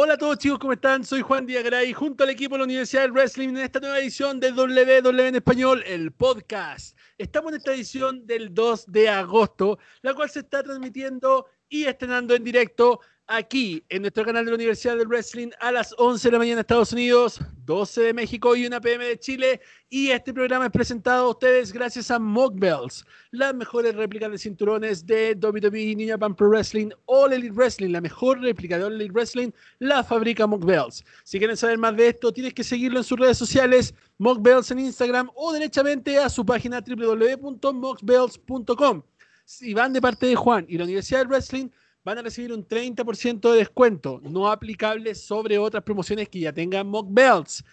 Hola a todos chicos, ¿cómo están? Soy Juan Diagray, junto al equipo de la Universidad del Wrestling en esta nueva edición de WW en Español, el podcast. Estamos en esta edición del 2 de agosto, la cual se está transmitiendo y estrenando en directo aquí en nuestro canal de la Universidad del Wrestling a las 11 de la mañana Estados Unidos, 12 de México y 1 pm de Chile. Y este programa es presentado a ustedes gracias a Mock Bells, las mejores réplicas de cinturones de WWE, New Japan Pro Wrestling, All Elite Wrestling, la mejor réplica de All Elite Wrestling, la fabrica Mock Bells. Si quieren saber más de esto, tienes que seguirlo en sus redes sociales, Mock Bells en Instagram o derechamente a su página www.mockbells.com. Si van de parte de Juan y la Universidad del Wrestling, van a recibir un 30% de descuento, no aplicable sobre otras promociones que ya tengan Mock Belts.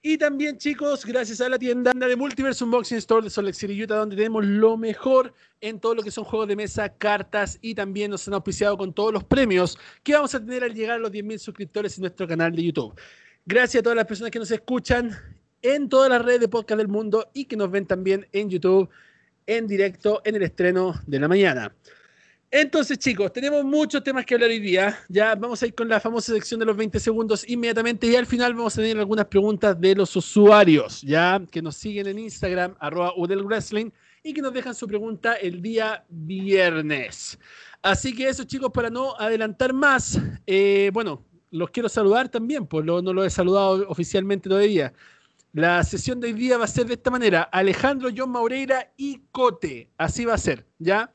Y también, chicos, gracias a la tienda de Multiverse Unboxing Store de Salt Lake City, Utah, donde tenemos lo mejor en todo lo que son juegos de mesa, cartas y también nos han auspiciado con todos los premios que vamos a tener al llegar a los 10.000 suscriptores en nuestro canal de YouTube. Gracias a todas las personas que nos escuchan en todas las redes de podcast del mundo y que nos ven también en YouTube en directo en el estreno de la mañana. Entonces, chicos, tenemos muchos temas que hablar hoy día. Ya vamos a ir con la famosa sección de los 20 segundos inmediatamente y al final vamos a tener algunas preguntas de los usuarios, ya que nos siguen en Instagram, arroba Udel Wrestling, y que nos dejan su pregunta el día viernes. Así que eso, chicos, para no adelantar más, eh, bueno, los quiero saludar también, pues no lo he saludado oficialmente todavía. La sesión de hoy día va a ser de esta manera: Alejandro, John Maureira y Cote. Así va a ser, ¿ya?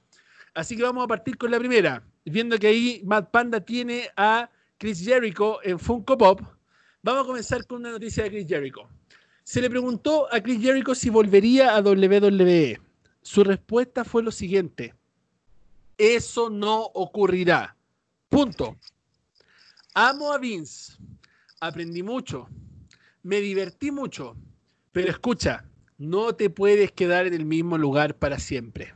Así que vamos a partir con la primera. Viendo que ahí Matt Panda tiene a Chris Jericho en Funko Pop, vamos a comenzar con una noticia de Chris Jericho. Se le preguntó a Chris Jericho si volvería a WWE. Su respuesta fue lo siguiente: Eso no ocurrirá. Punto. Amo a Vince. Aprendí mucho. Me divertí mucho. Pero escucha, no te puedes quedar en el mismo lugar para siempre.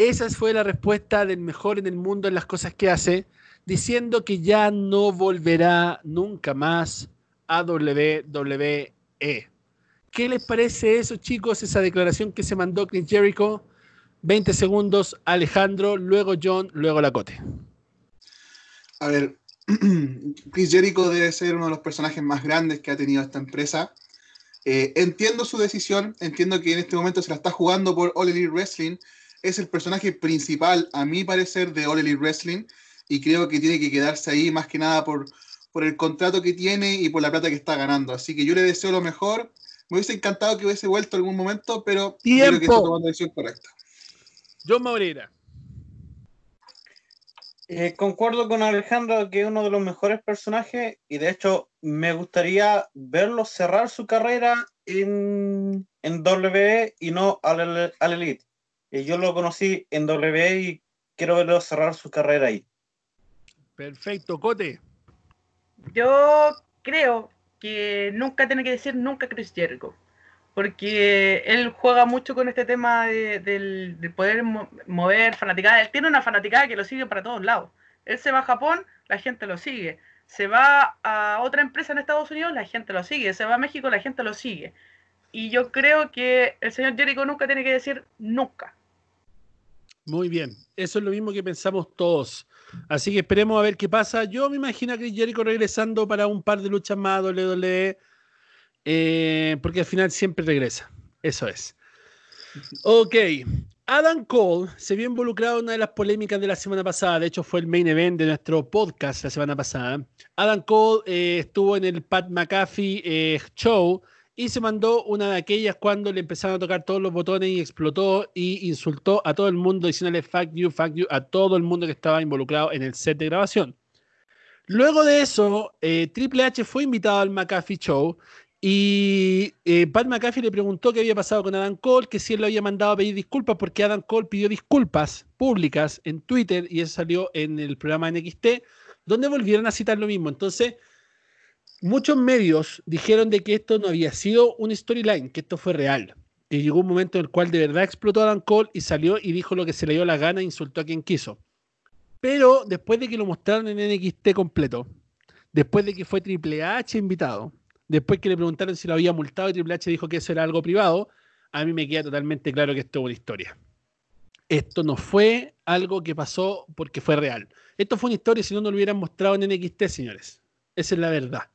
Esa fue la respuesta del mejor en el mundo en las cosas que hace, diciendo que ya no volverá nunca más a WWE. ¿Qué les parece eso, chicos? Esa declaración que se mandó Chris Jericho. 20 segundos, Alejandro, luego John, luego Lacote. A ver, Chris Jericho debe ser uno de los personajes más grandes que ha tenido esta empresa. Eh, entiendo su decisión, entiendo que en este momento se la está jugando por All Elite Wrestling, es el personaje principal, a mi parecer, de All Elite Wrestling y creo que tiene que quedarse ahí más que nada por, por el contrato que tiene y por la plata que está ganando. Así que yo le deseo lo mejor. Me hubiese encantado que hubiese vuelto algún momento, pero creo que está tomando la decisión correcta. John Moreira. Eh, concuerdo con Alejandro que es uno de los mejores personajes y de hecho me gustaría verlo cerrar su carrera en, en WWE y no al, al Elite yo lo conocí en W y quiero verlo cerrar su carrera ahí. Perfecto, Cote. Yo creo que nunca tiene que decir nunca Chris Jericho, porque él juega mucho con este tema de, del, poder mover fanaticada. Él tiene una fanaticada que lo sigue para todos lados. Él se va a Japón, la gente lo sigue. Se va a otra empresa en Estados Unidos, la gente lo sigue. Se va a México, la gente lo sigue. Y yo creo que el señor Jericho nunca tiene que decir nunca. Muy bien, eso es lo mismo que pensamos todos. Así que esperemos a ver qué pasa. Yo me imagino a Chris Jericho regresando para un par de luchas más a WWE, eh, porque al final siempre regresa. Eso es. Ok, Adam Cole se vio involucrado en una de las polémicas de la semana pasada. De hecho, fue el main event de nuestro podcast la semana pasada. Adam Cole eh, estuvo en el Pat McAfee eh, Show y se mandó una de aquellas cuando le empezaron a tocar todos los botones y explotó y insultó a todo el mundo diciéndole fuck you, fuck you a todo el mundo que estaba involucrado en el set de grabación. Luego de eso, eh, Triple H fue invitado al McAfee Show y eh, Pat McAfee le preguntó qué había pasado con Adam Cole, que si él lo había mandado a pedir disculpas porque Adam Cole pidió disculpas públicas en Twitter y eso salió en el programa NXT, donde volvieron a citar lo mismo. Entonces, muchos medios dijeron de que esto no había sido un storyline, que esto fue real. Que llegó un momento en el cual de verdad explotó Adam Cole y salió y dijo lo que se le dio la gana e insultó a quien quiso. Pero después de que lo mostraron en NXT completo, después de que fue Triple H invitado, después que le preguntaron si lo había multado y Triple H dijo que eso era algo privado, a mí me queda totalmente claro que esto es una historia. Esto no fue algo que pasó porque fue real. Esto fue una historia si no, no lo hubieran mostrado en NXT, señores. Esa es la verdad.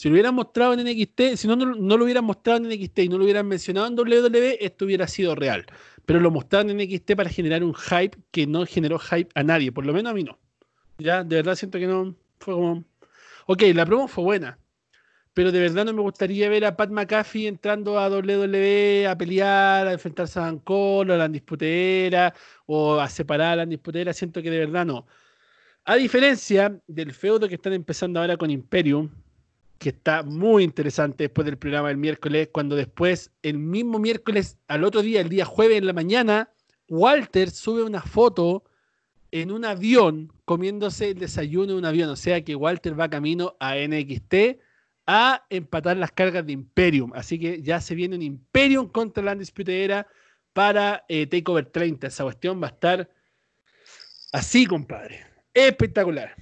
Si lo hubieran mostrado en NXT, si no, no, lo hubieran mostrado en NXT y no lo hubieran mencionado en WWE, esto hubiera sido real. Pero lo mostraron en NXT para generar un hype que no generó hype a nadie, por lo menos a mí no. Ya, de verdad siento que no fue como. Ok, la promo fue buena, pero de verdad no me gustaría ver a Pat McAfee entrando a WWE a pelear, a enfrentarse a Dan Cole, a la disputera o a separar a la disputera. Siento que de verdad no. A diferencia del feudo que están empezando ahora con Imperium, que está muy interesante después del programa del miércoles, cuando después, el mismo miércoles, al otro día, el día jueves en la mañana, Walter sube una foto en un avión comiéndose el desayuno en un avión. O sea que Walter va camino a NXT a empatar las cargas de Imperium. Así que ya se viene un Imperium contra la Undisputed Era para eh, Takeover 30. Esa cuestión va a estar así, compadre. Espectacular.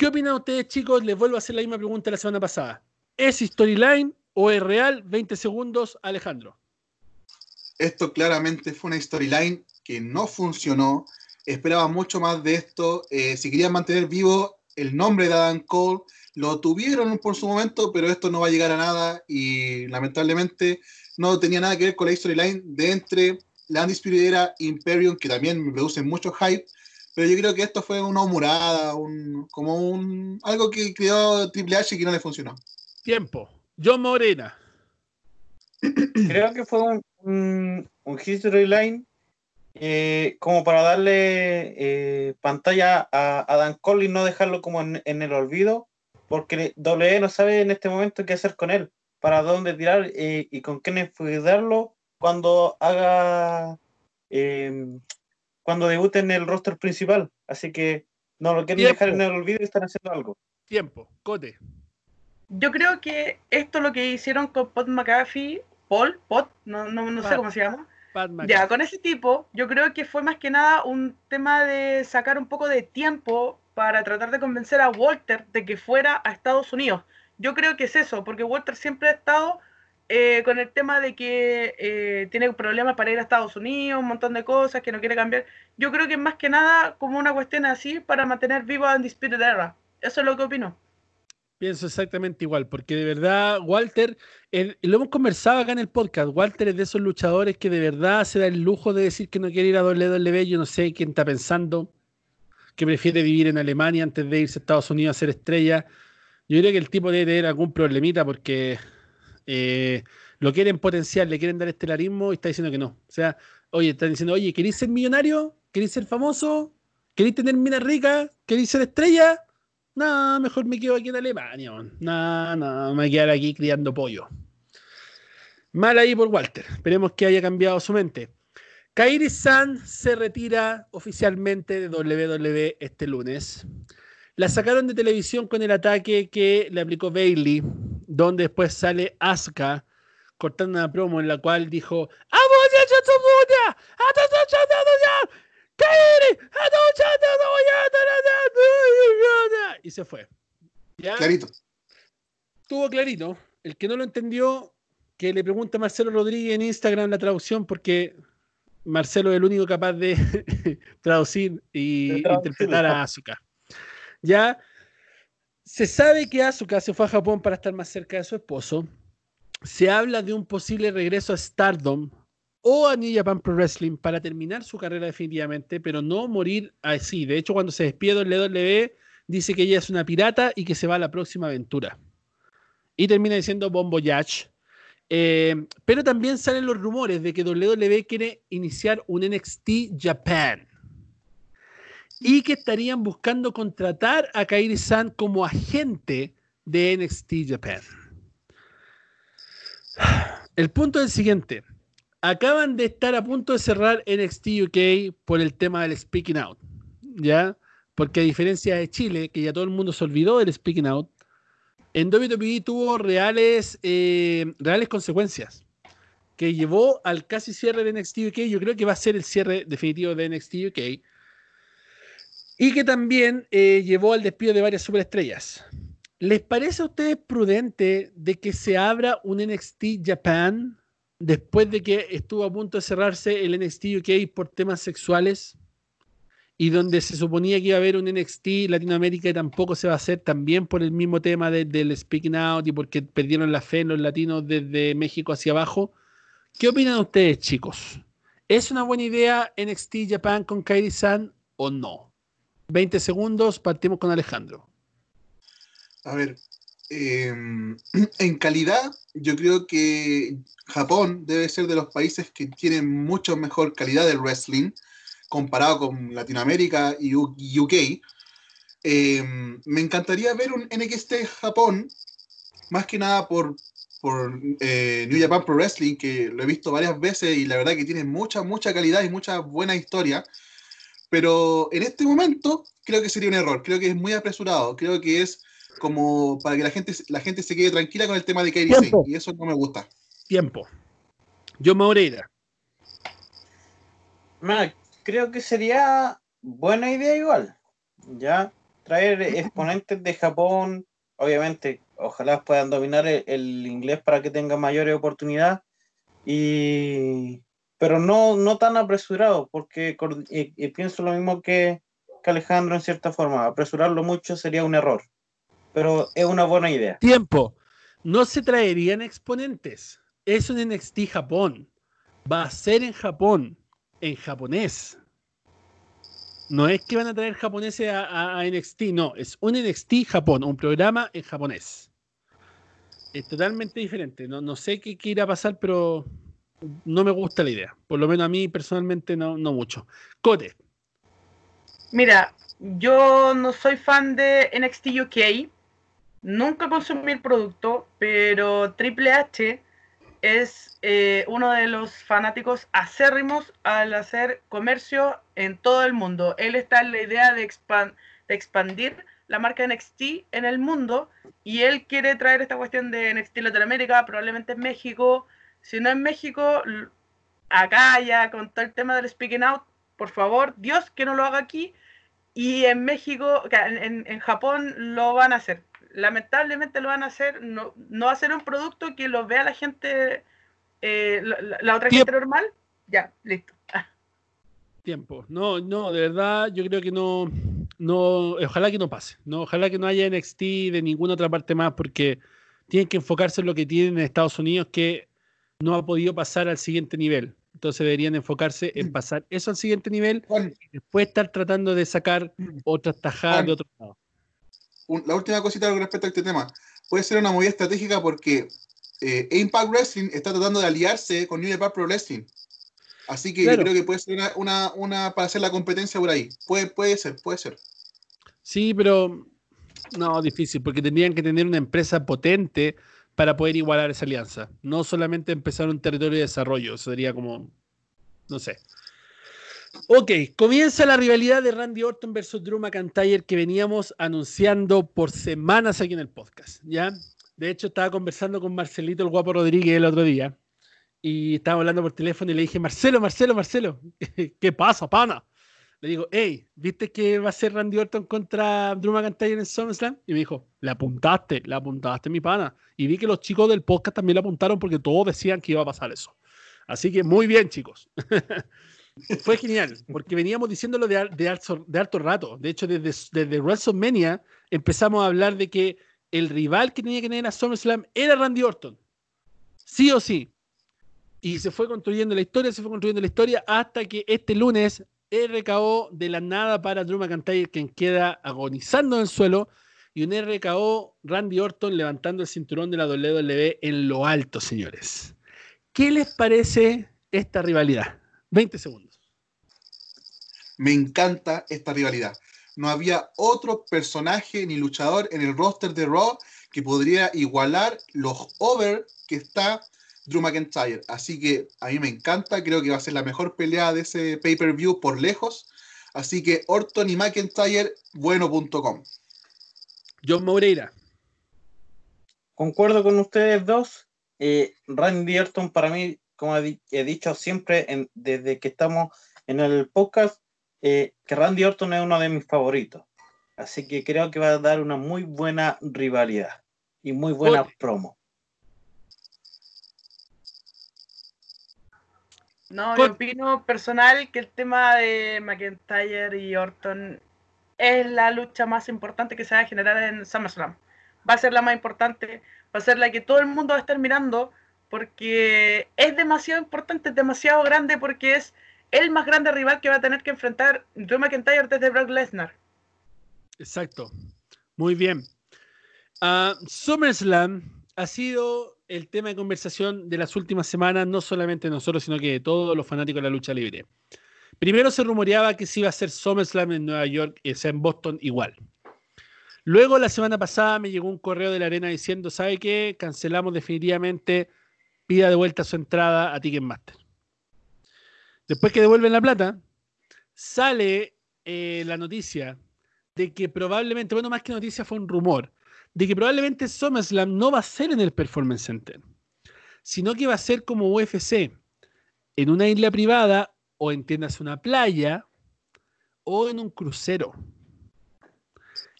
¿Qué opinan ustedes, chicos? Les vuelvo a hacer la misma pregunta la semana pasada. ¿Es storyline o es real? 20 segundos, Alejandro. Esto claramente fue una storyline que no funcionó. Esperaba mucho más de esto. Eh, si querían mantener vivo el nombre de Adam Cole, lo tuvieron por su momento, pero esto no va a llegar a nada y lamentablemente no tenía nada que ver con la storyline de entre la Undisputed Era Imperium, que también me produce mucho hype, pero yo creo que esto fue una humorada, un, como un algo que creó Triple H y que no le funcionó. Tiempo. John Morena. Creo que fue un, un, un history line eh, como para darle eh, pantalla a, a, Dan Cole y no dejarlo como en, en, el olvido, porque W no sabe en este momento qué hacer con él, para dónde tirar eh, y con quién darlo cuando haga eh, cuando debute en el roster principal. Así que no lo quieren Tiempo. dejar en el olvido y están haciendo algo. Tiempo. Cote. Yo creo que esto lo que hicieron con Pot McAfee, Paul, Pot, no, no, no sé cómo se llama. Pat Ya, con ese tipo, yo creo que fue más que nada un tema de sacar un poco de tiempo para tratar de convencer a Walter de que fuera a Estados Unidos. Yo creo que es eso, porque Walter siempre ha estado eh, con el tema de que eh, tiene problemas para ir a Estados Unidos, un montón de cosas que no quiere cambiar. Yo creo que más que nada como una cuestión así para mantener vivo a Undisputed Era. Eso es lo que opino. Pienso exactamente igual, porque de verdad, Walter, lo hemos conversado acá en el podcast, Walter es de esos luchadores que de verdad se da el lujo de decir que no quiere ir a WWE, yo no sé quién está pensando, que prefiere vivir en Alemania antes de irse a Estados Unidos a ser estrella. Yo creo que el tipo debe tener algún problemita porque eh, lo quieren potenciar, le quieren dar estelarismo y está diciendo que no. O sea, oye, están diciendo, oye, ¿queréis ser millonario? ¿Queréis ser famoso? ¿Queréis tener minas ricas? ¿Queréis ser estrella? No, mejor me quedo aquí en Alemania. man. No, no, me voy a quedar aquí criando pollo. Mal ahí por Walter. Esperemos que haya cambiado su mente. Kairi San se retira oficialmente de WWE este lunes. La sacaron de televisión con el ataque que le aplicó Bailey, donde después sale Asuka cortando una promo en la cual dijo "Abuya, Chatsubuya, Atatachatataya, Kairi, Atatachatataya, y se fue. ¿Ya? Clarito. Estuvo clarito. El que no lo entendió, que le pregunta a Marcelo Rodríguez en Instagram la traducción, porque Marcelo es el único capaz de traducir y interpretar a Asuka. Ya se sabe que Asuka se fue a Japón para estar más cerca de su esposo. Se habla de un posible regreso a Stardom o a New Japan Pro Wrestling para terminar su carrera definitivamente, pero no morir así. De hecho, cuando se despide del WWE, dice que ella es una pirata y que se va a la próxima aventura. Y termina diciendo Bon Voyage. Eh, pero también salen los rumores de que WWE quiere iniciar un NXT Japan. Y que estarían buscando contratar a Kairi San como agente de NXT Japan. El punto es el siguiente. Acaban de estar a punto de cerrar NXT UK por el tema del Speaking Out. ¿Ya? Porque a diferencia de Chile, que ya todo el mundo se olvidó del Speaking Out, en WWE tuvo reales, eh, reales consecuencias que llevó al casi cierre de NXT UK. Yo creo que va a ser el cierre definitivo de NXT UK. Y que también eh, llevó al despido de varias superestrellas. ¿Les parece a ustedes prudente de que se abra un NXT Japan después de que estuvo a punto de cerrarse el NXT UK por temas sexuales y donde se suponía que iba a haber un NXT Latinoamérica y tampoco se va a hacer también por el mismo tema del speaking out y porque perdieron la fe en los latinos desde México hacia abajo. ¿Qué opinan ustedes, chicos? ¿Es una buena idea NXT Japan con Kairi San o no? 20 segundos, partimos con Alejandro. A ver, em, en calidad, yo creo que Japón debe ser de los países que tienen mucho mejor calidad del wrestling comparado con Latinoamérica y UK. Em, me encantaría ver un NXT Japón, más que nada por, por eh, New Japan Pro Wrestling, que lo he visto varias veces y la verdad que tiene mucha, mucha calidad y mucha buena historia. Pero en este momento creo que sería un error, creo que es muy apresurado, creo que es como para que la gente, la gente se quede tranquila con el tema de Kairi Sane, y eso no me gusta. Tiempo. Yo Moreira. Bueno, creo que sería buena idea igual. Ya traer exponentes de Japón, obviamente, ojalá puedan dominar el, inglés para que tengan mayores oportunidades. Y pero no, no tan apresurado, porque pienso lo mismo que, Alejandro en cierta forma. Apresurarlo mucho sería un error, pero es una buena idea. Tiempo. No se traerían exponentes. Es un NXT Japón. Va a ser en Japón, en japonés. No es que van a traer japoneses a, NXT, no, es un NXT Japón, un programa en japonés. Es totalmente diferente. No, no sé qué, qué, irá a pasar, pero no me gusta la idea. Por lo menos a mí personalmente no, no mucho. Cote. Mira, yo no soy fan de NXT UK. Nunca consumí el producto, pero Triple H es eh, uno de los fanáticos acérrimos al hacer comercio en todo el mundo. Él está en la idea de, expandir la marca NXT en el mundo y él quiere traer esta cuestión de NXT Latinoamérica, probablemente en México. Si no en México, acá ya con todo el tema del speaking out, por favor, Dios que no lo haga aquí. Y en México, en, en Japón lo van a hacer lamentablemente lo van a hacer, no, no va a ser un producto que lo vea la gente, eh, la, otra gente normal. Ya, listo. Ah. Tiempo. No, no, de verdad, yo creo que no, no, ojalá que no pase. No, ojalá que no haya NXT de ninguna otra parte más, porque tienen que enfocarse en lo que tienen en Estados Unidos, que no ha podido pasar al siguiente nivel. Entonces deberían enfocarse en pasar eso al siguiente nivel y después estar tratando de sacar otras tajadas de otro lado la última cosita con respecto a este tema. Puede ser una movida estratégica porque eh, Impact Wrestling está tratando de aliarse con New Japan Pro Wrestling. Así que yo creo que puede ser una, una, para hacer la competencia por ahí. Puede, puede ser, puede ser. Sí, pero no, difícil, porque tendrían que tener una empresa potente para poder igualar esa alianza. No solamente empezar un territorio de desarrollo, sería como, no sé. Ok, comienza la rivalidad de Randy Orton versus Drew McIntyre que veníamos anunciando por semanas aquí en el podcast, ¿ya? De hecho, estaba conversando con Marcelito, el guapo Rodríguez, el otro día, y estaba hablando por teléfono y le dije, Marcelo, Marcelo, Marcelo, ¿qué pasa, pana? Le digo, hey, ¿viste que va a ser Randy Orton contra Drew McIntyre en SummerSlam? Y me dijo, le apuntaste, le apuntaste, mi pana. Y vi que los chicos del podcast también le apuntaron porque todos decían que iba a pasar eso. Así que muy bien, chicos. Fue genial, porque veníamos diciéndolo de, alto, rato. De hecho, desde WrestleMania empezamos a hablar de que el rival que tenía que tener a SummerSlam era Randy Orton. Sí o sí. Y se fue construyendo la historia, se fue construyendo la historia hasta que este lunes RKO de la nada para Drew McIntyre, quien queda agonizando en el suelo, y un RKO Randy Orton levantando el cinturón de la WWE en lo alto, señores. ¿Qué les parece esta rivalidad? 20 segundos. Me encanta esta rivalidad. No había otro personaje ni luchador en el roster de Raw que podría igualar los over que está Drew McIntyre. Así que a mí me encanta, creo que va a ser la mejor pelea de ese pay-per-view por lejos. Así que Orton y McIntyre, bueno.com. John Moreira. Concuerdo con ustedes dos. Eh, Randy Orton para mí como he dicho siempre desde que estamos en el podcast, eh, que Randy Orton es uno de mis favoritos. Así que creo que va a dar una muy buena rivalidad y muy buena promo. No, Con- yo opino personal que el tema de McIntyre y Orton es la lucha más importante que se va a generar en SummerSlam. Va a ser la más importante, va a ser la que todo el mundo va a estar mirando porque es demasiado importante, es demasiado grande porque es el más grande rival que va a tener que enfrentar Drew McIntyre desde Brock Lesnar. Exacto. Muy bien. Ah, SummerSlam ha sido el tema de conversación de las últimas semanas, no solamente nosotros, sino que de todos los fanáticos de la lucha libre. Primero se rumoreaba que se iba a hacer SummerSlam en Nueva York, y sea en Boston igual. Luego, la semana pasada, me llegó un correo de la arena diciendo, ¿sabe qué? Cancelamos definitivamente, pida de vuelta su entrada a Ticketmaster. Después que devuelven la plata, sale eh, la noticia de que probablemente, bueno, más que noticia fue un rumor, de que probablemente SummerSlam no va a ser en el Performance Center, sino que va a ser como UFC, en una isla privada o entiendas una playa o en un crucero.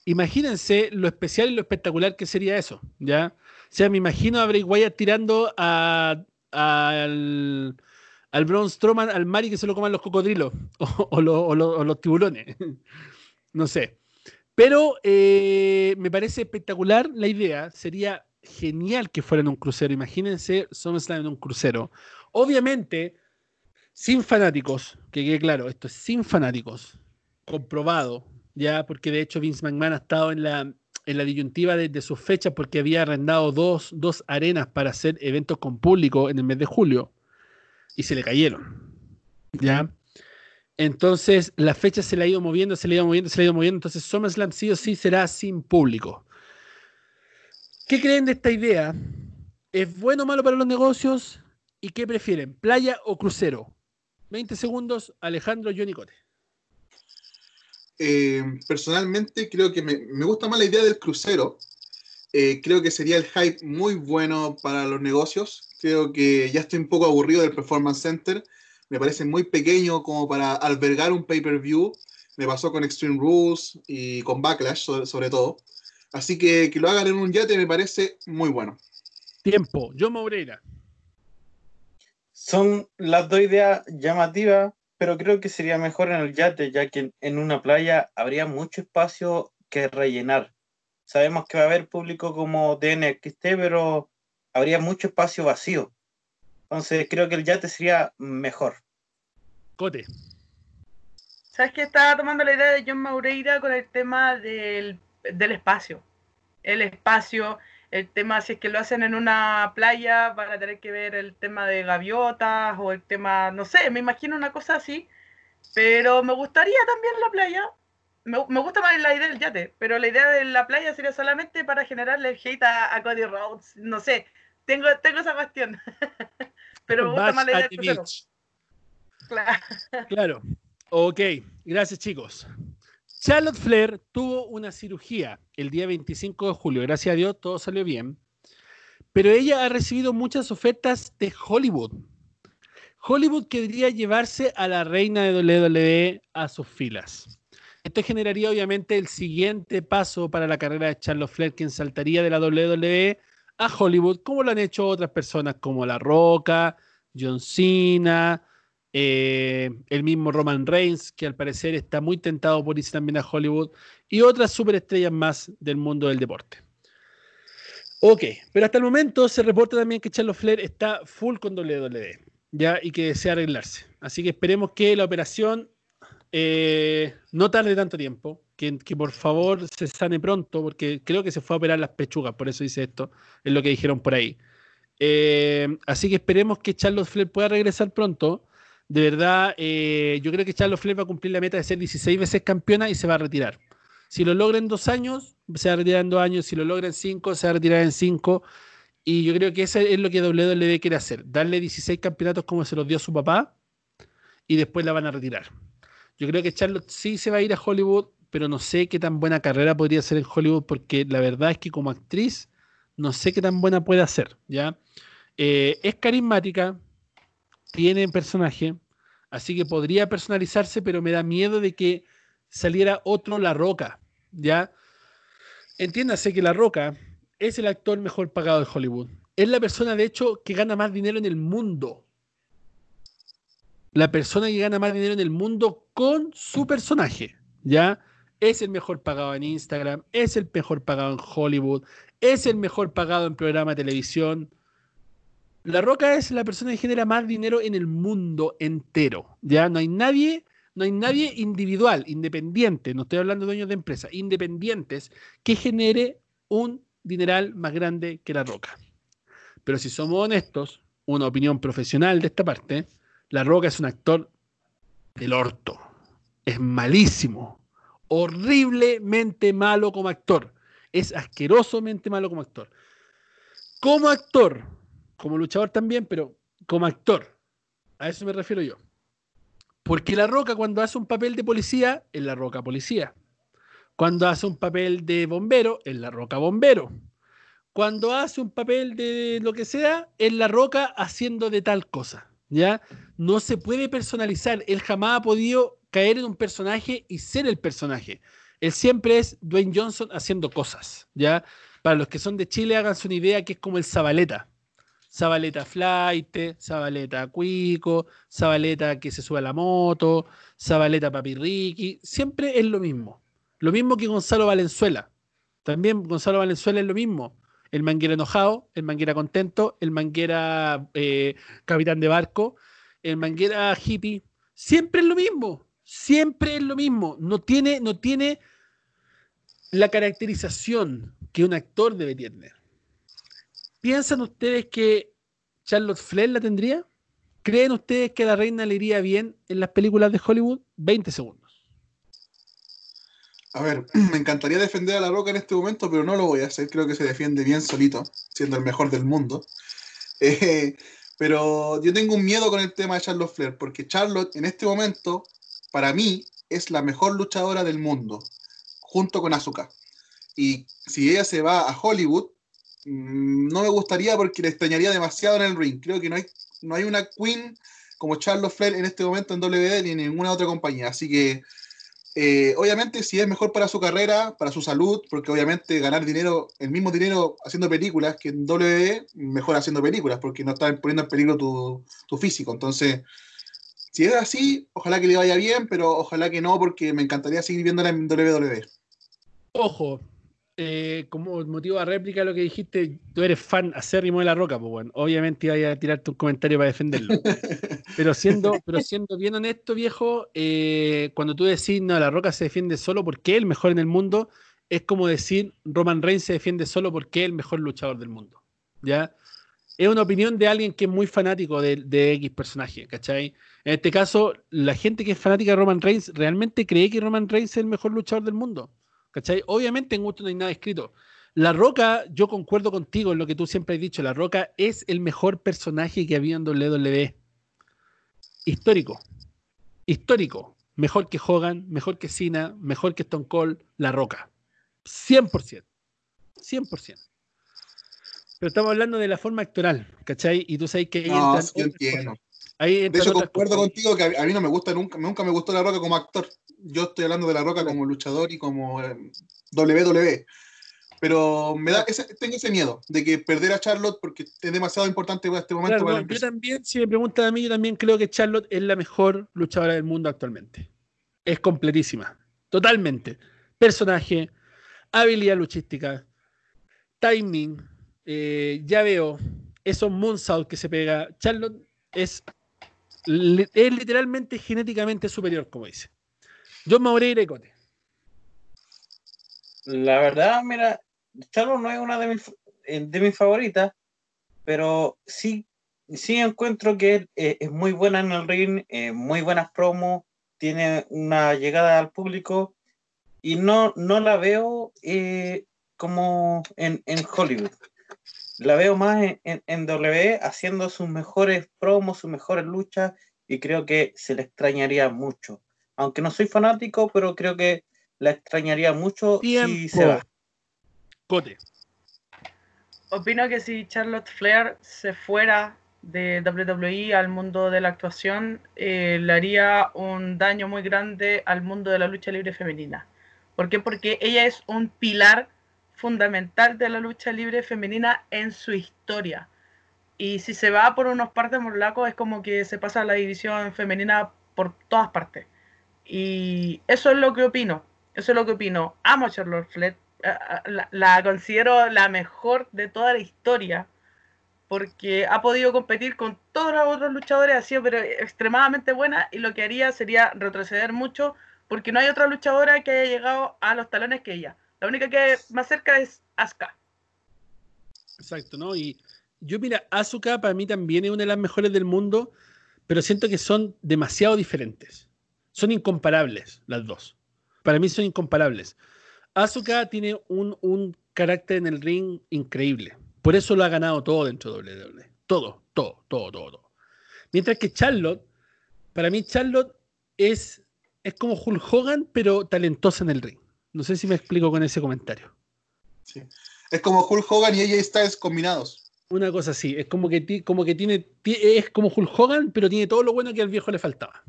Imagínense lo especial y lo espectacular que sería eso, ¿ya? O sea, me imagino a Bray Wyatt tirando a- al, al Braun Strowman al mar y que se lo coman los cocodrilos o, o lo- o lo- o los tiburones. no sé. Pero eh, me parece espectacular la idea. Sería genial que fuera en un crucero. Imagínense SummerSlam en un crucero. Obviamente, sin fanáticos, que quede claro, esto es sin fanáticos, comprobado, ya, porque de hecho Vince McMahon ha estado en la, en la disyuntiva de, de sus fechas porque había arrendado dos, dos arenas para hacer eventos con público en el mes de julio y se le cayeron. ¿Ya? Entonces, la fecha se le ha ido moviendo, se le ha ido moviendo, se le ha ido moviendo. Entonces, SummerSlam sí o sí será sin público. ¿Qué creen de esta idea? ¿Es bueno o malo para los negocios? ¿Y qué prefieren? ¿Playa o crucero? 20 segundos, Alejandro Johnny Cote. Eh, personalmente creo que me, me gusta más la idea del crucero. Eh, creo que sería el hype muy bueno para los negocios. Creo que ya estoy un poco aburrido del Performance Center. Me parece muy pequeño como para albergar un pay-per-view. Me pasó con Extreme Rules y con Backlash sobre, sobre todo. Así que que lo hagan en un yate me parece muy bueno. Tiempo, John Moreira. Son las dos ideas llamativas, pero creo que sería mejor en el yate, ya que en, en una playa habría mucho espacio que rellenar. Sabemos que va a haber público como DNXT, pero habría mucho espacio vacío. Entonces creo que el yate sería mejor. Cote. ¿Sabes qué? Estaba tomando la idea de John Maureira con el tema del, del espacio. El espacio, el tema, si es que lo hacen en una playa, van a tener que ver el tema de gaviotas o el tema, no sé, me imagino una cosa así. Pero me gustaría también la playa. Me, me gusta más la idea del yate, pero la idea de la playa sería solamente para generarle el hate a, a Cody Rhodes. No sé, tengo, tengo esa cuestión. pero the crucero. beach. Claro. Claro. Ok, gracias chicos. Charlotte Flair tuvo una cirugía el día 25 de julio. Gracias a Dios todo salió bien. Pero ella ha recibido muchas ofertas de Hollywood. Hollywood quería llevarse a la reina de WWE a sus filas. Esto generaría obviamente el siguiente paso para la carrera de Charlotte Flair, quien saltaría de la WWE a Hollywood, como lo han hecho otras personas como La Roca, John Cena, eh, el mismo Roman Reigns, que al parecer está muy tentado por irse también a Hollywood, y otras superestrellas más del mundo del deporte. Ok, pero hasta el momento se reporta también que Charlotte Flair está full con WWE, ya, y que desea arreglarse. Así que esperemos que la operación eh, no tarde tanto tiempo, que, por favor se sane pronto, porque creo que se fue a operar las pechugas, por eso dice esto, es lo que dijeron por ahí. Eh, así que esperemos que Charlotte Flair pueda regresar pronto. De verdad, eh, yo creo que Charlotte Flair va a cumplir la meta de ser 16 veces campeona y se va a retirar. Si lo logra en dos años, se va a retirar en dos años. Si lo logra en cinco, se va a retirar en cinco. Y yo creo que eso es lo que WWE quiere hacer: darle 16 campeonatos como se los dio su papá y después la van a retirar. Yo creo que Charlotte sí se va a ir a Hollywood, pero no sé qué tan buena carrera podría hacer en Hollywood porque la verdad es que como actriz no sé qué tan buena puede hacer. ¿ya? Eh, es carismática, tiene personaje, así que podría personalizarse, pero me da miedo de que saliera otro La Roca, ¿ya? Entiéndase que La Roca es el actor mejor pagado de Hollywood. Es la persona, de hecho, que gana más dinero en el mundo. la persona que gana más dinero en el mundo con su personaje, ¿ya? Es el mejor pagado en Instagram, es el mejor pagado en Hollywood, es el mejor pagado en programa de televisión. La Roca es la persona que genera más dinero en el mundo entero, ¿ya? No hay nadie, no hay nadie individual, independiente, no estoy hablando de dueños de empresas, independientes, que genere un dineral más grande que La Roca. Pero si somos honestos, una opinión profesional de esta parte, La Roca es un actor del orto. Es malísimo. Horriblemente malo como actor. Es asquerosamente malo como actor. Como actor, como luchador también, pero como actor. A eso me refiero yo. Porque La Roca cuando hace un papel de policía, es La Roca policía. Cuando hace un papel de bombero, es La Roca bombero cuando hace un papel de lo que sea, es la roca haciendo de tal cosa. ¿Ya? No se puede personalizar. Él jamás ha podido caer en un personaje y ser el personaje. Él siempre es Dwayne Johnson haciendo cosas. ¿Ya? Para los que son de Chile, háganse una idea que es como el Zabaleta. Zabaleta Flight, Zabaleta Cuico, Zabaleta que se sube a la moto, Zabaleta Papi Ricky. Siempre es lo mismo. Lo mismo que Gonzalo Valenzuela. También Gonzalo Valenzuela es lo mismo el manguera enojado, el manguera contento, el manguera eh, capitán de barco, el manguera hippie. Siempre es lo mismo, siempre es lo mismo. No tiene, no tiene la caracterización que un actor debe tener. ¿Piensan ustedes que Charlotte Flair la tendría? ¿Creen ustedes que a la reina le iría bien en las películas de Hollywood? 20 segundos. A ver, me encantaría defender a La Roca en este momento, pero no lo voy a hacer. Creo que se defiende bien solito, siendo el mejor del mundo. Eh, pero yo tengo un miedo con el tema de Charlotte Flair, porque Charlotte en este momento, para mí, es la mejor luchadora del mundo, junto con Asuka. Y si ella se va a Hollywood, mm, no me gustaría porque le extrañaría demasiado en el ring. Creo que no hay, no hay una queen como Charlotte Flair en este momento en WWE ni en ninguna otra compañía. Así que eh, obviamente, si es mejor para su carrera, para su salud, porque obviamente ganar dinero, el mismo dinero haciendo películas que en WWE, mejor haciendo películas, porque no está poniendo en peligro tu, tu físico. Entonces, si es así, ojalá que le vaya bien, pero ojalá que no, porque me encantaría seguir viéndola en WWE. Ojo, eh, como motivo de réplica lo que dijiste, tú eres fan acérrimo de la roca, pues bueno, obviamente iba a tirarte un comentario para defenderlo. pero siendo, pero siendo bien honesto, viejo, eh, cuando tú decís, no, la roca se defiende solo porque es el mejor en el mundo, es como decir, Roman Reigns se defiende solo porque es el mejor luchador del mundo. ¿Ya? Es una opinión de alguien que es muy fanático de, de X personaje, ¿cachai? En este caso, la gente que es fanática de Roman Reigns realmente cree que Roman Reigns es el mejor luchador del mundo. ¿Cachai? Obviamente en gusto no hay nada escrito. La Roca, yo concuerdo contigo en lo que tú siempre has dicho, La Roca es el mejor personaje que había en WWE. Histórico. Histórico. Mejor que Hogan, mejor que Cena, mejor que Stone Cold, La Roca. 100%. 100%. Pero estamos hablando de la forma actoral, ¿cachai? Y tú sabes que ahí No, entran sí. Ahí De hecho, concuerdo contigo que a, mí no me gusta nunca, nunca me gustó La Roca como actor. Yo estoy hablando de La Roca como luchador y como eh, WWE. Pero me da ese- tengo ese miedo de que perder a Charlotte porque es demasiado importante para este momento Claro, para no, yo también, si me preguntan a mí, yo también creo que Charlotte es la mejor luchadora del mundo actualmente. Es completísima, totalmente. Personaje, habilidad luchística, timing, eh, ya veo, esos moonsault que se pega. Charlotte es, es literalmente genéticamente superior, como dice. John Moreira y Cote. La verdad, mira, Charlotte no es una de mis, eh, de mis favoritas, pero sí, sí encuentro que eh, es muy buena en el ring, eh, muy buenas promos, tiene una llegada al público y no, no la veo como en, en Hollywood. La veo más en, en, en W haciendo sus mejores promos, sus mejores luchas y creo que se le extrañaría mucho. Aunque no soy fanático, pero creo que la extrañaría mucho si se va. Cote. Opino que si Charlotte Flair se fuera de WWE al mundo de la actuación, eh, le haría un daño muy grande al mundo de la lucha libre femenina. ¿Por qué? Porque ella es un pilar fundamental de la lucha libre femenina en su historia. Y si se va por unos partes morlacos, es como que se pasa la división femenina por todas partes. Y eso es lo que opino. Eso es lo que opino. Amo a Charlotte Flair. La, la considero la mejor de toda la historia. Porque ha podido competir con todos los otros luchadores, ha sido extremadamente buena. Y lo que haría sería retroceder mucho. Porque no hay otra luchadora que haya llegado a los talones que ella. La única que más cerca es Asuka. Exacto, ¿no? Y yo, mira, Asuka para mí también es una de las mejores del mundo, pero siento que son demasiado diferentes. Son incomparables las dos. Para mí son incomparables. Asuka tiene un, un carácter en el ring increíble. Por eso lo ha ganado todo dentro de WWE. Todo, todo, todo, todo, todo. Mientras que Charlotte, para mí Charlotte es, es como Hulk Hogan, pero talentosa en el ring. No sé si me explico con ese comentario. Sí. Es como Hulk Hogan y ella Styles combinados. Una cosa así, es como que, como que tiene, es como Hulk Hogan, pero tiene todo lo bueno que al viejo le faltaba.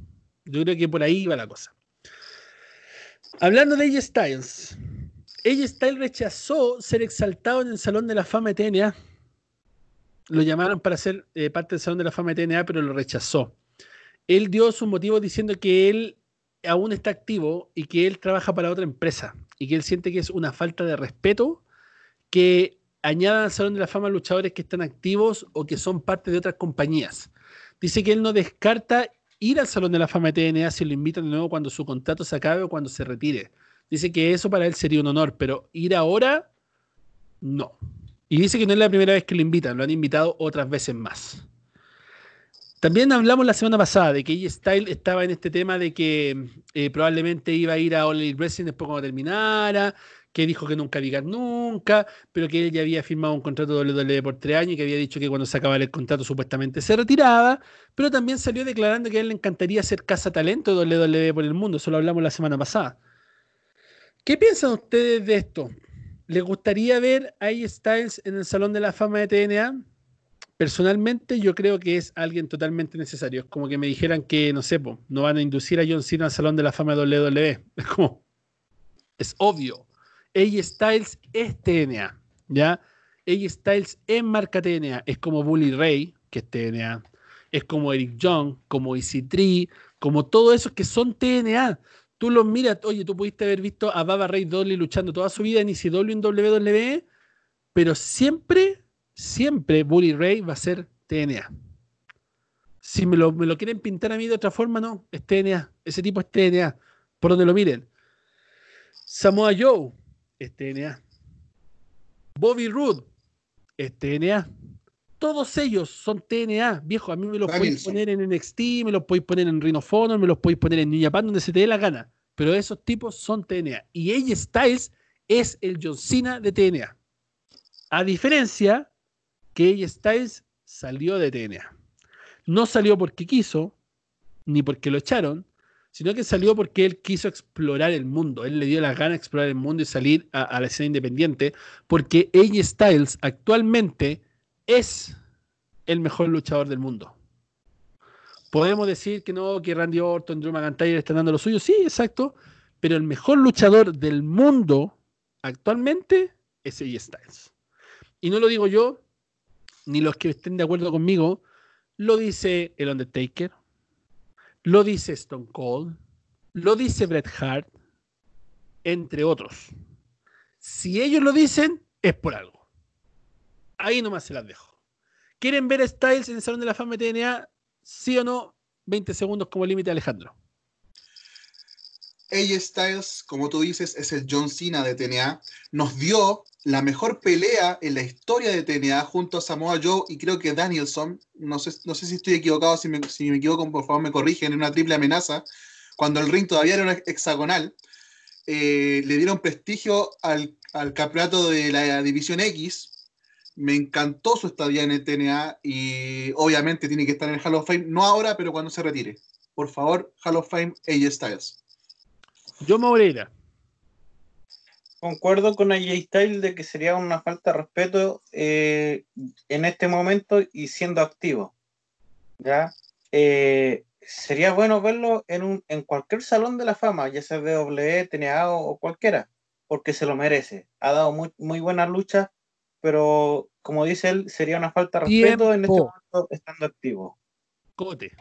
Yo creo que por ahí va la cosa. Hablando de AJ Styles, AJ Styles rechazó ser exaltado en el Salón de la Fama de TNA. Lo llamaron para ser eh, parte del Salón de la Fama de TNA, pero lo rechazó. Él dio su motivo diciendo que él aún está activo y que él trabaja para otra empresa y que él siente que es una falta de respeto que añadan al Salón de la Fama luchadores que están activos o que son parte de otras compañías. Dice que él no descarta ir al Salón de la Fama de TNA si lo invitan de nuevo cuando su contrato se acabe o cuando se retire. Dice que eso para él sería un honor, pero ir ahora, no. Y dice que no es la primera vez que lo invitan, lo han invitado otras veces más. También hablamos la semana pasada de que AJ Style estaba en este tema de que eh, probablemente iba a ir a All Elite Wrestling después cuando terminara, que dijo que nunca diga nunca, pero que él ya había firmado un contrato de WWE por tres años y que había dicho que cuando se acabara el contrato supuestamente se retiraba, pero también salió declarando que a él le encantaría ser casa talento de WWE por el mundo, eso lo hablamos la semana pasada. ¿Qué piensan ustedes de esto? ¿Les gustaría ver a AJ Styles en el Salón de la Fama de TNA? Personalmente yo creo que es alguien totalmente necesario. Es como que me dijeran que, no sé, no van a inducir a John Cena al Salón de la Fama de WWE. Es como, es obvio. AJ Styles es TNA, ¿ya? AJ Styles es marca TNA, es como Bully Ray, que es TNA, es como Eric Young, como Easy Tree, como todos esos que son TNA. Tú los miras, oye, tú pudiste haber visto a Baba Ray Dudley luchando toda su vida en ECW en WWE, pero siempre, siempre Bully Ray va a ser TNA. Si me lo, me lo quieren pintar a mí de otra forma, no, es TNA. Ese tipo es TNA, por donde lo miren. Samoa Joe, es TNA. Bobby Roode es TNA. Todos ellos son TNA, viejo. A mí me los podéis poner en NXT, me los podéis poner en Rhino Honor, me los podéis poner en New Japan, donde se te dé la gana. Pero esos tipos son TNA. Y AJ Styles es el John Cena de TNA. A diferencia que Styles salió de TNA. No salió porque quiso, ni porque lo echaron, sino que salió porque él quiso explorar el mundo. Él le dio la gana de explorar el mundo y salir a, la escena independiente, porque AJ Styles actualmente es el mejor luchador del mundo. Podemos decir que no, que Randy Orton, Drew McIntyre están dando lo suyo, sí, exacto, pero el mejor luchador del mundo actualmente es AJ Styles. Y no lo digo yo, ni los que estén de acuerdo conmigo, lo dice el Undertaker, lo dice Stone Cold, lo dice Bret Hart, entre otros. Si ellos lo dicen, es por algo. Ahí nomás se las dejo. ¿Quieren ver Styles en el Salón de la Fama de TNA? ¿Sí o no? 20 segundos como límite, Alejandro. AJ Styles, como tú dices, es el John Cena de TNA. Nos dio la mejor pelea en la historia de TNA junto a Samoa Joe y creo que Danielson, no sé, no sé si estoy equivocado, si me, equivoco, por favor me corrigen, en una triple amenaza, cuando el ring todavía era hexagonal, eh, le dieron prestigio al, campeonato de la División X. Me encantó su estadía en el TNA y obviamente tiene que estar en el Hall of Fame, no ahora, pero cuando se retire. Por favor, Hall of Fame, AJ Styles. Yo Moreira concuerdo con AJ Style de que sería una falta de respeto eh, en este momento y siendo activo. ¿ya? Eh, sería bueno verlo en, un, en cualquier salón de la fama, ya sea WWE, TNA o, cualquiera, porque se lo merece. Ha dado muy, muy buenas luchas, pero como dice él, sería una falta de respeto en este momento estando activo. Cote.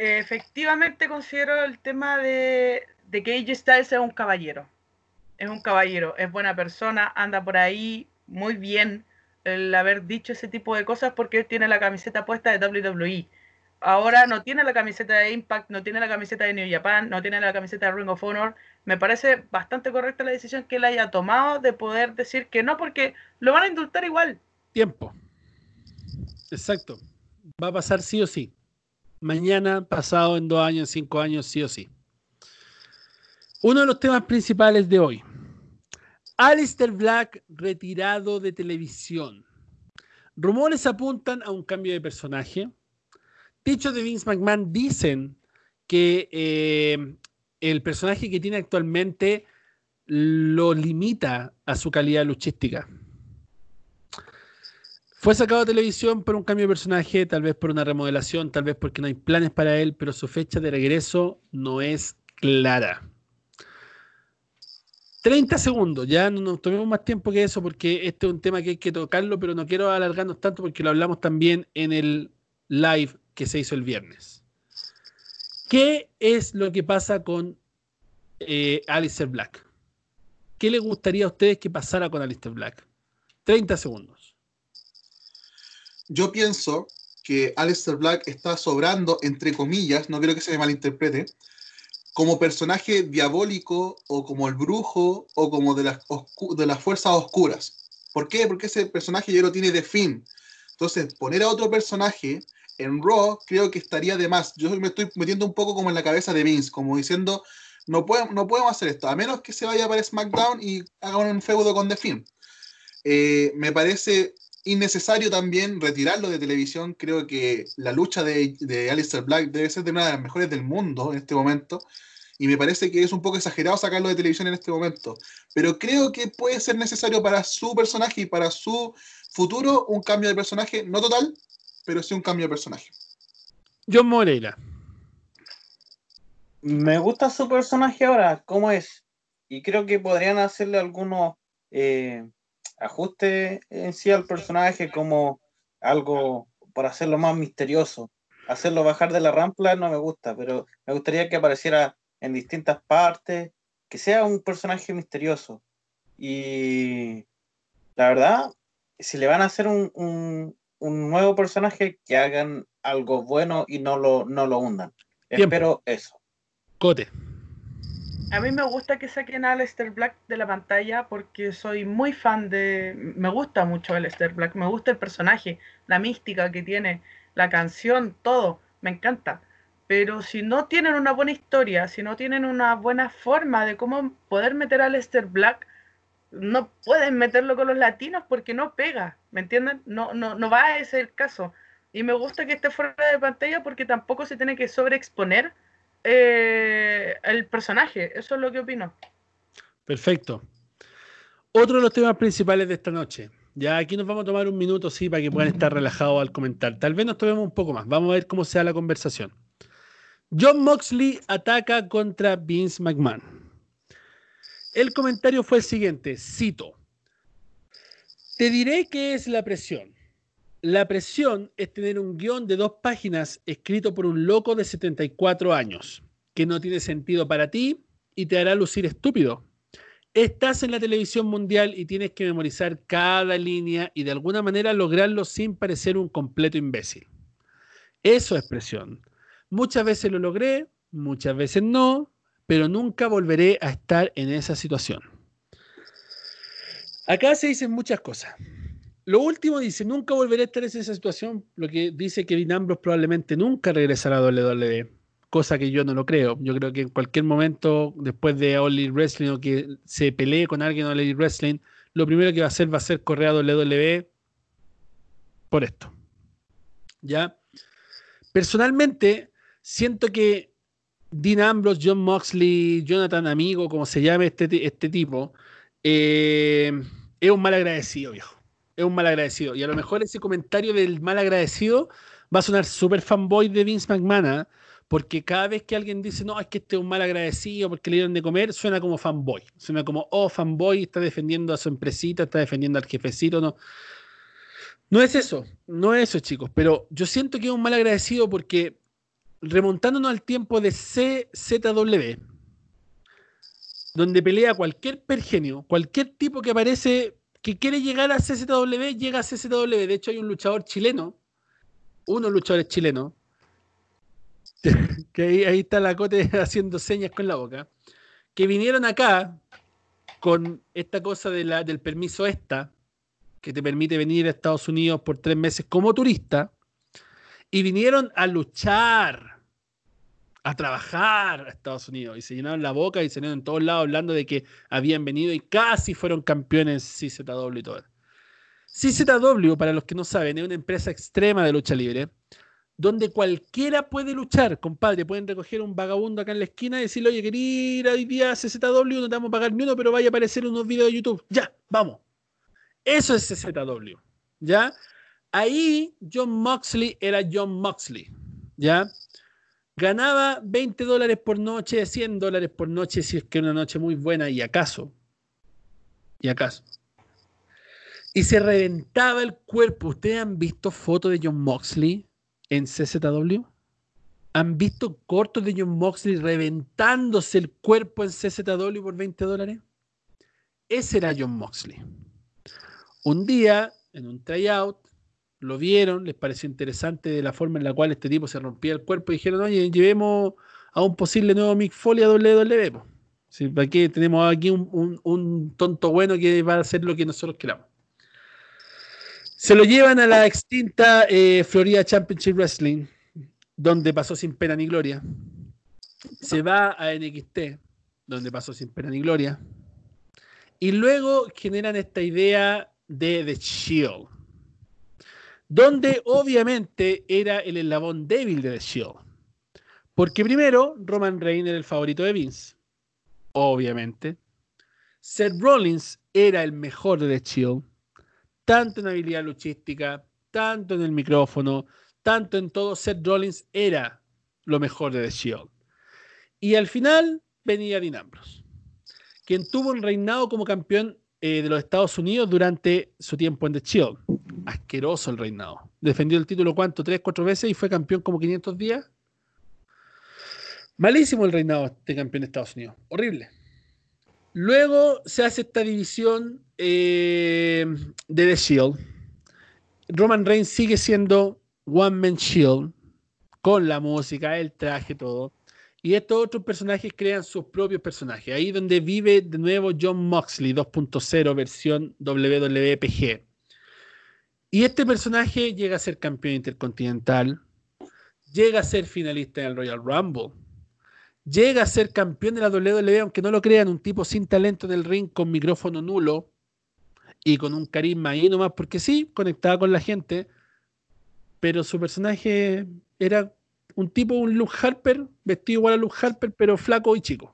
Efectivamente considero el tema de, de que AJ Styles es un caballero. Es un caballero, es buena persona, anda por ahí muy bien el haber dicho ese tipo de cosas porque él tiene la camiseta puesta de WWE. Ahora no tiene la camiseta de Impact, no tiene la camiseta de New Japan, no tiene la camiseta de Ring of Honor. Me parece bastante correcta la decisión que él haya tomado de poder decir que no porque lo van a indultar igual. Tiempo. Exacto. Va a pasar sí o sí. Mañana, pasado, en dos años, cinco años, sí o sí. Uno de los temas principales de hoy. Alistair Black retirado de televisión. Rumores apuntan a un cambio de personaje. Dichos de Vince McMahon dicen que eh, el personaje que tiene actualmente lo limita a su calidad luchística. Fue sacado de televisión por un cambio de personaje, tal vez por una remodelación, tal vez porque no hay planes para él, pero su fecha de regreso no es clara. 30 segundos, ya no nos tomemos más tiempo que eso porque este es un tema que hay que tocarlo, pero no quiero alargarnos tanto porque lo hablamos también en el live que se hizo el viernes. ¿Qué es lo que pasa con eh, Alistair Black? ¿Qué le gustaría a ustedes que pasara con Alistair Black? 30 segundos. Yo pienso que Aleister Black está sobrando, entre comillas, no quiero que se me malinterprete, como personaje diabólico o como el brujo o como de las, fuerzas oscuras. ¿Por qué? Porque ese personaje ya lo tiene de fin. Entonces, poner a otro personaje en Raw creo que estaría de más. Yo me estoy metiendo un poco como en la cabeza de Vince, como diciendo, no, podemos, no podemos hacer esto, a menos que se vaya para SmackDown y haga un feudo con The Finn. Eh, me parece innecesario también retirarlo de televisión. Creo que la lucha de, de Aleister Black debe ser de una de las mejores del mundo en este momento. Y me parece que es un poco exagerado sacarlo de televisión en este momento. Pero creo que puede ser necesario para su personaje y para su futuro un cambio de personaje, no total, pero sí un cambio de personaje. John Moreira. Me gusta su personaje ahora, cómo es. Y creo que podrían hacerle algunos eh, ajustes en sí al personaje, como algo para hacerlo más misterioso. Hacerlo bajar de la rampla no me gusta, pero me gustaría que apareciera en distintas partes, que sea un personaje misterioso. Y la verdad, si le van a hacer un, un- un nuevo personaje, que hagan algo bueno y no lo, no lo hundan. Tiempo. Espero eso. Cote. A mí me gusta que saquen a Aleister Black de la pantalla porque soy muy fan de... Me gusta mucho Aleister Black, me gusta el personaje, la mística que tiene, la canción, todo, me encanta. Pero si no tienen una buena historia, si no tienen una buena forma de cómo poder meter a Aleister Black, no pueden meterlo con los latinos porque no pega, ¿me entienden? No, no, no va a ser el caso. Y me gusta que esté fuera de pantalla porque tampoco se tiene que sobreexponer eh, el personaje. Eso es lo que opino. Perfecto. Otro de los temas principales de esta noche. Ya aquí nos vamos a tomar un minuto, sí, para que puedan estar relajados al comentar. Tal vez nos tomemos un poco más. Vamos a ver cómo se da la conversación. John Moxley ataca contra Vince McMahon. El comentario fue el siguiente, cito. Te diré qué es la presión. La presión es tener un guion de dos páginas escrito por un loco de 74 años, que no tiene sentido para ti y te hará lucir estúpido. Estás en la televisión mundial y tienes que memorizar cada línea y de alguna manera lograrlo sin parecer un completo imbécil. Eso es presión. Muchas veces lo logré, muchas veces no, pero nunca volveré a estar en esa situación. Acá se dicen muchas cosas. Lo último dice, nunca volveré a estar en esa situación, lo que dice que Dean Ambrose probablemente nunca regresará a WWE, cosa que yo no lo creo. Yo creo que en cualquier momento, después de All Wrestling o que se pelee con alguien en All Wrestling, lo primero que va a hacer va a ser correr a WWE por esto. ¿Ya? Personalmente, siento que Dean Ambrose, John Moxley, Jonathan Amigo, como se llame este, este tipo, eh, es un mal agradecido, viejo. Es un mal agradecido. Y a lo mejor ese comentario del mal agradecido va a sonar súper fanboy de Vince McMahon, ¿ah? porque cada vez que alguien dice, no, es que este es un mal agradecido porque le dieron de comer, suena como fanboy. Suena como, oh, fanboy está defendiendo a su empresita, está defendiendo al jefecito, no. No es eso, no es eso, chicos, pero yo siento que es un mal agradecido porque remontándonos al tiempo de CZW, donde pelea cualquier pergenio, cualquier tipo que aparece que quiere llegar a CZW, llega a CZW. De hecho, hay un luchador chileno, unos luchadores chilenos, que ahí, está la cote haciendo señas con la boca, que vinieron acá con esta cosa de la, del permiso esta, que te permite venir a Estados Unidos por tres meses como turista, y vinieron a luchar, a trabajar a Estados Unidos, y se llenaron la boca y se llenaron en todos lados hablando de que habían venido y casi fueron campeones CZW y todo. CZW, para los que no saben, es una empresa extrema de lucha libre, donde cualquiera puede luchar, compadre. Pueden recoger un vagabundo acá en la esquina y decirle, oye, quería ir hoy día a CZW, no te vamos a pagar ni uno, pero vaya a aparecer unos videos de YouTube. Ya, vamos. Eso es CZW. ¿Ya? Ahí John Moxley era John Moxley. ¿Ya? Ganaba 20 dólares por noche, 100 dólares por noche, si es que una noche muy buena, y acaso. Y acaso. Y se reventaba el cuerpo. ¿Ustedes han visto fotos de John Moxley? en CZW? ¿Han visto cortos de John Moxley reventándose el cuerpo en CZW por 20 dólares? Ese era John Moxley. Un día, en un tryout, lo vieron, les pareció interesante de la forma en la cual este tipo se rompía el cuerpo y dijeron, oye, llevemos a un posible nuevo Mick Foley a WWE. Sí, aquí tenemos aquí un, tonto bueno que va a hacer lo que nosotros queramos. Se lo llevan a la extinta eh, Florida Championship Wrestling, donde pasó sin pena ni gloria. Se va a NXT, donde pasó sin pena ni gloria. Y luego generan esta idea de The Shield, donde obviamente era el eslabón débil de The Shield. Porque primero, Roman Reigns era el favorito de Vince, obviamente. Seth Rollins era el mejor de The Shield tanto en habilidad luchística, tanto en el micrófono, tanto en todo, Seth Rollins era lo mejor de The Shield. Y al final venía Dean Ambrose, quien tuvo un reinado como campeón eh, de los Estados Unidos durante su tiempo en The Shield. Asqueroso el reinado. Defendió el título, ¿cuánto? ¿Tres, cuatro veces y fue campeón como 500 días? Malísimo el reinado de campeón de Estados Unidos. Horrible. Luego se hace esta división eh, de The Shield. Roman Reigns sigue siendo One Man Shield con la música, el traje, todo. Y estos otros personajes crean sus propios personajes. Ahí donde vive de nuevo John Moxley 2.0 versión WWPG. Y este personaje llega a ser campeón intercontinental, llega a ser finalista en el Royal Rumble llega a ser campeón de la WWE, aunque no lo crean, un tipo sin talento en el ring, con micrófono nulo y con un carisma ahí nomás, porque sí, conectaba con la gente, pero su personaje era un tipo, un Luke Harper, vestido igual a Luke Harper, pero flaco y chico.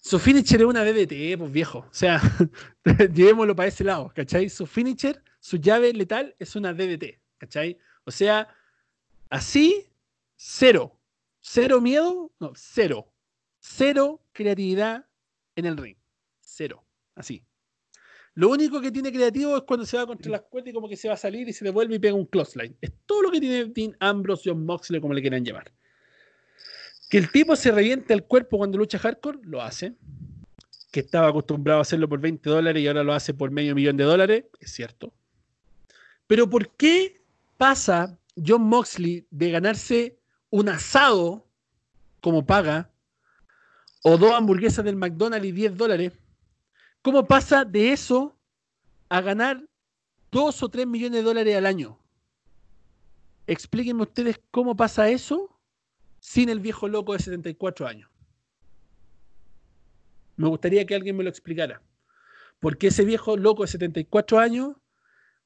Su finisher es una DDT, pues viejo. O sea, llevémoslo para ese lado, ¿cachai? Su finisher, su llave letal es una DDT, ¿cachai? O sea, así, cero. Cero miedo, no, cero. Cero creatividad en el ring. Cero. Así. Lo único que tiene creativo es cuando se va contra las cuerdas y como que se va a salir y se devuelve y pega un line. Es todo lo que tiene Dean Ambrose, John Moxley, como le quieran llamar. Que el tipo se reviente el cuerpo cuando lucha hardcore, lo hace. Que estaba acostumbrado a hacerlo por 20 dólares y ahora lo hace por medio millón de dólares, es cierto. Pero ¿por qué pasa John Moxley de ganarse un asado como paga o dos hamburguesas del McDonald's y 10 dólares, ¿cómo pasa de eso a ganar 2 o 3 millones de dólares al año? Explíquenme ustedes cómo pasa eso sin el viejo loco de 74 años. Me gustaría que alguien me lo explicara. Porque ese viejo loco de 74 años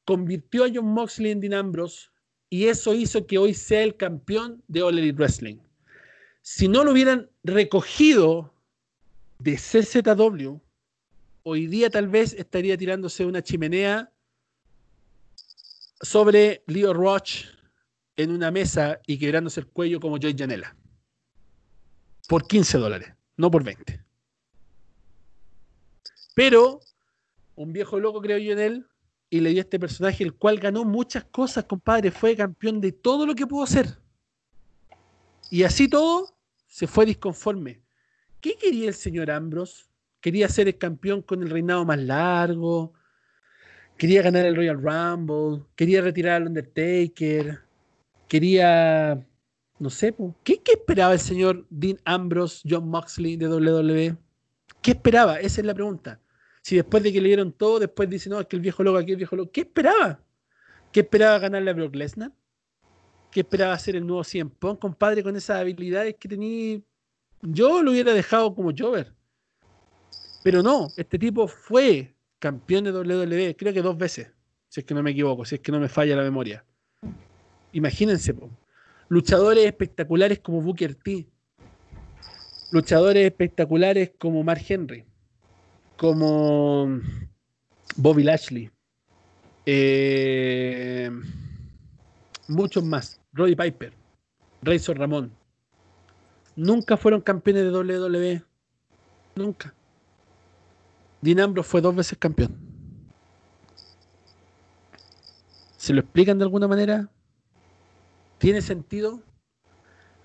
convirtió a John Moxley en Dean y eso hizo que hoy sea el campeón de All Elite Wrestling. Si no lo hubieran recogido de CZW, hoy día tal vez estaría tirándose una chimenea sobre Leo Roach en una mesa y quebrándose el cuello como Joy Janela. Por 15 dólares, no por 20. Pero un viejo loco creo yo en él y le dio este personaje, el cual ganó muchas cosas, compadre. Fue campeón de todo lo que pudo ser. Y así todo, se fue disconforme. ¿Qué quería el señor Ambrose? Quería ser el campeón con el reinado más largo. Quería ganar el Royal Rumble. Quería retirar al Undertaker. Quería. No sé, ¿qué, ¿qué esperaba el señor Dean Ambrose, John Moxley de WWE? ¿Qué esperaba? Esa es la pregunta. Si después de que le dieron todo, después dice, no, es que el viejo loco aquí, el viejo loco. ¿Qué esperaba? ¿Qué esperaba ganarle a Brock Lesnar? ¿Qué esperaba ser el nuevo 100 Punk, compadre, con esas habilidades que tenía? Yo lo hubiera dejado como Jover. Pero no, este tipo fue campeón de WWE, creo que dos veces, si es que no me equivoco, si es que no me falla la memoria. Imagínense, luchadores espectaculares como Booker T, luchadores espectaculares como Mark Henry, como Bobby Lashley, eh, muchos más, Roddy Piper, Razor Ramón, nunca fueron campeones de WWE, nunca. Dean fue dos veces campeón. ¿Se lo explican de alguna manera? ¿Tiene sentido?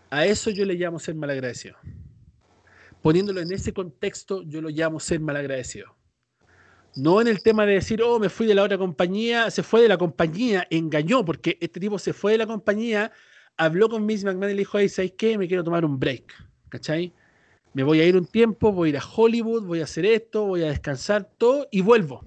A eso yo le llamo ser malagradecido. Poniéndolo en ese contexto, yo lo llamo ser malagradecido. No en el tema de decir, oh, me fui de la otra compañía, se fue de la compañía, engañó, porque este tipo se fue de la compañía, habló con Miss McMahon y le dijo, hey, ¿sabes qué? Me quiero tomar un break. ¿Cachai? Me voy a ir un tiempo, voy a ir a Hollywood, voy a hacer esto, voy a descansar todo y vuelvo.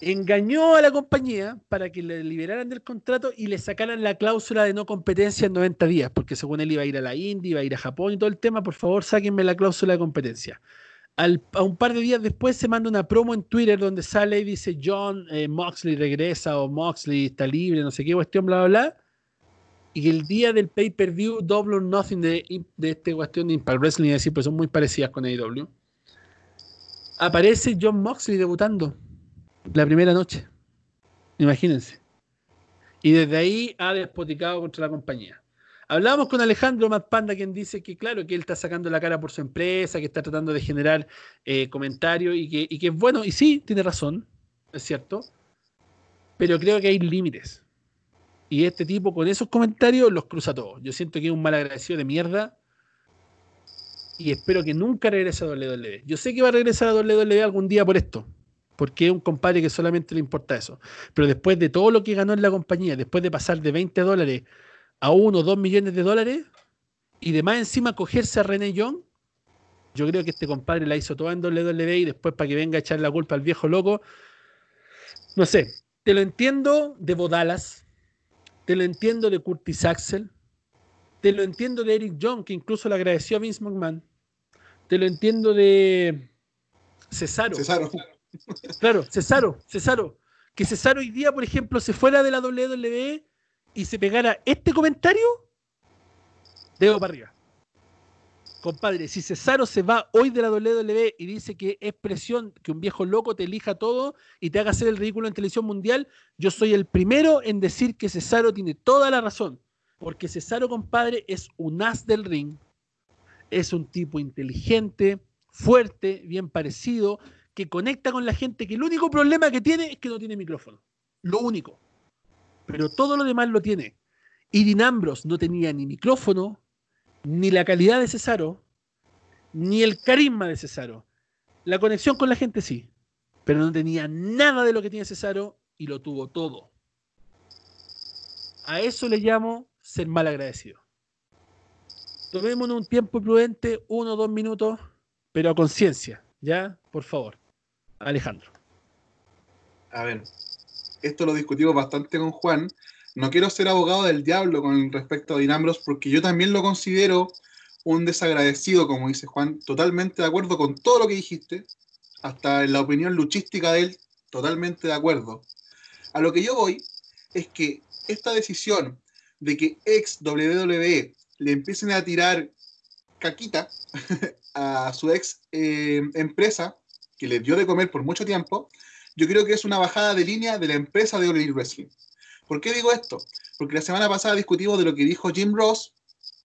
Engañó a la compañía para que le liberaran del contrato y le sacaran la cláusula de no competencia en 90 días, porque según él iba a ir a la India, iba a ir a Japón y todo el tema, por favor sáquenme la cláusula de competencia. a un par de días después se manda una promo en Twitter donde sale y dice John eh, Moxley regresa o Moxley está libre, no sé qué cuestión, bla, bla, bla y el día del pay-per-view Double or Nothing de, de esta cuestión de Impact Wrestling, es decir, pues son muy parecidas con AEW, aparece John Moxley debutando la primera noche. Imagínense. Y desde ahí ha despoticado contra la compañía. Hablamos con Alejandro Matpanda, quien dice que, claro, que él está sacando la cara por su empresa, que está tratando de generar eh, comentarios y que, y que bueno. Y sí, tiene razón, es cierto. Pero creo que hay límites. Y este tipo con esos comentarios los cruza todos. Yo siento que es un mal agradecido de mierda. Y espero que nunca regrese a WWE. Yo sé que va a regresar a WWE algún día por esto. Porque es un compadre que solamente le importa eso. Pero después de todo lo que ganó en la compañía, después de pasar de 20 dólares a 1 o 2 millones de dólares, y de más encima cogerse a René Young, yo creo que este compadre la hizo toda en WWE y después para que venga a echar la culpa al viejo loco. No sé, te lo entiendo de Bodalas, te lo entiendo de Curtis Axel. Te lo entiendo de Eric John, que incluso le agradeció a Vince McMahon. Te lo entiendo de Cesaro. Cesaro. Claro, Cesaro, Cesaro. Que Cesaro hoy día, por ejemplo, se fuera de la WWE y se pegara este comentario, dedo para arriba. Compadre, si Cesaro se va hoy de la WWE y dice que es presión que un viejo loco te elija todo y te haga hacer el ridículo en televisión mundial, yo soy el primero en decir que Cesaro tiene toda la razón. Porque Cesaro, compadre, es un as del ring. Es un tipo inteligente, fuerte, bien parecido, que conecta con la gente, que el único problema que tiene es que no tiene micrófono. Lo único. Pero todo lo demás lo tiene. Y Dinambros no tenía ni micrófono, ni la calidad de Cesaro, ni el carisma de Cesaro. La conexión con la gente sí, pero no tenía nada de lo que tiene Cesaro y lo tuvo todo. A eso le llamo ser mal agradecido. Tomémonos un tiempo prudente, uno o dos minutos, pero a conciencia, ¿ya? Por favor. Alejandro. A ver, esto lo discutimos bastante con Juan no quiero ser abogado del diablo con respecto a Dinambros porque yo también lo considero un desagradecido, como dice Juan, totalmente de acuerdo con todo lo que dijiste, hasta en la opinión luchística de él, totalmente de acuerdo. A lo que yo voy es que esta decisión de que ex WWE le empiecen a tirar caquita a su ex eh, empresa, que le dio de comer por mucho tiempo, yo creo que es una bajada de línea de la empresa de All Wrestling. ¿Por qué digo esto? Porque la semana pasada discutimos de lo que dijo Jim Ross,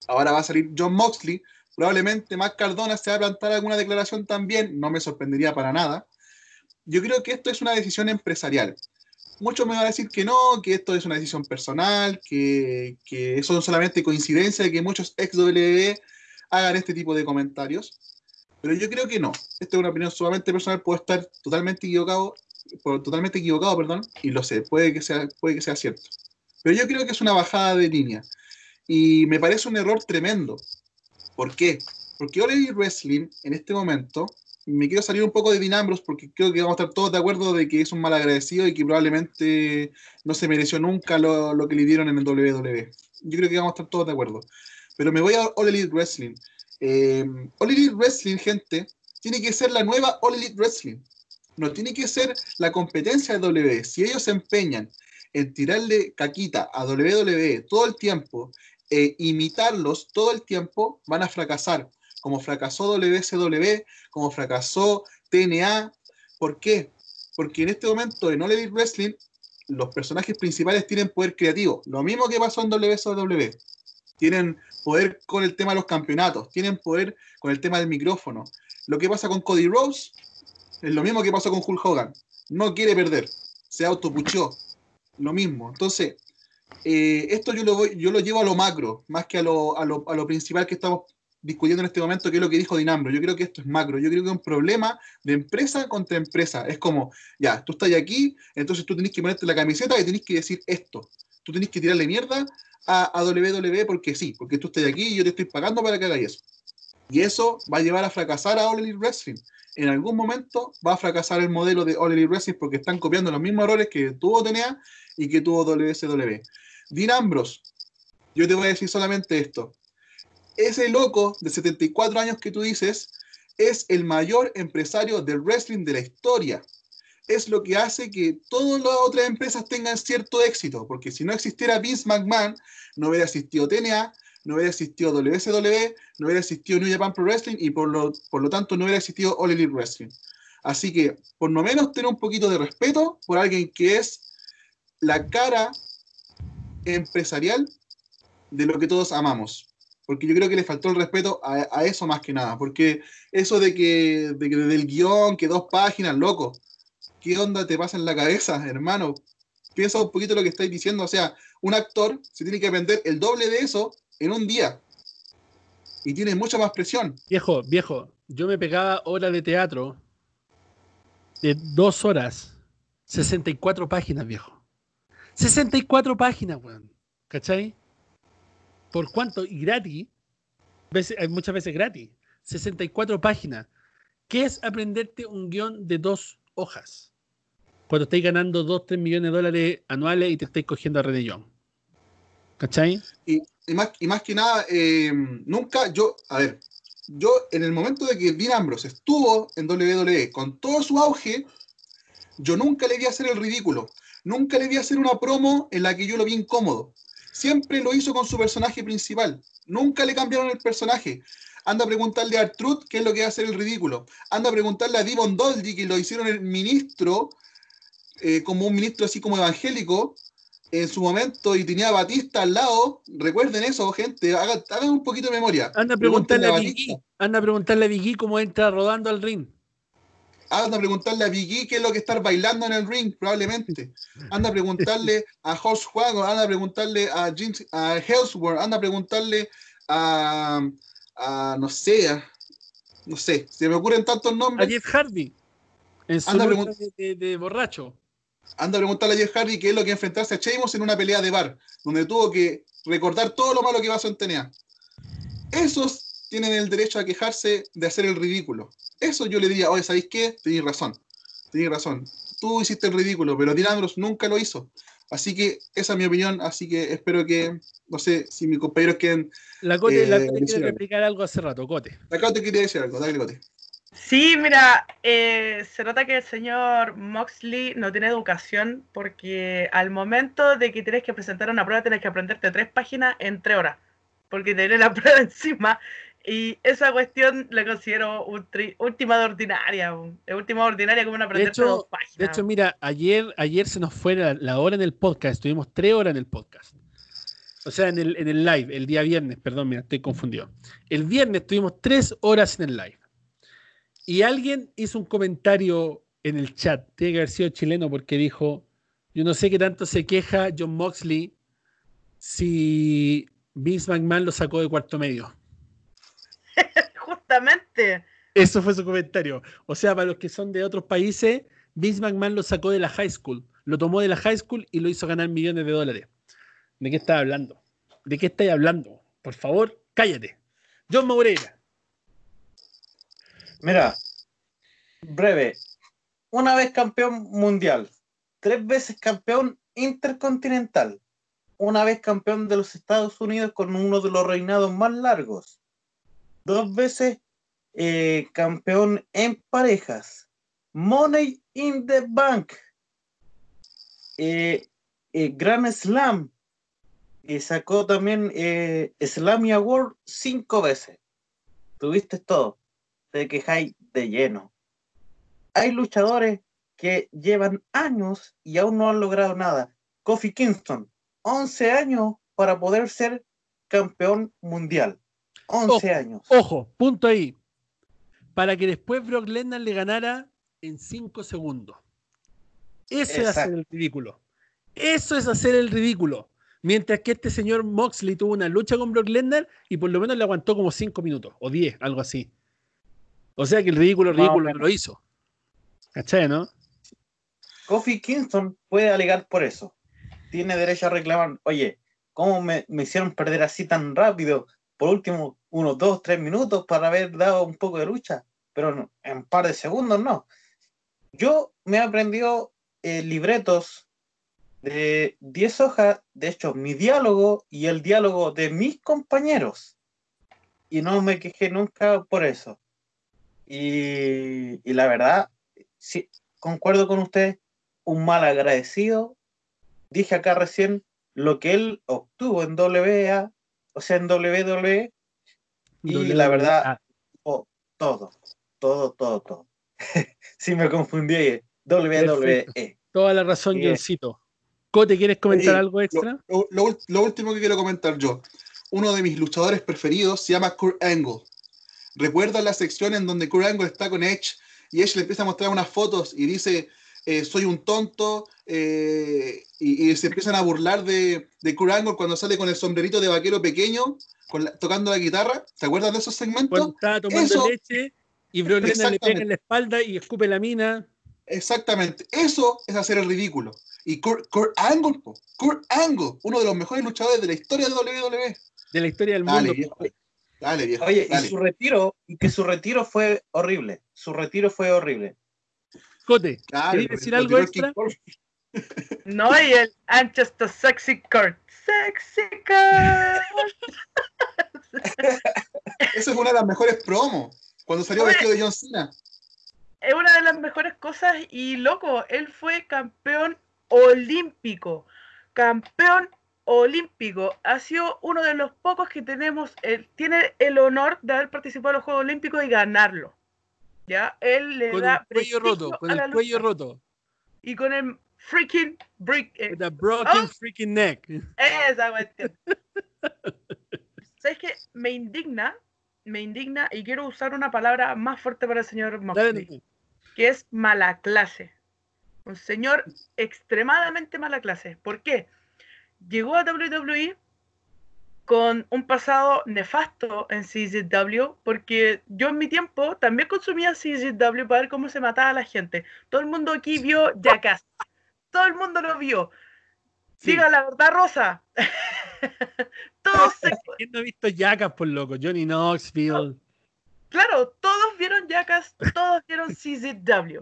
ahora va a salir John Moxley, probablemente Matt Cardona se va a plantar alguna declaración también, no me sorprendería para nada. yo creo que esto es una decisión empresarial. Muchos me van a decir que no, que esto es una decisión personal, que, que son solamente coincidencia de que muchos ex WWE hagan este tipo de comentarios. Pero yo creo que no. Esta es una opinión sumamente personal, puedo estar totalmente equivocado, totalmente equivocado, perdón, y lo sé, puede que sea, puede que sea cierto. Pero yo creo que es una bajada de línea. Y me parece un error tremendo. ¿Por qué? Porque Elite Wrestling en este momento, me quiero salir un poco de Dinambros porque creo que vamos a estar todos de acuerdo de que es un mal agradecido y que probablemente no se mereció nunca lo, lo que le dieron en el WWE. Yo creo que vamos a estar todos de acuerdo. Pero me voy a All Elite Wrestling. Eh, All Wrestling, gente, tiene que ser la nueva All Elite Wrestling. No tiene que ser la competencia de WWE. Si ellos se empeñan en tirarle caquita a WWE todo el tiempo, e imitarlos todo el tiempo, van a fracasar. Como fracasó WCW, como fracasó TNA. ¿Por qué? Porque en este momento en All Elite Wrestling los personajes principales tienen poder creativo. Lo mismo que pasó en WCW. Tienen poder con el tema de los campeonatos, tienen poder con el tema del micrófono. Lo que pasa con Cody Rose es lo mismo que pasó con Hulk Hogan. No quiere perder, se autopuchó. Lo mismo. Entonces, eh, esto yo lo, voy, yo lo llevo a lo macro, más que a lo, a, lo, a lo, principal que estamos discutiendo en este momento, que es lo que dijo Dinambro. Yo creo que esto es macro. Yo creo que es un problema de empresa contra empresa. Es como, ya, tú estás aquí, entonces tú tenés que ponerte la camiseta y tenés que decir esto. Tú tenés que tirarle mierda a, a WWE porque sí, porque tú estás aquí y yo te estoy pagando para que hagas eso. Y eso va a llevar a fracasar a All Wrestling. En algún momento va a fracasar el modelo de All Wrestling porque están copiando los mismos errores que tuvo TNA y que tuvo WSW. Dean Ambrose, yo te voy a decir solamente esto. Ese loco de 74 años que tú dices es el mayor empresario del wrestling de la historia es lo que hace que todas las otras empresas tengan cierto éxito, porque si no existiera Vince McMahon, no hubiera existido TNA, no hubiera existido WSW, no hubiera existido New Japan Pro Wrestling y por lo, por lo tanto no hubiera existido All Elite Wrestling. Así que, por lo menos, tener un poquito de respeto por alguien que es la cara empresarial de lo que todos amamos. Porque yo creo que le faltó el respeto a, eso más que nada. Porque eso de que, de que del guion, que dos páginas, loco ¿qué onda te pasa en la cabeza, hermano? Piensa un poquito lo que estáis diciendo. O sea, un actor se tiene que aprender el doble de eso en un día. Y tiene mucha más presión. Viejo, viejo, yo me pegaba horas de teatro de dos horas, 64 páginas, viejo. 64 páginas, weón. ¿Cachai? ¿Por cuánto? Y gratis. Hay muchas veces gratis. 64 páginas. ¿Qué es aprenderte un guion de dos hojas? cuando estáis ganando 2, 3 millones de dólares anuales y te estáis cogiendo a René Young. ¿Cachai? Y, y, más, y más que nada, eh, nunca yo, a ver, yo en el momento de que Dean Ambrose estuvo en WWE con todo su auge, yo nunca le vi hacer el ridículo. Nunca le vi hacer una promo en la que yo lo vi incómodo. Siempre lo hizo con su personaje principal. Nunca le cambiaron el personaje. Anda a preguntarle a Truth qué es lo que va a hacer el ridículo. Anda a preguntarle a Divon Doldy, que lo hicieron el ministro eh, como un ministro así como evangélico en su momento y tenía a Batista al lado. Recuerden eso, gente. Hagan, hagan un poquito de memoria. Anda a preguntarle a, Biggie. Anda a preguntarle a Biggie cómo entra rodando al ring. Anda a preguntarle a Biggie qué es lo que está bailando en el ring, probablemente. Anda a preguntarle a Horst Juego, anda a preguntarle a, James, a Hellsworth, anda a preguntarle a, a no sé, a, no sé, se me ocurren tantos nombres. A Jeff Hardy, en su Anda a de, de, de borracho. Anda a preguntarle a Jeff Hardy qué es lo que enfrentarse a Sheamus en una pelea de bar, donde tuvo que recordar todo lo malo que pasó en TNA. Esos tienen el derecho a quejarse de hacer el ridículo. Eso yo le diría, oye, ¿sabéis qué? Tenéis razón. Tenéis razón. Tú hiciste el ridículo, pero Dean Ambrose nunca lo hizo. Así que esa es mi opinión. Así que espero que, no sé, si mis compañeros quieren. La Cote, eh, la Cote quiere replicar algo hace rato, Cote. La Cote quería decir algo, dale, Cote. Sí, mira, eh, se nota que el señor Moxley no tiene educación porque al momento de que tienes que presentar una prueba tienes que aprenderte tres páginas en tres horas, porque te viene la prueba encima y esa cuestión la considero última de ordinaria, última de ordinaria como una aprenderte dos páginas. De hecho, mira, ayer, ayer se nos fue la, la, hora en el podcast, estuvimos tres horas en el podcast. O sea, en el, en el live, el día viernes, perdón, mira, estoy confundido. El viernes estuvimos tres horas en el live y alguien hizo un comentario en el chat. Tiene que haber sido chileno porque dijo, yo no sé qué tanto se queja John Moxley si Vince McMahon lo sacó de cuarto medio. Justamente. Eso fue su comentario. O sea, para los que son de otros países, Vince McMahon lo sacó de la high school. Lo tomó de la high school y lo hizo ganar millones de dólares. ¿De qué estás hablando? ¿De qué estás hablando? Por favor, cállate. John Moreira. Mira, breve. Una vez campeón mundial, tres veces campeón intercontinental, una vez campeón de los Estados Unidos con uno de los reinados más largos, dos veces eh, campeón en parejas, Money in the Bank, eh, eh, Grand Slam, y sacó también eh, Slammy Award cinco veces. Tuviste todo. Te quejáis de lleno. Hay luchadores que llevan años y aún no han logrado nada. Kofi Kingston, 11 años para poder ser campeón mundial. 11 Ojo, años. Ojo, punto ahí. Para que después Brock Lesnar le ganara en 5 segundos. Eso es hacer el ridículo. Eso es hacer el ridículo. Mientras que este señor Moxley tuvo una lucha con Brock Lesnar y por lo menos le aguantó como 5 minutos o 10, algo así. O sea que el ridículo, ridículo no lo hizo. ¿Cachai, no? Kofi Kingston puede alegar por eso. Tiene derecho a reclamar, oye, ¿cómo me, me hicieron perder así tan rápido? Por último, unos dos, tres minutos para haber dado un poco de lucha, pero no, en un par de segundos no. Yo me he aprendido eh, libretos de 10 hojas, de hecho, mi diálogo y el diálogo de mis compañeros. Y no me quejé nunca por eso. Y, y la verdad, sí, concuerdo con usted, un mal agradecido. Dije acá recién lo que él obtuvo en WA, o sea, en WWE, Y la verdad- oh, todo, todo, todo, todo. sí me confundí, ahí, WWE. toda la razón, Bien. Johncito. Cote, ¿quieres comentar algo extra? Lo, lo último que quiero comentar yo. Uno de mis luchadores preferidos se llama Kurt Angle. ¿Recuerdan la sección en donde Kurt Angle está con Edge y Edge le empieza a mostrar unas fotos y dice, eh, soy un tonto, eh, y, y se empiezan a burlar de, de Kurt Angle cuando sale con el sombrerito de vaquero pequeño, con la- tocando la guitarra? ¿Se acuerdan de esos segmentos? Cuando estaba tomando eso- leche y Brock Lesnar le pega en la espalda y escupe la mina. Exactamente. Eso es hacer el ridículo. Y Kurt, Kurt Angle, po. Kurt Angle, uno de los mejores luchadores de la historia de WWE. de la historia del mundo. Dale, viejo. Oye, y su retiro, y que su retiro fue horrible. Su retiro fue horrible. Cote, Dale, ¿querías lo- decir algo extra? No, y el I'm just a sexy Kurt. Sexy Kurt. Esa es una de las mejores promos. Cuando salió Oye. vestido de John Cena. es una de las mejores cosas y loco, él fue campeón olímpico. Campeón olímpico. Ha sido uno de los pocos que tenemos, él tiene el honor de haber participado en los Juegos Olímpicos y ganarlo. ¿Ya? Él le Con da el cuello roto, con el cuello roto. Y con el freaking break. eh, With a broken Oh. freaking neck. Esa cuestión. ¿Sabes qué? Me indigna, me indigna y quiero usar una palabra más fuerte para el señor Moxley, que es mala clase. Un señor extremadamente mala clase. ¿Por qué? Llegó a WWE con un pasado nefasto en CZW, porque yo en mi tiempo también consumía CZW para ver cómo se mataba a la gente. Todo el mundo aquí vio Jackass. Todo el mundo lo vio. Sí. Diga la verdad, Rosa. Todos se- ¿Quién no ha visto Jackass por loco? Johnny Knoxville. claro, todos vieron Jackass, todos vieron CZW.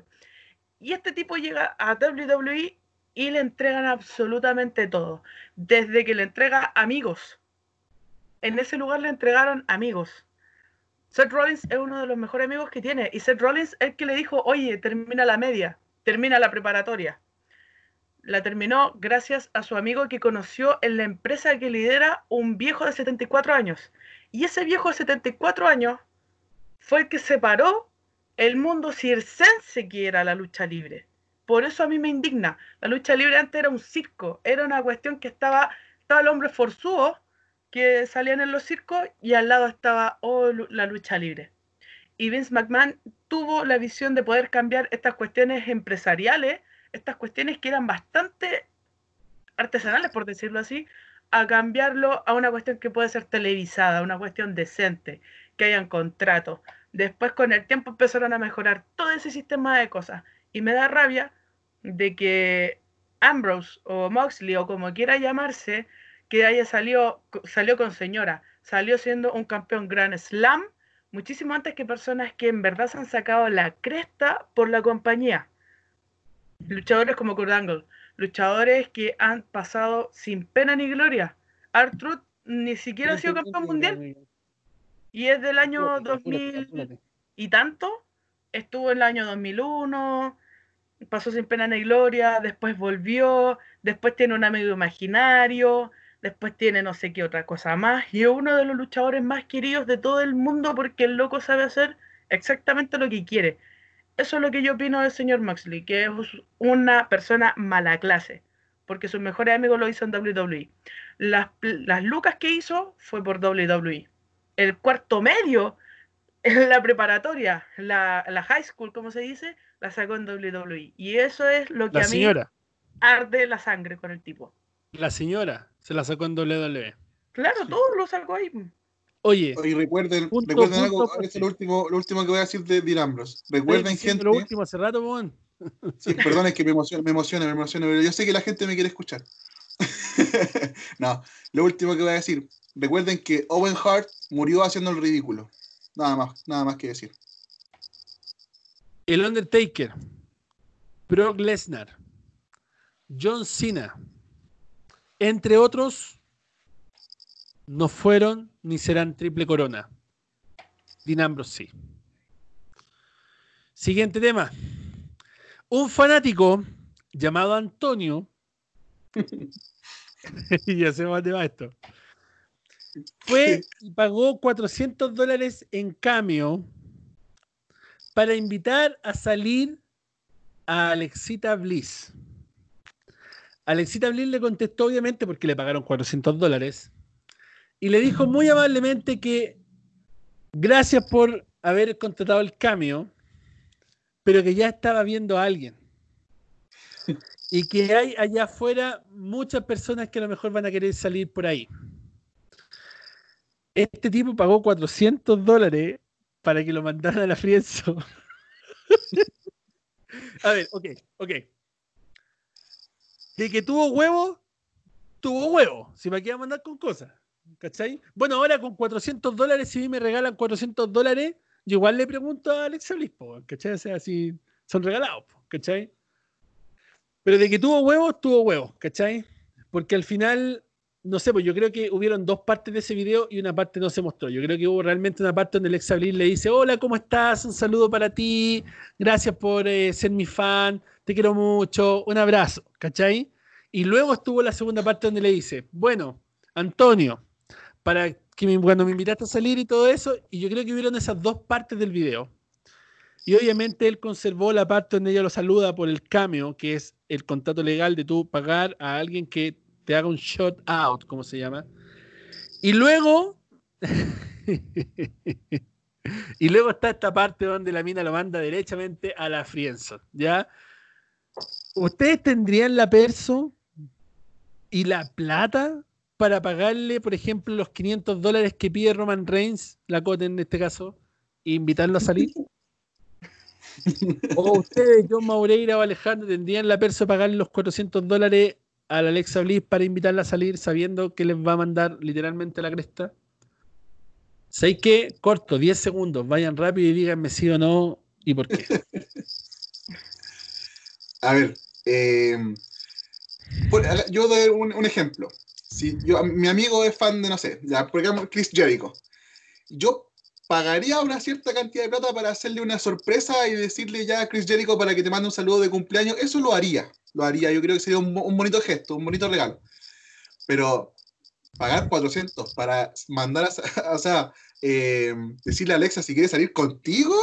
Y este tipo llega a WWE y le entregan absolutamente todo. Desde que le entrega amigos. En ese lugar le entregaron amigos. Seth Rollins es uno de los mejores amigos que tiene. Y Seth Rollins es el que le dijo, oye, termina la media, termina la preparatoria. La terminó gracias a su amigo que conoció en la empresa que lidera un viejo de 74 años. Y ese viejo de 74 años fue el que separó el mundo circense que era la lucha libre. Por eso a mí me indigna. La lucha libre antes era un circo, era una cuestión que estaba, estaba el hombre forzudo que salían en los circos y al lado estaba oh, la lucha libre. y Vince McMahon tuvo la visión de poder cambiar estas cuestiones empresariales, estas cuestiones que eran bastante artesanales, por decirlo así, a cambiarlo a una cuestión que puede ser televisada, una cuestión decente, que hayan contratos. Después con el tiempo empezaron a mejorar todo ese sistema de cosas. Y me da rabia de que Ambrose o Moxley o como quiera llamarse, que haya salido, salió con señora, salió siendo un campeón Grand Slam muchísimo antes que personas que en verdad se han sacado la cresta por la compañía. Luchadores como Kurt Angle, luchadores que han pasado sin pena ni gloria. Artruth ni siquiera ha sido campeón mundial y es del año 2000 y tanto. Estuvo en el año 2001, pasó sin pena ni gloria, después volvió, después tiene un amigo imaginario, después tiene no sé qué otra cosa más, y es uno de los luchadores más queridos de todo el mundo porque el loco sabe hacer exactamente lo que quiere. Eso es lo que yo opino del señor Moxley, que es una persona mala clase, porque sus mejores amigos lo hizo en WWE. Las, las lucas que hizo fue por WWE. El cuarto medio, en la preparatoria, la, la high school, como se dice, la sacó en WWE. Y eso es lo que La a mí señora, arde la sangre con el tipo. la señora se la sacó en WWE. Claro, todo lo sacó ahí. Oye, Y recuerden, Punto, recuerden algo, punto, ahora es lo último, lo último que voy a decir de Dean Ambrose. Recuerden, gente. lo último hace rato, weón. Sí, perdón, es que me emociona, me emociona, me emociona, pero yo sé que la gente me quiere escuchar. no, lo último que voy a decir. Recuerden que Owen Hart murió haciendo el ridículo. Nada más, nada más que decir. El Undertaker, Brock Lesnar, John Cena, entre otros, no fueron ni serán triple corona. Dean sí. Siguiente tema. Un fanático llamado Antonio, y ya sé más de esto, fue y pagó 400 dólares en cambio para invitar a salir a Alexita Bliss. Alexita Bliss le contestó, obviamente, porque le pagaron 400 dólares, y le dijo muy amablemente que gracias por haber contratado el cambio, pero que ya estaba viendo a alguien. Y que hay allá afuera muchas personas que a lo mejor van a querer salir por ahí. Este tipo pagó 400 dólares para que lo mandaran a la Frienzo. a ver, ok, ok. De que tuvo huevo, tuvo huevo. Si me queda mandar con cosas. ¿Cachai? Bueno, ahora con 400 dólares, si me regalan 400 dólares, yo igual le pregunto a Alex Bliss, ¿cachai? O sea, si son regalados, ¿cachai? Pero de que tuvo huevos, tuvo huevos, ¿cachai? Porque al final, no sé, pues yo creo que hubieron dos partes de ese video y una parte no se mostró. Yo creo que hubo realmente una parte donde Alexa Bliss le dice, hola, ¿cómo estás? Un saludo para ti, gracias por eh, ser mi fan, te quiero mucho, un abrazo, ¿cachai? Y luego estuvo la segunda parte donde le dice, bueno, Antonio, para que me- cuando me invitaste a salir y todo eso, y yo creo que hubieron esas dos partes del video. Y obviamente él conservó la parte donde ella lo saluda por el cameo, que es el contrato legal de tú pagar a alguien que te haga un shot out, como se llama. Y luego. y luego está esta parte donde la mina lo manda derechamente a la Frienzo, ¿ya? ¿Ustedes tendrían la perso y la plata para pagarle, por ejemplo, los 500 dólares que pide Roman Reigns, la Cote en este caso, e invitarlo a salir? ¿O ustedes, John Maureira o Alejandro, tendrían la perso pagarle los 400 dólares a Alexa Bliss para invitarla a salir sabiendo que les va a mandar literalmente la cresta? ¿Sabéis qué? Corto, 10 segundos. Vayan rápido y díganme sí o no y por qué. A ver, eh, yo doy un, un ejemplo. Si yo, mi amigo es fan de, no sé, ya, por ejemplo, Chris Jericho. Yo pagaría una cierta cantidad de plata para hacerle una sorpresa y decirle ya a Chris Jericho para que te mande un saludo de cumpleaños. Eso lo haría, lo haría. Yo creo que sería un, bo- un bonito gesto, un bonito regalo. Pero pagar 400 para mandar a, o sea, eh, decirle a Alexa si quiere salir contigo,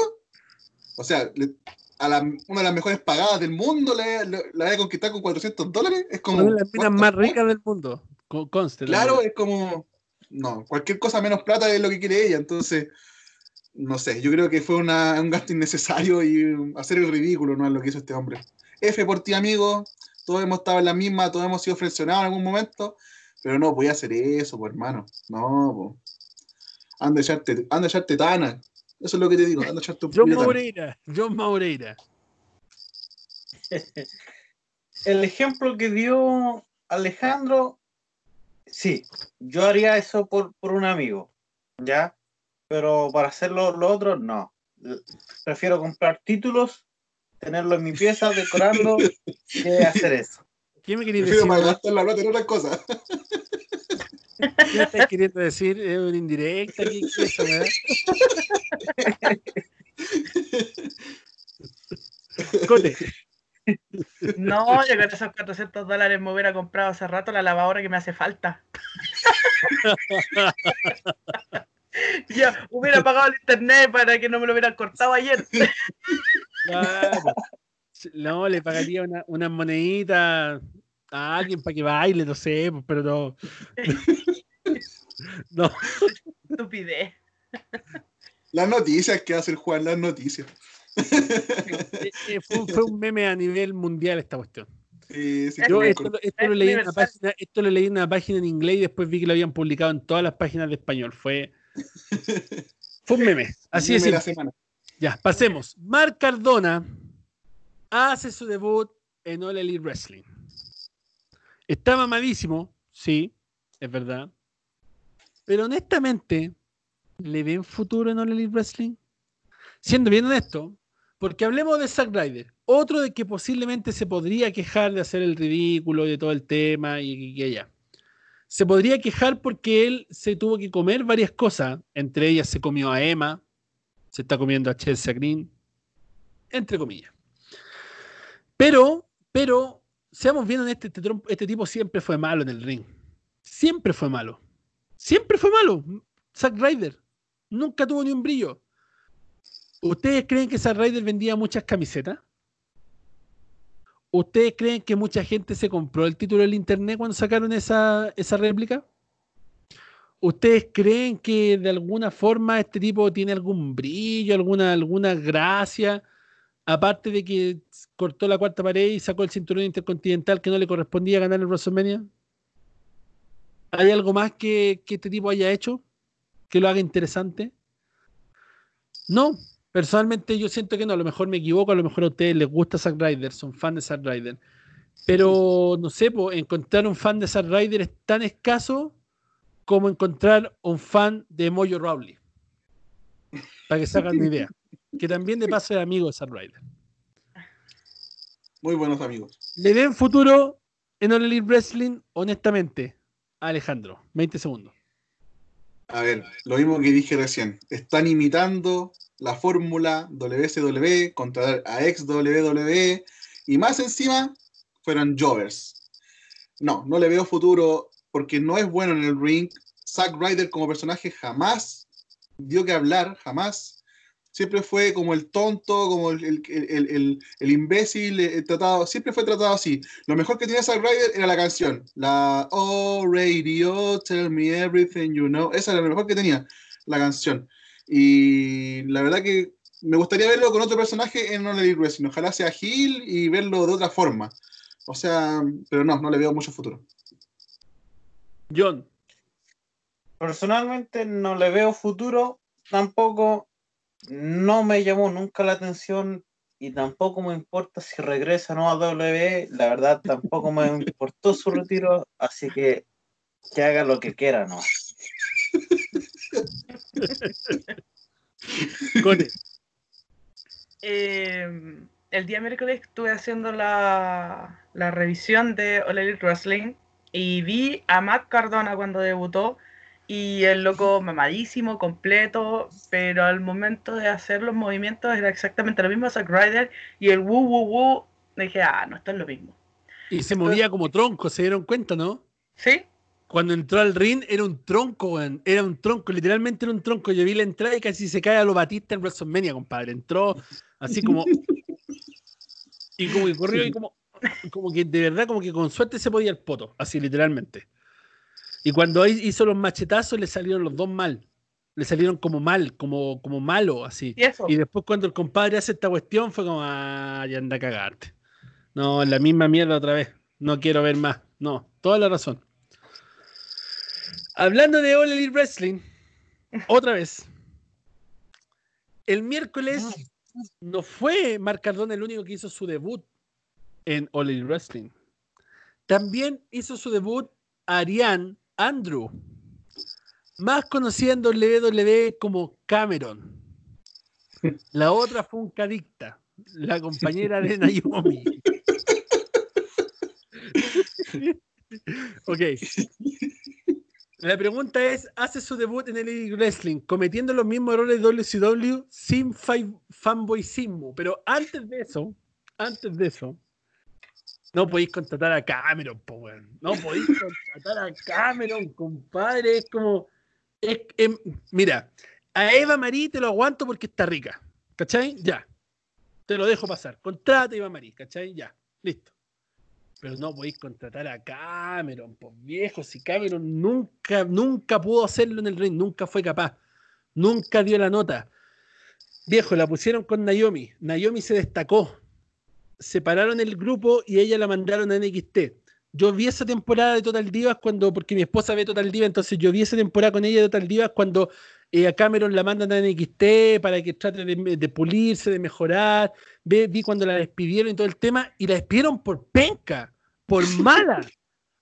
o sea, le- a la- una de las mejores pagadas del mundo le, le- la voy a conquistar con 400 dólares, es como... Una de las minas más ricas del mundo. Con- Conste. Claro, es como... No, cualquier cosa menos plata es lo que quiere ella, entonces... no sé, yo creo que fue una- un gasto innecesario y hacer el ridículo, no es lo que hizo este hombre. F por ti, amigo. Todos hemos estado en la misma, todos hemos sido frencionados en algún momento, pero no voy a hacer eso, pues, hermano. No, po. Anda a echarte, anda a echarte tana. Eso es lo que te digo, anda a echarte un John. Maureira, John Maureira. El ejemplo que dio Alejandro, sí, yo haría eso por, por un amigo, ¿ya? Pero para hacerlo lo otro, no. Prefiero comprar títulos, tenerlo en mi pieza, decorando, que hacer eso. ¿Qué me querías Prefiero decir? malgastar la plata en otras cosas. ¿Qué estás queriendo decir? ¿Es una indirecta? ¿Qué, qué es eso, weá? Cote, No, yo con esos 400 dólares me hubiera comprado hace rato la lavadora que me hace falta. ya, hubiera pagado el internet para que no me lo hubieran cortado ayer. claro. No, le pagaría una, una monedita a alguien para que baile, no sé, pero no. No, Estupidez. Las noticias que hace el Juan, las noticias. fue, fue un meme a nivel mundial esta cuestión. Sí, sí, Yo esto, lo- esto lo Es leí en una página, esto lo leí en una página en inglés y después vi que lo habían publicado en todas las páginas de español. Fue, fue un meme. Así es. Meme la. Ya, pasemos. Mark Cardona hace su debut en All Elite Wrestling. Está mamadísimo, sí, es verdad. Pero honestamente, ¿le ven futuro en All Elite Wrestling? Siendo bien honesto, porque hablemos de Zack Ryder, otro de que posiblemente se podría quejar de hacer el ridículo y de todo el tema y, y, y allá. Se podría quejar porque él se tuvo que comer varias cosas, entre ellas se comió a Emma, se está comiendo a Chelsea Green, entre comillas. Pero, pero, seamos bien honestos, este, este tipo siempre fue malo en el ring. Siempre fue malo. Siempre fue malo. Zack Ryder. Nunca tuvo ni un brillo. ¿Ustedes creen que Zack Ryder vendía muchas camisetas? ¿Ustedes creen que mucha gente se compró el título del internet cuando sacaron esa, esa réplica? ¿Ustedes creen que de alguna forma este tipo tiene algún brillo, alguna, alguna gracia? Aparte de que cortó la cuarta pared y sacó el cinturón intercontinental que no le correspondía ganar en WrestleMania. ¿Hay algo más que, que este tipo haya hecho que lo haga interesante? No, personalmente yo siento que no. A lo mejor me equivoco, a lo mejor a ustedes les gusta Zack Ryder, son fan de Zack Ryder. Pero no sé, po, encontrar un fan de Zack Ryder es tan escaso como encontrar un fan de Mojo Rawley. Para que se hagan una idea. Que también de paso es amigo de Zack Ryder. Muy buenos amigos. ¿Le ven futuro en All Elite Wrestling? Honestamente, Alejandro, 20 segundos. A ver, lo mismo que dije recién. Están imitando la fórmula WSW, contra a ex WWE y más encima fueron Jovers. No, no le veo futuro porque no es bueno en el ring. Zack Ryder como personaje jamás dio que hablar, jamás. Siempre fue como el tonto, como el- el- el imbécil, eh, tratado, siempre fue tratado así. Lo mejor que tenía Zack Ryder era la canción. La Oh Radio, Tell Me Everything You Know. Esa era lo mejor que tenía, la canción. Y la verdad que me gustaría verlo con otro personaje en All Elite Wrestling. Ojalá sea Hill y verlo de otra forma. O sea, pero no, no le veo mucho futuro. John, Personalmente no le veo futuro, tampoco no me llamó nunca la atención y tampoco me importa si regresa o no a WWE. La verdad, tampoco me importó su retiro, así que que haga lo que quiera, ¿no? Eh, el día miércoles estuve haciendo la, la revisión de All Elite Wrestling y vi a Matt Cardona cuando debutó y el loco mamadísimo, completo, pero al momento de hacer los movimientos era exactamente lo mismo Zack Ryder y el woo woo woo dije, ah, no, esto es lo mismo. Y se movía como tronco, se dieron cuenta, ¿no? ¿Sí? Cuando entró al ring era un tronco, weón. Era un tronco, literalmente era un tronco. Yo vi la entrada y casi se cae a lo Batista en WrestleMania, compadre. Entró así como. Y como que corrió y como. Como que de verdad, como que con suerte se podía el poto, así literalmente. Y cuando hi- hizo los machetazos le salieron los dos mal. Le salieron como mal, como, como malo, así. Y eso. Y después cuando el compadre hace esta cuestión fue como, ah, ya anda a cagarte. No, la misma mierda otra vez. No quiero ver más. No, toda la razón. Hablando de All Elite Wrestling, otra vez. El miércoles no fue Marc Cardona el único que hizo su debut en All Elite Wrestling. También hizo su debut Ariane Andrew, más conocida en WWE como Cameron. La otra fue un cadicta, la compañera de Naomi. ok. La pregunta es, ¿hace su debut en el Wrestling cometiendo los mismos errores de WCW sin fa- fanboyismo? Pero antes de eso, antes de eso, no podéis contratar a Cameron, po. No podéis contratar a Cameron, compadre. Es como... es- em, mira, a Eva Marie te lo aguanto porque está rica. ¿Cachai? Ya. Te lo dejo pasar. Contrata a Eva Marie, ¿cachai? Ya. Listo. Pero no podéis contratar a Cameron, pues viejo, si Cameron nunca, nunca pudo hacerlo en el ring, nunca fue capaz, nunca dio la nota. Viejo, la pusieron con Naomi, Naomi se destacó, separaron el grupo y ella la mandaron a NXT. Yo vi esa temporada de Total Divas cuando, porque mi esposa ve Total Divas, entonces yo vi esa temporada con ella de Total Divas cuando eh, a Cameron la mandan a NXT para que trate de, de pulirse, de mejorar. Vi cuando la despidieron y todo el tema, y la despidieron por penca, por mala.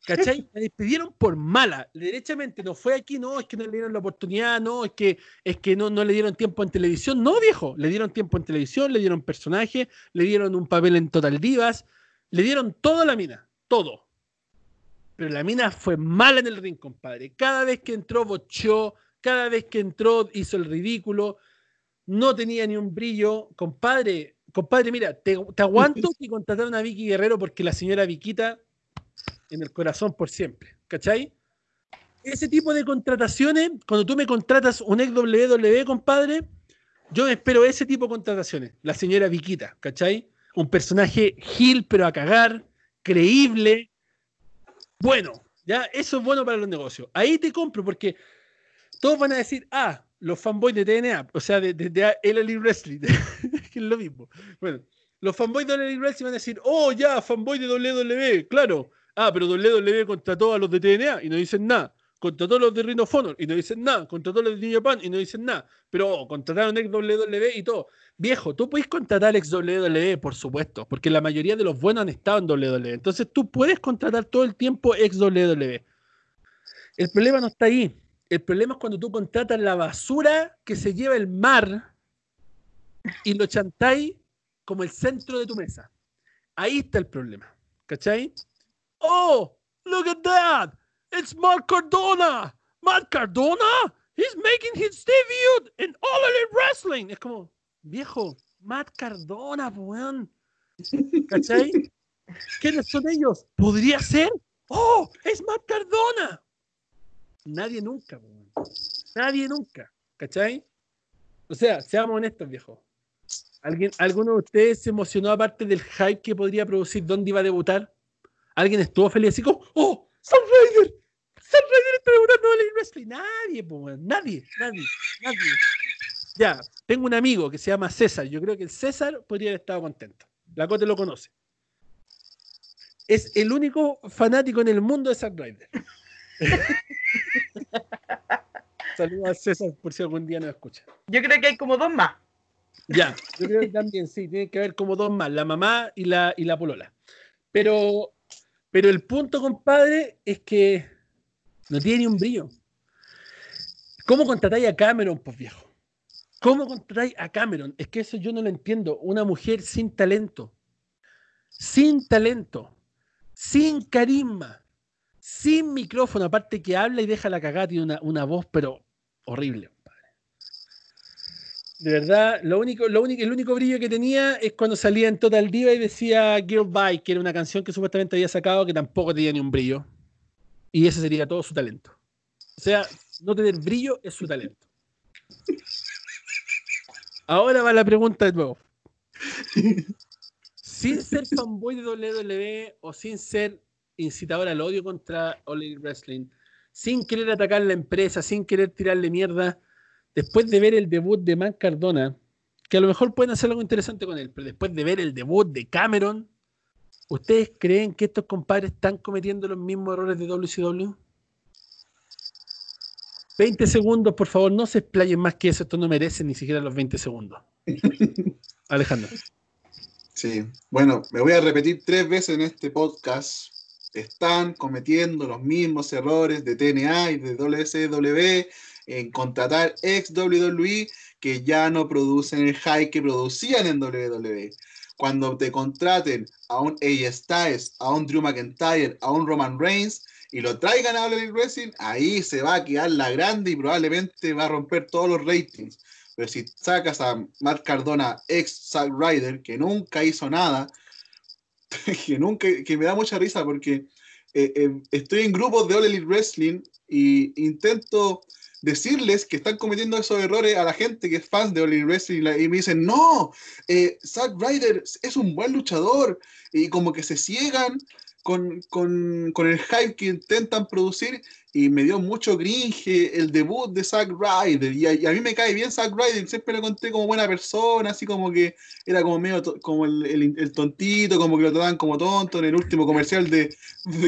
¿Cachai? La despidieron por mala. Derechamente no fue aquí, no, es que no le dieron la oportunidad, no, es que, es que no, no le dieron tiempo en televisión. No, viejo, le dieron tiempo en televisión, le dieron personaje, le dieron un papel en Total Divas, le dieron todo a la mina, todo. Pero la mina fue mala en el ring, compadre. Cada vez que entró, bocheó, cada vez que entró, hizo el ridículo, no tenía ni un brillo. Compadre, compadre, mira, te, te aguanto que contrataron a Vicky Guerrero porque la señora Viquita en el corazón por siempre, ¿cachai? Ese tipo de contrataciones, cuando tú me contratas un ex WWE, compadre, yo espero ese tipo de contrataciones. La señora Viquita, ¿cachai? Un personaje gil, pero a cagar, creíble, bueno, ya, eso es bueno para los negocios. Ahí te compro porque todos van a decir, ah, los fanboys de TNA, o sea, de, de, de LLE Wrestling, que es lo mismo. Bueno, los fanboys de LLE Wrestling van a decir, oh, ya, fanboy de WWE, claro. Ah, pero WWE contrató a los de TNA y no dicen nada. Contrató a los de Ring of Honor y no dicen nada. Contrató a los de New Japan y no dicen nada. Pero oh, contrataron ex WWE y todo. Viejo, tú puedes contratar ex WWE, por supuesto, porque la mayoría de los buenos han estado en WWE. Entonces tú puedes contratar todo el tiempo ex WWE. El problema no está ahí. El problema es cuando tú contratas la basura que se lleva el mar y lo chantáis como el centro de tu mesa. Ahí está el problema. ¿Cachai? Oh, look at that. It's Mark Cardona. Mark Cardona? He's making his debut in All Elite Wrestling. Es como, viejo, Matt Cardona, weón. ¿Cachai? ¿Quiénes son ellos? ¿Podría ser? ¡Oh! ¡Es Matt Cardona! Nadie nunca, weón. Nadie nunca. ¿Cachai? O sea, seamos honestos, viejo. ¿Alguien, ¿Alguno de ustedes se emocionó aparte del hype que podría producir dónde iba a debutar? ¿Alguien estuvo feliz así como, ¡Oh! ¡Sam Raider! ¡Sam Raider está debutando en el wrestling! Nadie. Nadie, nadie, nadie. Ya, tengo un amigo que se llama César. Yo creo que el César podría haber estado contento. La Cote lo conoce. Es el único fanático en el mundo de Zack Ryder. Saludos a César por si algún día nos escucha. Yo creo que hay como dos más. Ya, yo creo que también sí, tiene que haber como dos más, la mamá y la, y la polola. Pero, pero el punto, compadre, es que no tiene ni un brillo. ¿Cómo contratáis a Cameron, pues viejo? ¿Cómo contratáis a Cameron? Es que eso yo no lo entiendo. Una mujer sin talento, sin talento, sin carisma, sin micrófono, aparte que habla y deja la cagada, tiene una, una voz, pero horrible. De verdad, lo único, lo único, el único brillo que tenía es cuando salía en Total Diva y decía Girl Bye, que era una canción que supuestamente había sacado que tampoco tenía ni un brillo. Y ese sería todo su talento. O sea, no tener brillo es su talento. Ahora va la pregunta de nuevo. Sin ser fanboy de WWE o sin ser incitador al odio contra All Elite Wrestling, sin querer atacar la empresa, sin querer tirarle mierda, después de ver el debut de Man Cardona, que a lo mejor pueden hacer algo interesante con él, pero después de ver el debut de Cameron, ¿ustedes creen que estos compadres están cometiendo los mismos errores de WCW? 20 segundos, por favor, no se explayen más que eso, esto no merece ni siquiera los 20 segundos. Alejandro. Sí, bueno, me voy a repetir tres veces en este podcast. Están cometiendo los mismos errores de TNA y de WCW en contratar ex WWE que ya no producen el high que producían en WWE. Cuando te contraten a un AJ Styles, a un Drew McIntyre, a un Roman Reigns y lo traigan a WWE Wrestling, ahí se va a quedar la grande y probablemente va a romper todos los ratings. Pero si sacas a Mark Cardona, ex Zack Ryder, que nunca hizo nada, que nunca, que me da mucha risa porque eh, eh, estoy en grupos de All Wrestling y intento decirles que están cometiendo esos errores a la gente que es fan de All Wrestling y me dicen, no, eh, Zack Ryder es un buen luchador y como que se ciegan con, con, con, el hype que intentan producir y me dio mucho cringe el debut de Zack Ryder y a, mí me cae bien Zack Ryder, siempre lo conté como buena persona, así como que era como medio como el, el, el, tontito, como que lo trataban como tonto en el último comercial de,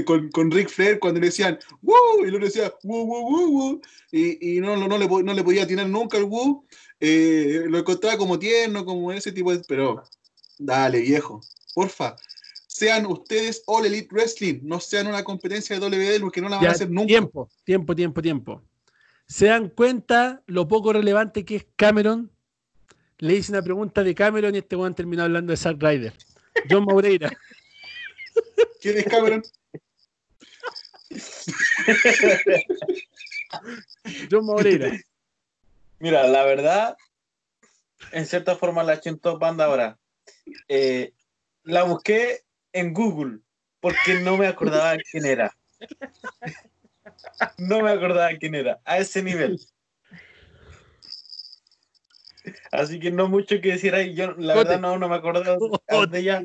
con, con, Rick Flair cuando le decían ¡Woo! y luego decía ¡Woo, woo, woo, woo! y, y no, no, no, le, no le podía tirar nunca el ¡Woo! Eh, lo encontraba como tierno, como ese tipo de... pero dale viejo, porfa sean ustedes All Elite Wrestling, no sean una competencia de WWE porque no la van Ya, a hacer nunca. Tiempo, tiempo, tiempo, tiempo. ¿Se dan cuenta lo poco relevante que es Cameron? Le hice una pregunta de Cameron y este weón terminó hablando de Zack Ryder. John Maureira. ¿Quién es Cameron? John Maureira. Mira, la verdad, en cierta forma la top banda ahora. Eh, la busqué en Google porque no me acordaba quién era. No me acordaba quién era, a ese nivel. Así que no mucho que decir ahí. Yo, la Cote. verdad, no, no me acordaba de ella.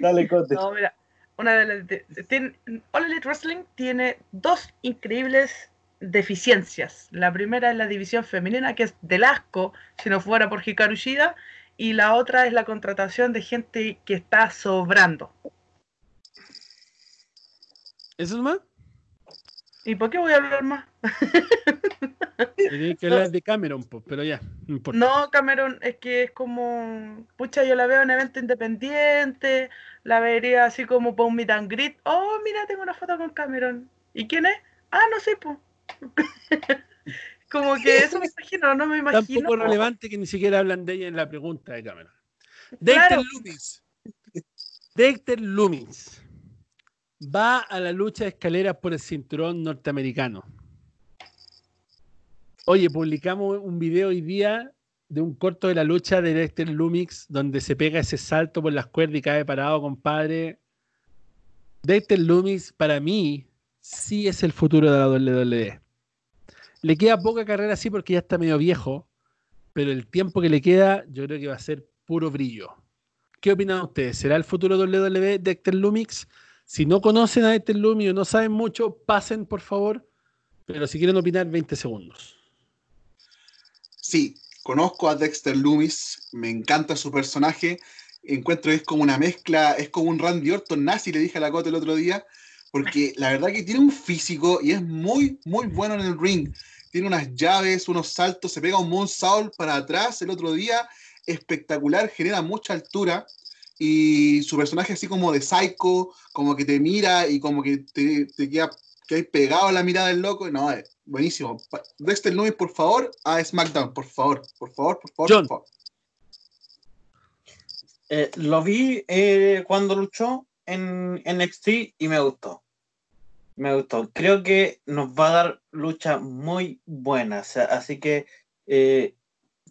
Dale, Cote. No, mira, una de las. de- tiene- All Elite Wrestling tiene dos increíbles deficiencias. La primera es la división femenina, que es del asco si no fuera por Hikaru Shida, y la otra es la contratación de gente que está sobrando. ¿Eso es más? ¿Y por qué voy a hablar más? Tenía que hablar de Cameron, pero ya, no importa. No, Cameron, es que es como, pucha, yo la veo en evento independiente, la vería así como para un meet and greet. Oh, mira, tengo una foto con Cameron. ¿Y quién es? Ah, no sé, pues. como que eso me imagino, no me imagino. poco relevante que ni siquiera hablan de ella en la pregunta de Cameron. Dexter Claro. Loomis. Dexter Loomis va a la lucha de escaleras por el cinturón norteamericano. Oye, publicamos un video hoy día de un corto de la lucha de Dexter Loomis donde se pega ese salto por las cuerdas y cae parado, compadre. Dexter Loomis, para mí, sí es el futuro de la WWE. Le queda poca carrera sí porque ya está medio viejo, pero el tiempo que le queda yo creo que va a ser puro brillo. ¿Qué opinan ustedes? ¿Será el futuro WWE de Hector Lumix? Si no conocen a Hector Lumix o no saben mucho, pasen por favor. Pero si quieren opinar, 20 segundos. Sí, conozco a Dexter Loomis, me encanta su personaje. Encuentro que es como una mezcla, es como un Randy Orton nazi, le dije a la Cote el otro día, porque la verdad que tiene un físico y es muy, muy bueno en el ring. Tiene unas llaves, unos saltos, se pega un moonsault para atrás el otro día, espectacular, genera mucha altura. Y su personaje así como de psycho, como que te mira y como que te, te queda que hay pegado a la mirada del loco. No, es buenísimo. Dexter Loomis, por favor, a SmackDown, por favor, por favor, por favor. John. por favor. Eh, lo vi eh, cuando luchó en NXT y me gustó. Me gustó. Creo que nos va a dar lucha muy buena. o sea, así que eh,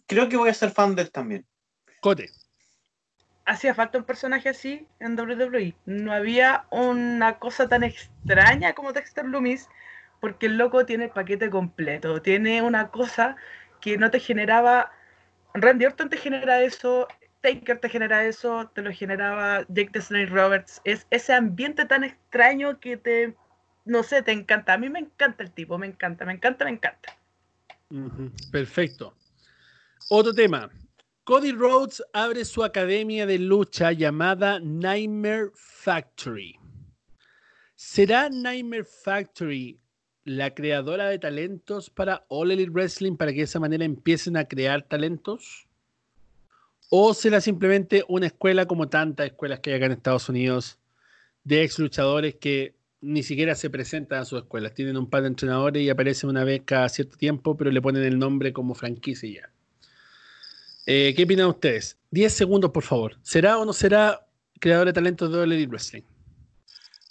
creo que voy a ser fan de él también. Cote. Hacía falta un personaje así en WWE. No había una cosa tan extraña como Dexter Loomis, porque el loco tiene el paquete completo. Tiene una cosa que no te generaba. Randy Orton te genera eso, Taker te genera eso, te lo generaba Jake the Snake Roberts. Es ese ambiente tan extraño que te. No sé, te encanta. A mí me encanta el tipo, me encanta, me encanta, me encanta. Perfecto. Otro tema. Cody Rhodes abre su academia de lucha llamada Nightmare Factory. ¿Será Nightmare Factory la creadora de talentos para All Elite Wrestling para que de esa manera empiecen a crear talentos? ¿O será simplemente una escuela como tantas escuelas que hay acá en Estados Unidos de ex luchadores que ni siquiera se presentan a sus escuelas? Tienen un par de entrenadores y aparecen una vez cada cierto tiempo, pero le ponen el nombre como franquicia ya. Eh, ¿Qué opinan ustedes? 10 segundos, por favor. ¿Será o no será creador de talentos de Elite Wrestling?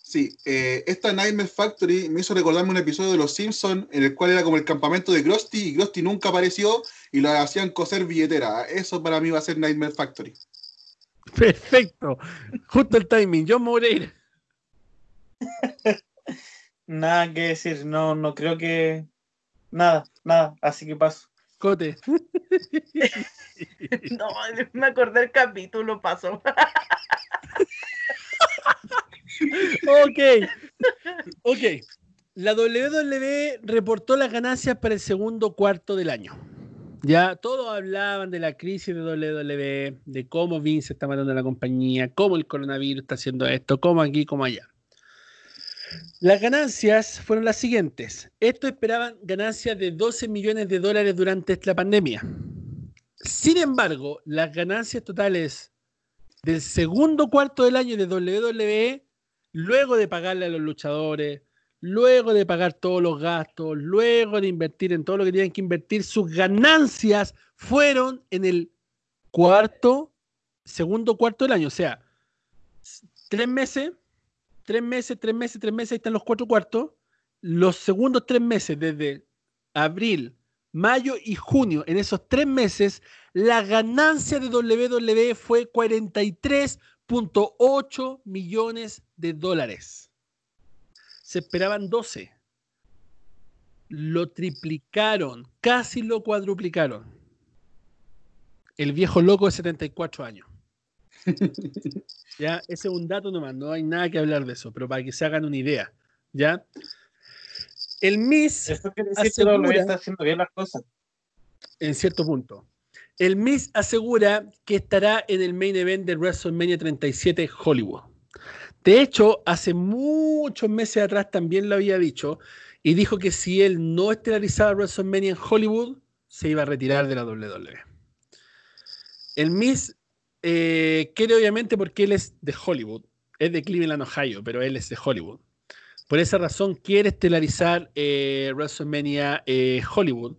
Sí, eh, esta Nightmare Factory me hizo recordarme un episodio de Los Simpsons en el cual era como el campamento de Krusty y Krusty nunca apareció y lo hacían coser billetera. Eso para mí va a ser Nightmare Factory. Perfecto. Justo el timing. John Moreira. Nada que decir, no, no creo que. Nada, nada, así que paso. Cote. No, me acordé del capítulo, pasó. Ok. Ok. La WWE reportó las ganancias para el segundo cuarto del año. Ya todos hablaban de la crisis de WWE, de cómo Vince está matando a la compañía, cómo el coronavirus está haciendo esto, cómo aquí, cómo allá. Las ganancias fueron las siguientes. Estos esperaban ganancias de 12 millones de dólares durante la pandemia. Sin embargo, las ganancias totales del segundo cuarto del año de WWE, luego de pagarle a los luchadores, luego de pagar todos los gastos, luego de invertir en todo lo que tenían que invertir, sus ganancias fueron en el cuarto, segundo cuarto del año. O sea, tres meses, tres meses, tres meses, tres meses, ahí están los cuatro cuartos. Los segundos tres meses, desde abril, mayo y junio, en esos tres meses, la ganancia de WWE fue 43.8 millones de dólares. Se esperaban 12. Lo triplicaron, casi lo cuadruplicaron. El viejo loco de 74 años. ya, ese es un dato nomás, no hay nada que hablar de eso, pero para que se hagan una idea. ¿Ya? El Miss Eso quiere decir que está haciendo bien las cosas. en cierto punto. El Miz asegura que estará en el main event de WrestleMania 37 Hollywood. De hecho, hace muchos meses atrás también lo había dicho y dijo que si él no estelarizaba WrestleMania en Hollywood, se iba a retirar de la WWE. El Miz eh, quiere obviamente porque él es de Hollywood, es de Cleveland, Ohio, pero él es de Hollywood. Por esa razón quiere estelarizar eh, WrestleMania eh, Hollywood.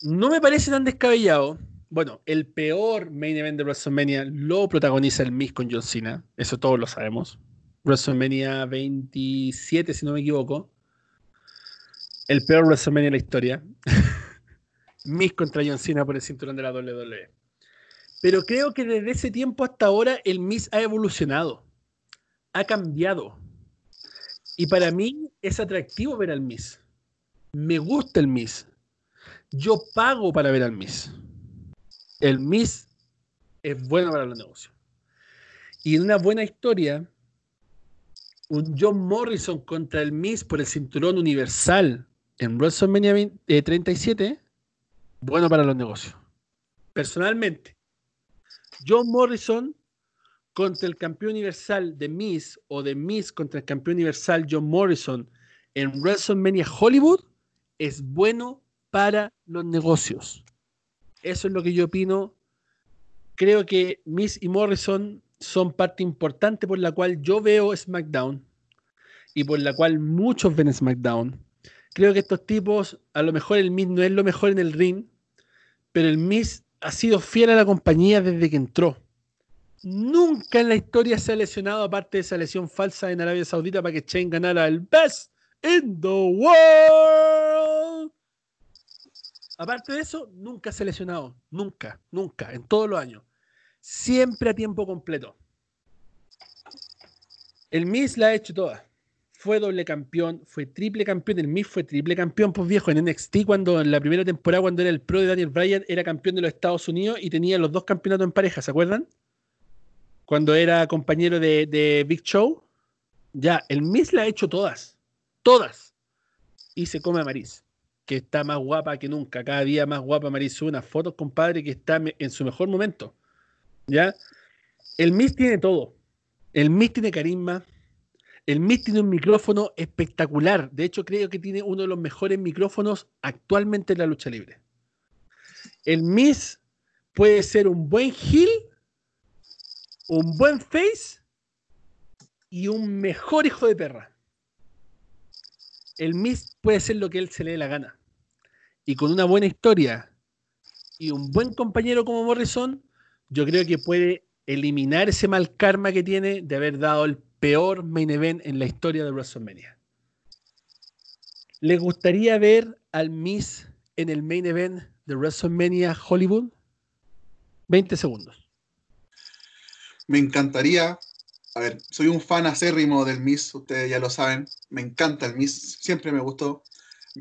No me parece tan descabellado. Bueno, el peor main event de WrestleMania lo protagoniza el Miz con John Cena. Eso todos lo sabemos. WrestleMania 27, si no me equivoco. El peor WrestleMania de la historia. Miz contra John Cena por el cinturón de la WWE. Pero creo que desde ese tiempo hasta ahora el Miz ha evolucionado. Ha cambiado. Y para mí es atractivo ver al Miz. Me gusta el Miz. Yo pago para ver al Miss. El Miss es bueno para los negocios. Y en una buena historia, un John Morrison contra el Miss por el cinturón universal en WrestleMania 20 eh, 37, bueno para los negocios. Personalmente, John Morrison contra el campeón universal de Miss o de Miss contra el campeón universal John Morrison en WrestleMania Hollywood es bueno para los negocios. Eso es lo que yo opino. Creo que Miss y Morrison son parte importante por la cual yo veo SmackDown y por la cual muchos ven SmackDown. Creo que estos tipos, a lo mejor el Miss no es lo mejor en el ring, pero el Miss ha sido fiel a la compañía desde que entró. Nunca en la historia se ha lesionado, aparte de esa lesión falsa en Arabia Saudita para que Shane ganara el Best in the World. Aparte de eso, nunca se ha lesionado. Nunca, nunca, en todos los años. Siempre a tiempo completo. El Miz la ha hecho toda. Fue doble campeón, fue triple campeón. El Miz fue triple campeón, pues viejo, en NXT, cuando en la primera temporada, cuando era el pro de Daniel Bryan, era campeón de los Estados Unidos y tenía los dos campeonatos en pareja, ¿se acuerdan? Cuando era compañero de, Big Show. Ya, el Miz la ha hecho todas. Todas. Y se come a Maris. que está más guapa que nunca, cada día más guapa Marisol, unas fotos, compadre, que está en su mejor momento. ¿Ya? El Miss tiene todo. El Miss tiene carisma. El Miss tiene un micrófono espectacular. De hecho, creo que tiene uno de los mejores micrófonos actualmente en la lucha libre. El Miss puede ser un buen heel, un buen face y un mejor hijo de perra. El Miss puede ser lo que él se le dé la gana. Y con una buena historia y un buen compañero como Morrison, yo creo que puede eliminar ese mal karma que tiene de haber dado el peor main event en la historia de WrestleMania. ¿Les gustaría ver al Miss en el main event de WrestleMania Hollywood? 20 segundos. Me encantaría. A ver, soy un fan acérrimo del Miss, ustedes ya lo saben. Me encanta el Miss, siempre me gustó.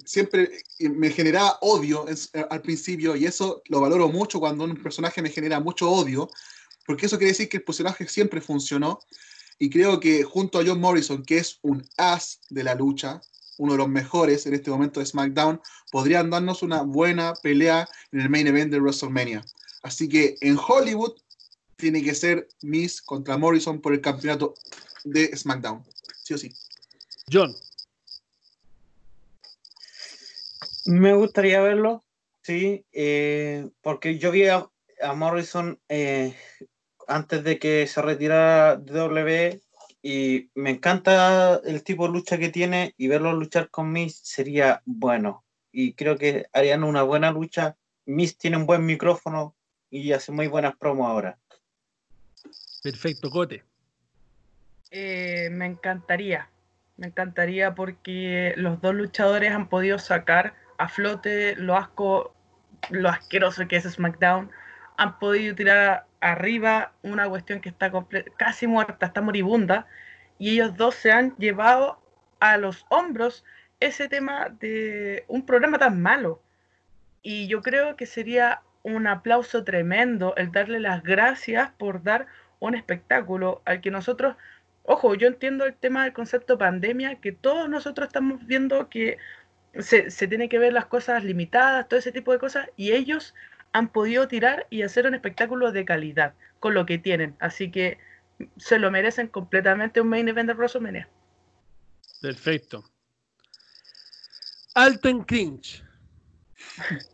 Siempre me generaba odio al principio y eso lo valoro mucho cuando un personaje me genera mucho odio, porque eso quiere decir que el personaje siempre funcionó. Y creo que junto a John Morrison, que es un as de la lucha, uno de los mejores en este momento de SmackDown, podrían darnos una buena pelea en el main event de WrestleMania. Así que en Hollywood tiene que ser Miss contra Morrison por el campeonato de SmackDown. Sí o sí. John. Me gustaría verlo, sí, eh, porque yo vi a, Morrison eh, antes de que se retirara de W y me encanta el tipo de lucha que tiene y verlo luchar con Miss sería bueno. Y creo que harían una buena lucha. Miss tiene un buen micrófono, y hace muy buenas promos ahora. Perfecto, Cote. Eh, me encantaría, me encantaría porque los dos luchadores han podido sacar a flote lo asco, lo asqueroso que es SmackDown, han podido tirar arriba una cuestión que está casi muerta, está moribunda, y ellos dos se han llevado a los hombros ese tema de un programa tan malo. Y yo creo que sería un aplauso tremendo el darle las gracias por dar un espectáculo al que nosotros, ojo, yo entiendo el tema del concepto pandemia, que todos nosotros estamos viendo que se, se tiene que ver las cosas limitadas, todo ese tipo de cosas, y ellos han podido tirar y hacer un espectáculo de calidad con lo que tienen. Así que se lo merecen completamente un main event de WrestleMania. Perfecto. Alto en cringe.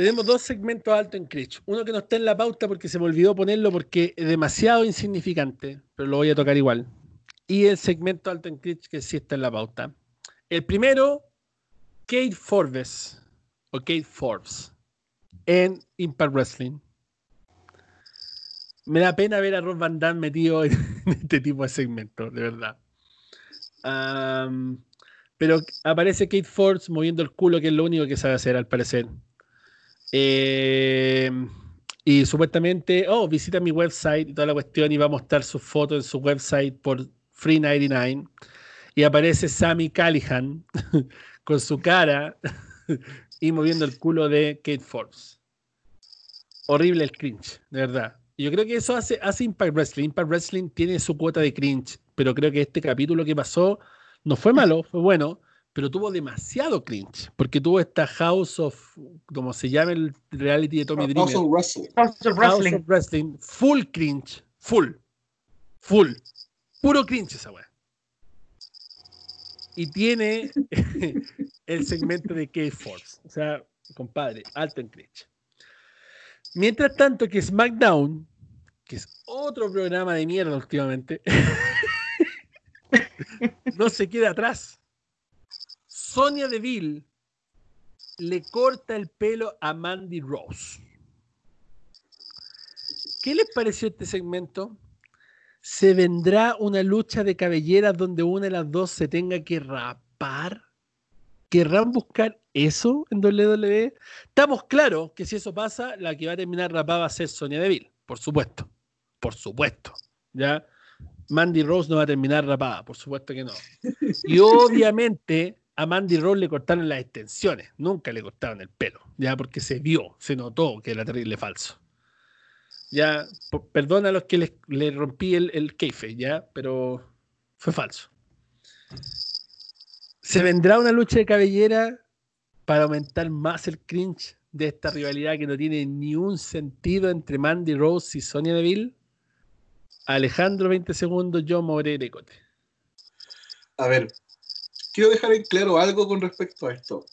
Tenemos dos segmentos altos en Cringe. Uno que no está en la pauta porque se me olvidó ponerlo porque es demasiado insignificante, pero lo voy a tocar igual. Y el segmento alto en Cringe que sí está en la pauta. El primero, Kate Forbes, o Kate Forbes, en Impact Wrestling. Me da pena ver a Rob Van Damme metido en este tipo de segmento, de verdad. pero aparece Kate Forbes moviendo el culo, que es lo único que sabe hacer, al parecer. Eh, y supuestamente, oh, visita mi website y toda la cuestión y va a mostrar su foto en su website por Free 99. Y aparece Sammy Callihan con su cara y moviendo el culo de Kate Forbes. Horrible el cringe, de verdad. Y yo creo que eso hace, hace Impact Wrestling. Impact Wrestling tiene su cuota de cringe, pero creo que este capítulo que pasó no fue malo, fue bueno pero tuvo demasiado cringe, porque tuvo esta House of, como se llama el reality de Tommy Dreamer. House of Wrestling. House of Wrestling. House of Wrestling. Full cringe. Full. Full. Puro cringe esa weá. Y tiene el segmento de K-Force. O sea, compadre, alto en cringe. Mientras tanto que SmackDown, que es otro programa de mierda últimamente, no se queda atrás Sonia Deville le corta el pelo a Mandy Rose. ¿Qué les pareció este segmento? ¿Se vendrá una lucha de cabelleras donde una de las dos se tenga que rapar? ¿Querrán buscar eso en WWE? Estamos claros que si eso pasa, la que va a terminar rapada va a ser Sonia Deville, por supuesto. Por supuesto. ¿Ya? Mandy Rose no va a terminar rapada, por supuesto que no. Y obviamente a Mandy Rose le cortaron las extensiones, nunca le cortaron el pelo, ya porque se vio, se notó que era terrible falso. Ya, perdona a los que le, rompí el, el keife, ya, pero fue falso. ¿Se vendrá una lucha de cabellera para aumentar más el cringe de esta rivalidad que no tiene ni un sentido entre Mandy Rose y Sonia Deville? Alejandro, 20 segundos, yo y Cote. A ver, quiero dejar en claro algo con respecto a esto.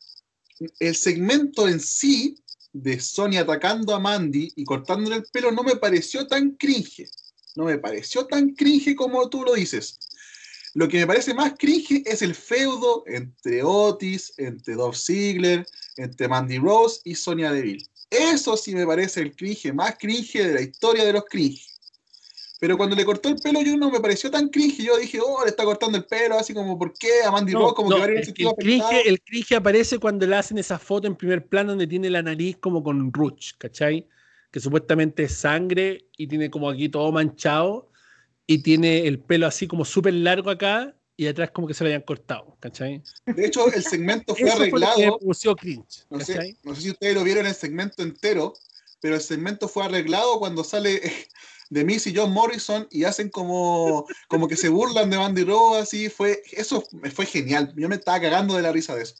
El segmento en sí de Sonia atacando a Mandy y cortándole el pelo no me pareció tan cringe. No me pareció tan cringe como tú lo dices. Lo que me parece más cringe es el feudo entre Otis, entre Dolph Ziggler, entre Mandy Rose y Sonia Deville. Eso sí me parece el cringe más cringe de la historia de los cringe. Pero cuando le cortó el pelo, yo no me pareció tan cringe. Yo dije, oh, le está cortando el pelo, así como, ¿por qué? A Mandy No, Rose, como no, que varios el, el cringe, el cringe aparece cuando le hacen esa foto en primer plano donde tiene la nariz como con ruch, ¿cachai? Que supuestamente es sangre y tiene como aquí todo manchado y tiene el pelo así como súper largo acá y atrás como que se lo hayan cortado, ¿cachai? De hecho, el segmento fue fue arreglado. pareció cringe, No sé, no sé si ustedes lo vieron el segmento entero, pero el segmento fue arreglado cuando sale de Miss y John Morrison y hacen como, como que se burlan de Mandy Rose, así fue, eso fue genial. Yo me estaba cagando de la risa de eso.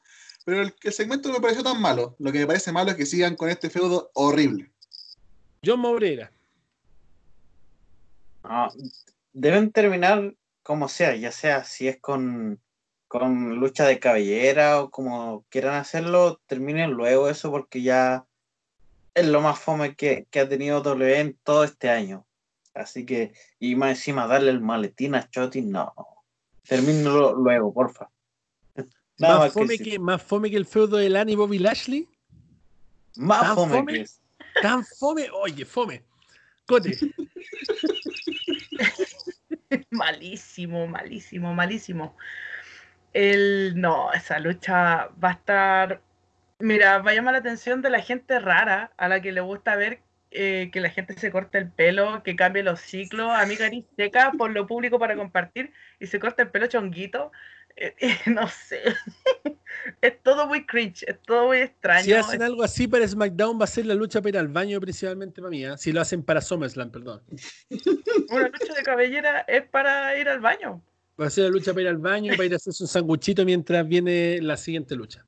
Pero el, el segmento no me pareció tan malo. Lo que me parece malo es que sigan con este feudo horrible. John Moreira. Ah, deben terminar como sea, ya sea si es con, con lucha de cabellera o como quieran hacerlo, terminen luego eso porque ya es lo más fome que, que ha tenido W en todo este año. Así que, y más encima darle el maletín a Choti, no. Termínelo luego, porfa. Nada Más que fome que, más fome que el feudo de Lani Bobby Lashley. Más ¿Tan fome, fome? que es. Tan fome, oye, fome. Cote. malísimo, malísimo, malísimo. El, no, esa lucha va a estar. Mira, va a llamar la atención de la gente rara a la que le gusta ver eh, que la gente se corta el pelo, que cambie los ciclos. A mí, seca por lo público para compartir y se corta el pelo chonguito. Eh, eh, no sé. es todo muy cringe, es todo muy extraño. Si hacen algo así para SmackDown, va a ser la lucha para ir al baño principalmente para mí. Si lo hacen para SummerSlam, perdón. Una lucha de cabellera es para ir al baño. Va a ser la lucha para ir al baño y para ir a hacerse un sanguchito mientras viene la siguiente lucha.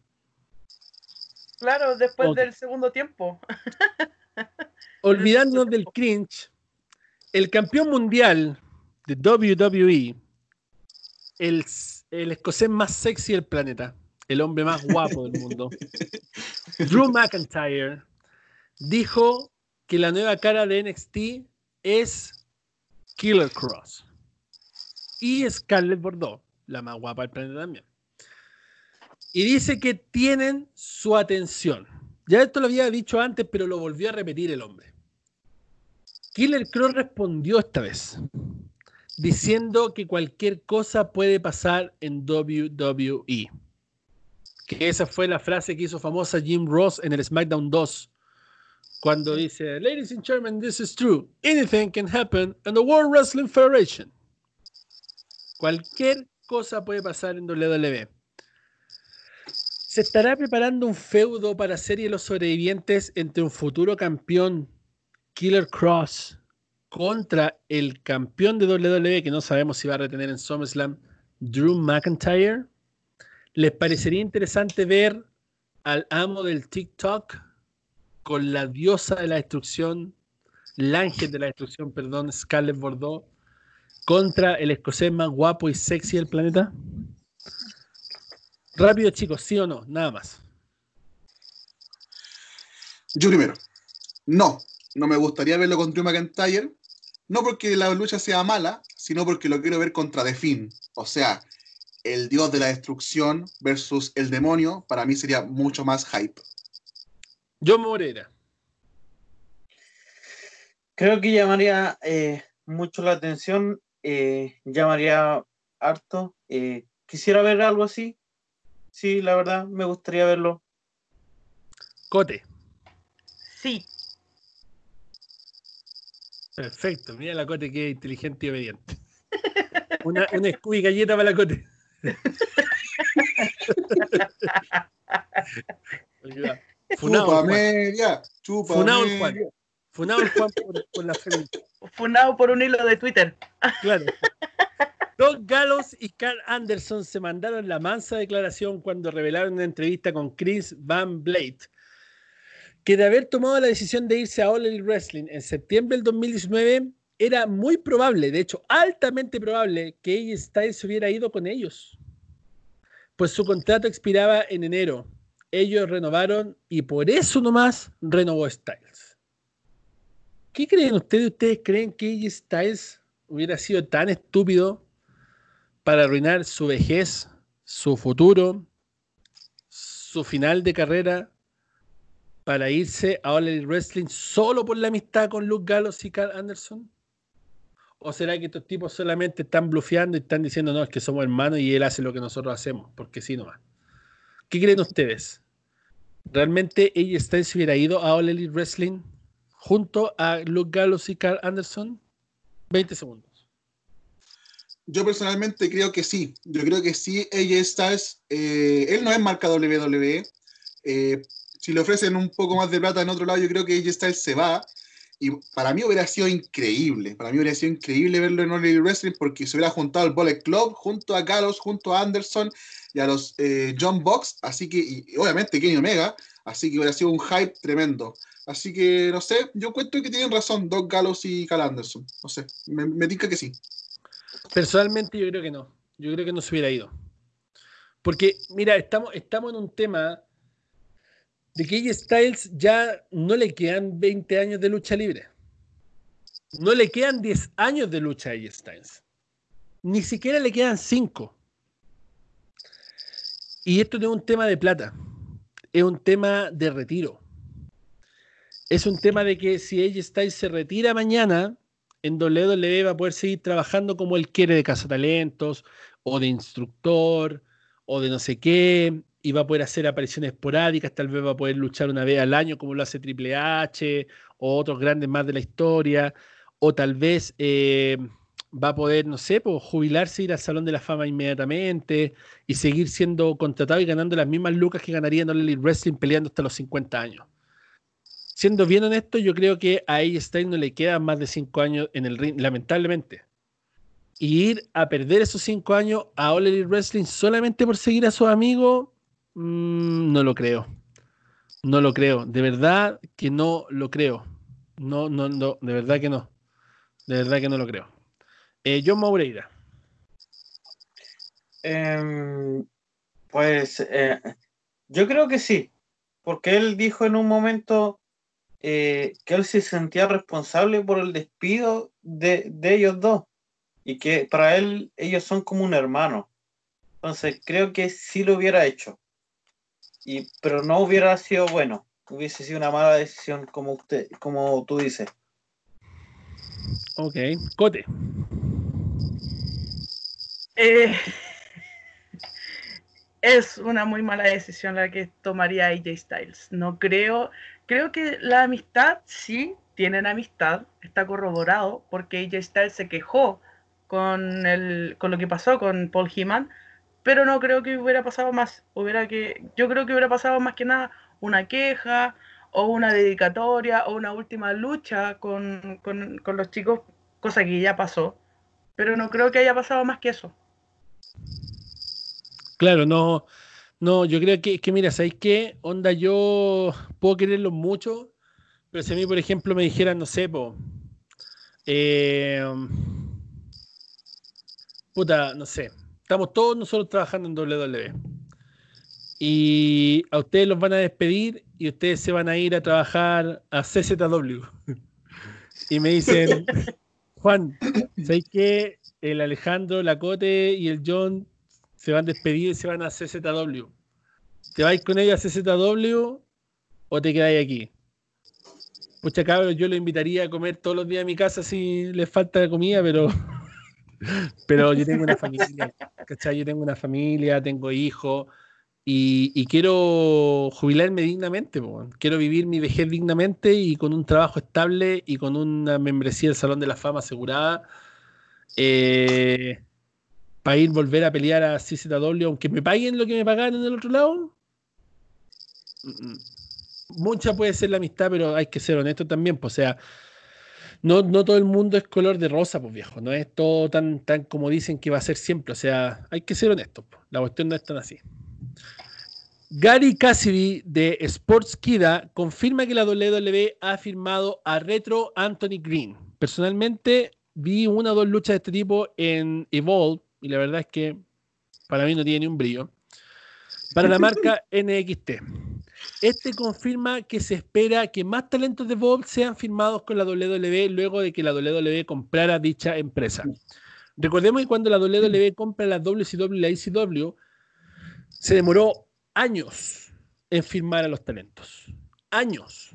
Claro, después del segundo tiempo. Olvidándonos del cringe, el campeón mundial de WWE, el, el escocés más sexy del planeta, el hombre más guapo del mundo, Drew McIntyre, dijo que la nueva cara de NXT es Killer Cross. Y Scarlett Bordeaux, la más guapa del planeta también. Y dice que tienen su atención. Ya esto lo había dicho antes, pero lo volvió a repetir el hombre. Killer Cross respondió esta vez, diciendo que cualquier cosa puede pasar en WWE. Que esa fue la frase que hizo famosa Jim Ross en el SmackDown 2, cuando dice, Ladies and gentlemen, this is true. Anything can happen in the World Wrestling Federation. Cualquier cosa puede pasar en WWE. ¿Se estará preparando un feudo para Serie de los Sobrevivientes entre un futuro campeón, Killer Cross, contra el campeón de WWE, que no sabemos si va a retener en SummerSlam, Drew McIntyre? ¿Les parecería interesante ver al amo del TikTok con la diosa de la destrucción, el ángel de la destrucción, perdón, Scarlett Bordeaux, contra el escocés más guapo y sexy del planeta? Rápido, chicos, sí o no, nada más. Yo primero. No, no me gustaría verlo con Drew McIntyre. No porque la lucha sea mala, sino porque lo quiero ver contra The Finn. O sea, el dios de la destrucción versus el demonio, para mí sería mucho más hype. John Moreira. Creo que llamaría eh, mucho la atención, eh, llamaría harto. eh, quisiera ver algo así. Sí, la verdad, me gustaría verlo. Cote. Sí, Perfecto. Mira la Cote que es inteligente y obediente. Una, una Scooby galleta para la Cote. Funado, chupa media, chupa Funado el media. Juan. Funado el Juan por, por la fe. fundado por un hilo de Twitter. Claro. Doug Gallows y Carl Anderson se mandaron la mansa declaración cuando revelaron una entrevista con Chris Van Blade que de haber tomado la decisión de irse a All Wrestling en septiembre del 2019 era muy probable, de hecho altamente probable, que AJ Styles hubiera ido con ellos. Pues su contrato expiraba en enero. Ellos renovaron y por eso nomás renovó Styles. ¿Qué creen ustedes? ¿Ustedes creen que AJ Styles hubiera sido tan estúpido para arruinar su vejez, su futuro, su final de carrera, para irse a All Elite Wrestling solo por la amistad con Luke Gallows y Carl Anderson? ¿O será que estos tipos solamente están blufeando y están diciendo, no, es que somos hermanos y él hace lo que nosotros hacemos? Porque sí, nomás. ¿Qué creen ustedes? ¿Realmente ella Styles hubiera ido a All Elite Wrestling junto a Luke Gallows y Carl Anderson? 20 segundos. Yo personalmente creo que sí. Yo creo que sí, ella Styles, eh, él no es marca WWE. Eh, si le ofrecen un poco más de plata en otro lado, yo creo que AJ Styles se va. Y para mí hubiera sido increíble. Para mí hubiera sido increíble verlo en All Wrestling porque se hubiera juntado al Bullet Club junto a Carlos, junto a Anderson y a los eh, John Box. Así que, y, obviamente Kenny Omega. Así que hubiera sido un hype tremendo. Así que, no sé, yo cuento que tienen razón Doc Gallows y Cal Anderson. No sé, me, me que sí. Personalmente yo creo que no. Yo creo que no se hubiera ido. Porque, mira, estamos, estamos en un tema de que AJ Styles ya no le quedan 20 años de lucha libre. No le quedan 10 años de lucha a AJ Styles. Ni siquiera le quedan 5. Y esto no es un tema de plata. Es un tema de retiro. Es un tema de que si AJ Styles se retira mañana, en WWE va a poder seguir trabajando como él quiere de cazatalentos, o de instructor, o de no sé qué, y va a poder hacer apariciones esporádicas, tal vez va a poder luchar una vez al año como lo hace Triple H o otros grandes más de la historia, o tal vez eh, va a poder, no sé, pues, jubilarse, ir al Salón de la Fama inmediatamente y seguir siendo contratado y ganando las mismas lucas que ganaría en All Wrestling peleando hasta los 50 años. Siendo bien honesto, yo creo que a AJ Styles no le quedan más de 5 años en el ring, lamentablemente. Y ir a perder esos 5 años a All Wrestling solamente por seguir a sus amigos, Mm, no lo creo. No lo creo. De verdad que no lo creo. No, no, no. De verdad que no. De verdad que no lo creo. Eh, John Maureira. Em, pues eh, yo creo que sí. Porque él dijo en un momento eh, que él se sentía responsable por el despido de, de ellos dos. Y que para él ellos son como un hermano. Entonces creo que sí lo hubiera hecho pero no hubiera sido bueno, hubiese sido una mala decisión como usted, como tú dices. Ok, Cote. Eh, es una muy mala decisión la que tomaría AJ Styles. No creo, creo que la amistad sí tienen amistad, está corroborado porque AJ Styles se quejó con el, con lo que pasó con Paul Heyman pero no creo que hubiera pasado más. Hubiera que, yo creo que hubiera pasado más que nada una queja o una dedicatoria o una última lucha con, los chicos, cosa que ya pasó. Pero no creo que haya pasado más que eso. Claro, no, no, yo creo que, que mira, ¿sabéis qué? Onda, yo puedo quererlos mucho, pero si a mí, por ejemplo, me dijeran, no sé, po, eh, puta, no sé, estamos todos nosotros trabajando en WWE. Y a ustedes los van a despedir y ustedes se van a ir a trabajar a CZW. y me dicen, Juan, ¿sabes qué? El Alejandro, la Cote y el John se van a despedir y se van a CZW. ¿Te vais con ellos a CZW o te quedáis aquí? Pucha cabrón, yo lo invitaría a comer todos los días a mi casa si les falta comida, pero pero yo tengo una familia, ¿cachai? Yo tengo una familia, tengo hijos y, quiero jubilarme dignamente, quiero vivir mi vejez dignamente y con un trabajo estable y con una membresía del Salón de la Fama asegurada. Eh, para ir volver a pelear a CZW, aunque me paguen lo que me pagaron en el otro lado. Mucha puede ser la amistad, pero hay que ser honesto también. Pues, o sea, no, no todo el mundo es color de rosa, pues viejo. No es todo tan, tan como dicen que va a ser siempre. O sea, hay que ser honestos. pues. La cuestión no es tan así. Gary Cassidy de Sportskida confirma que la WWE ha firmado a Retro Anthony Green. Personalmente vi una o dos luchas de este tipo en Evolve y la verdad es que para mí no tiene ni un brillo. Para la marca NXT. Este confirma que se espera que más talentos de Evolve sean firmados con la WWE luego de que la WWE comprara dicha empresa. Recordemos que cuando la WWE compra la WCW y la ECW, se demoró años en firmar a los talentos. Años.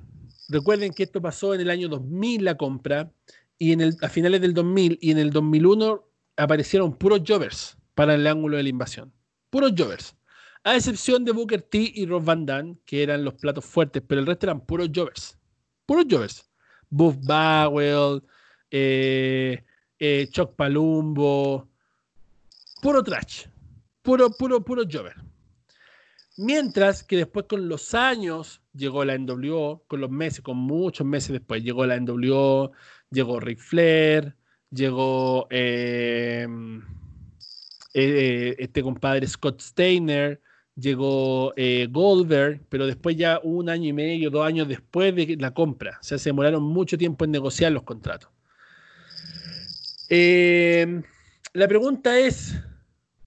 Recuerden que esto pasó en el año 2000 la compra y en el, a finales del 2000 y en el 2001 aparecieron puros jovers para el ángulo de la invasión. Puros jovers. A excepción de Booker T y Rob Van Dam, que eran los platos fuertes, pero el resto eran puros jovers. Puros jovers. Buff Bowell, eh, eh, Chuck Palumbo, puro trash. Puro, puro, puro jover. Mientras que después con los años llegó la NWO, con los meses, con muchos meses después, llegó la NWO, llegó Ric Flair, llegó eh, eh, este compadre Scott Steiner, llegó eh, Goldberg, pero después ya un año y medio, dos años después de la compra. O sea, se demoraron mucho tiempo en negociar los contratos. La pregunta es,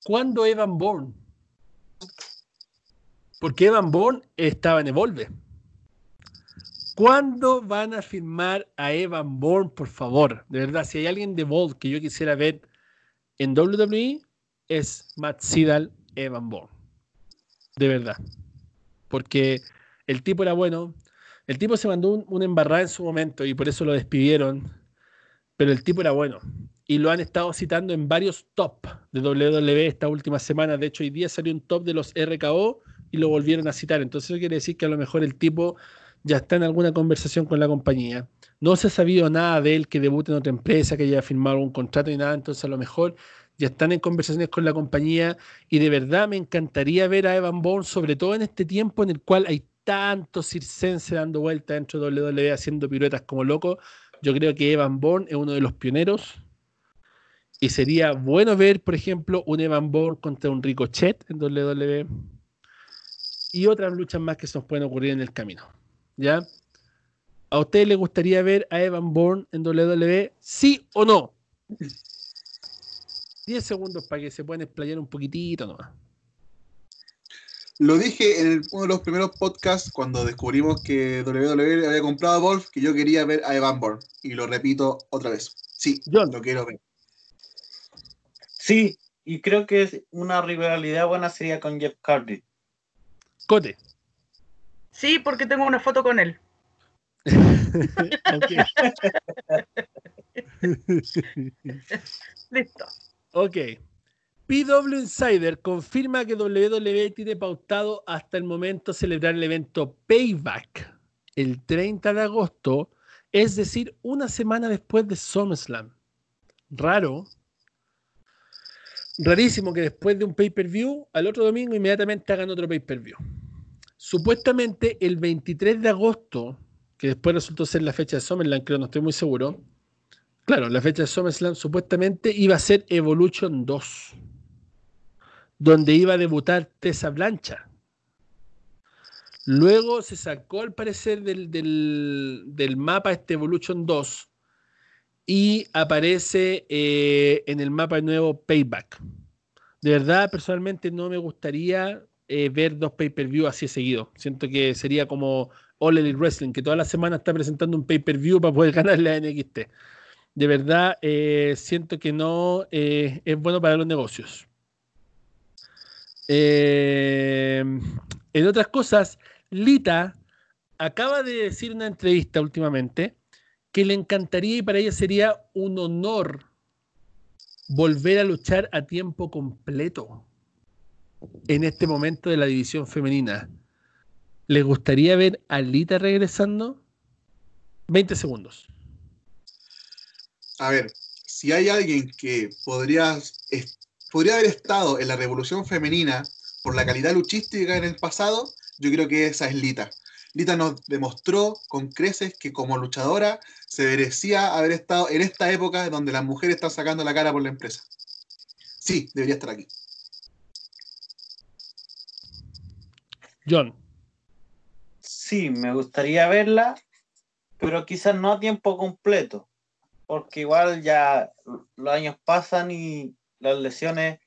¿cuándo Evan Bourne? Porque Evan Bourne estaba en Evolve. ¿Cuándo van a firmar a Evan Bourne, por favor? De verdad, si hay alguien de Evolve que yo quisiera ver en WWE, es Matt Sidal, Evan Bourne. De verdad. Porque el tipo era bueno. El tipo se mandó un, una embarrada en su momento y por eso lo despidieron. Pero el tipo era bueno. Y lo han estado citando en varios top de WWE esta última semana. De hecho, hoy día salió un top de los RKO y lo volvieron a citar. Entonces eso quiere decir que a lo mejor el tipo ya está en alguna conversación con la compañía. No se ha sabido nada de él que debute en otra empresa, que haya firmado un contrato y nada. Entonces a lo mejor ya están en conversaciones con la compañía y de verdad me encantaría ver a Evan Bourne, sobre todo en este tiempo en el cual hay tantos circenses dando vueltas dentro de WWE haciendo piruetas como locos. Yo creo que Evan Bourne es uno de los pioneros y sería bueno ver, por ejemplo, un Evan Bourne contra un Ricochet en WWE y otras luchas más que se nos pueden ocurrir en el camino. ¿Ya? ¿A ustedes les gustaría ver a Evan Bourne en WWE? ¿Sí o no? 10 segundos para que se puedan explayar un poquitito nomás. Lo dije en el- uno de los primeros podcasts cuando descubrimos que WWE había comprado a Wolf, que yo quería ver a Evan Bourne. Y lo repito otra vez. Sí, John. lo quiero ver. Sí, y creo que una rivalidad buena sería con Jeff Hardy. Cote. Sí, porque tengo una foto con él. Listo. ok. PW Insider confirma que WWE tiene pautado hasta el momento celebrar el evento Payback el 30 de agosto, es decir, una semana después de SummerSlam. Raro. Rarísimo que después de un pay-per-view, al otro domingo inmediatamente hagan otro pay-per-view. Supuestamente el 23 de agosto, que después resultó ser la fecha de SummerSlam, creo, no estoy muy seguro. Claro, la fecha de SummerSlam supuestamente iba a ser Evolution 2, donde iba a debutar Tessa Blancha. Luego se sacó al parecer del, del- del mapa este Evolution 2 y aparece eh, en el mapa nuevo Payback. De verdad, personalmente no me gustaría eh, ver dos pay-per-view así seguidos. Siento que sería como All Elite Wrestling, que toda la semana está presentando un pay-per-view para poder ganar la NXT. De verdad, eh, siento que no eh, es bueno para los negocios. En otras cosas, Lita acaba de decir una entrevista últimamente que le encantaría y para ella sería un honor volver a luchar a tiempo completo en este momento de la división femenina. ¿Les gustaría ver a Lita regresando? 20 segundos. A ver, si hay alguien que podría, podría haber estado en la revolución femenina por la calidad luchística en el pasado, yo creo que esa es Lita. Lita nos demostró con creces que como luchadora se merecía haber estado en esta época donde las mujeres están sacando la cara por la empresa. Sí, debería estar aquí. John. Sí, me gustaría verla, pero quizás no a tiempo completo, porque igual ya los años pasan y las lesiones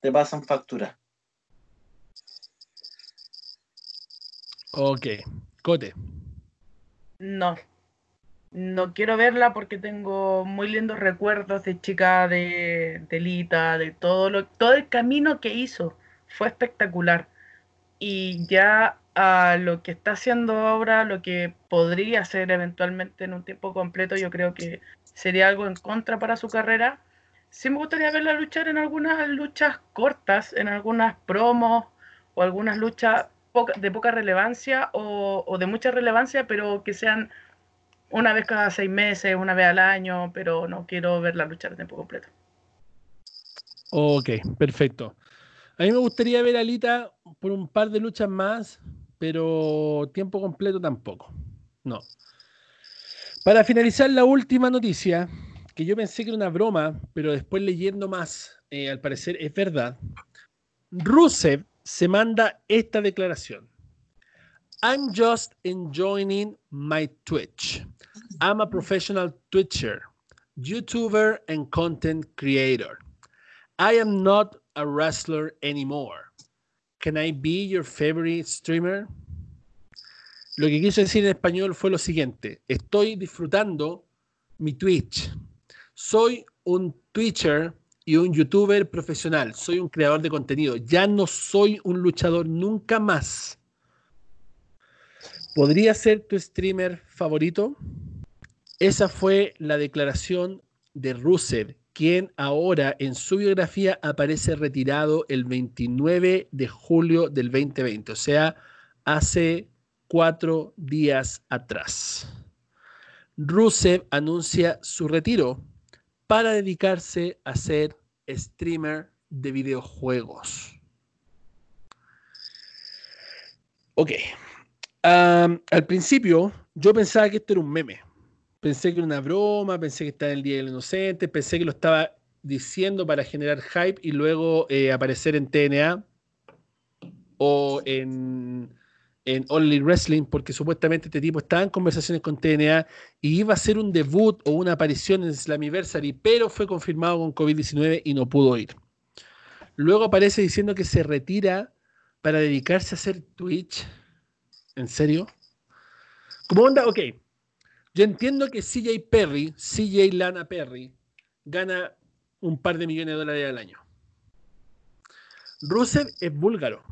te pasan factura. Ok. Cote. No. No quiero verla porque tengo muy lindos recuerdos de chica de, de Lita, de todo lo, todo el camino que hizo. Fue espectacular. Y ya a lo que está haciendo ahora, lo que podría hacer eventualmente en un tiempo completo, yo creo que sería algo en contra para su carrera. Sí me gustaría verla luchar en algunas luchas cortas, en algunas promos o algunas luchas de poca relevancia o, de mucha relevancia, pero que sean una vez cada seis meses, una vez al año, pero no quiero verla luchar a tiempo completo. Ok, perfecto. A mí me gustaría ver a Alita por un par de luchas más, pero tiempo completo tampoco. No. Para finalizar la última noticia, que yo pensé que era una broma, pero después leyendo más, eh, al parecer es verdad. Rusev se manda esta declaración. I'm just enjoying my Twitch. I'm a professional Twitcher, YouTuber, and content creator. I am not a wrestler anymore. Can I be your favorite streamer? Lo que quiso decir en español fue lo siguiente. Estoy disfrutando mi Twitch. Soy un Twitcher y un youtuber profesional, soy un creador de contenido, ya no soy un luchador nunca más. ¿Podría ser tu streamer favorito? Esa fue la declaración de Rusev, quien ahora en su biografía aparece retirado el 29 de julio del 2020, o sea, hace cuatro días atrás. Rusev anuncia su retiro para dedicarse a ser streamer de videojuegos. Ok. al principio yo pensaba que esto era un meme. Pensé que era una broma, pensé que estaba en el Día del Inocente, pensé que lo estaba diciendo para generar hype y luego eh, aparecer en TNA o en en Only Wrestling porque supuestamente este tipo estaba en conversaciones con TNA y iba a ser un debut o una aparición en Slammiversary, pero fue confirmado con COVID-19 y no pudo ir. Luego aparece diciendo que se retira para dedicarse a hacer Twitch. ¿En serio? ¿Cómo onda? Ok. Yo entiendo que CJ Perry, CJ Lana Perry, gana un par de millones de dólares al año. Rusev es búlgaro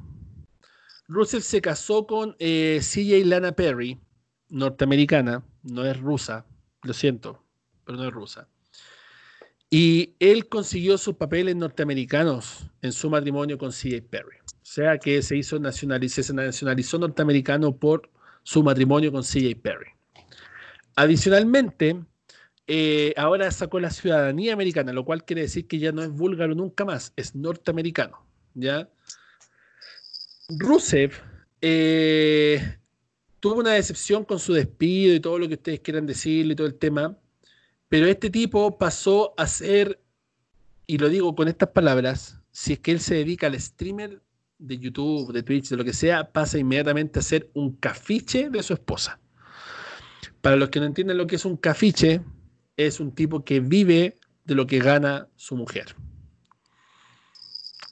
Russell se casó con eh, CJ Lana Perry, norteamericana, no es rusa, lo siento, pero no es rusa. Y él consiguió sus papeles norteamericanos en su matrimonio con CJ Perry. O sea que se hizo nacionalizó, se nacionalizó norteamericano por su matrimonio con CJ Perry. Adicionalmente, eh, ahora sacó la ciudadanía americana, lo cual quiere decir que ya no es búlgaro nunca más, es norteamericano. ¿ya? Rusev eh, tuvo una decepción con su despido y todo lo que ustedes quieran decirle y todo el tema, pero este tipo pasó a ser, y lo digo con estas palabras, si es que él se dedica al streamer de YouTube, de Twitch, de lo que sea, pasa inmediatamente a ser un cafiche de su esposa. Para los que no entienden lo que es un cafiche, es un tipo que vive de lo que gana su mujer.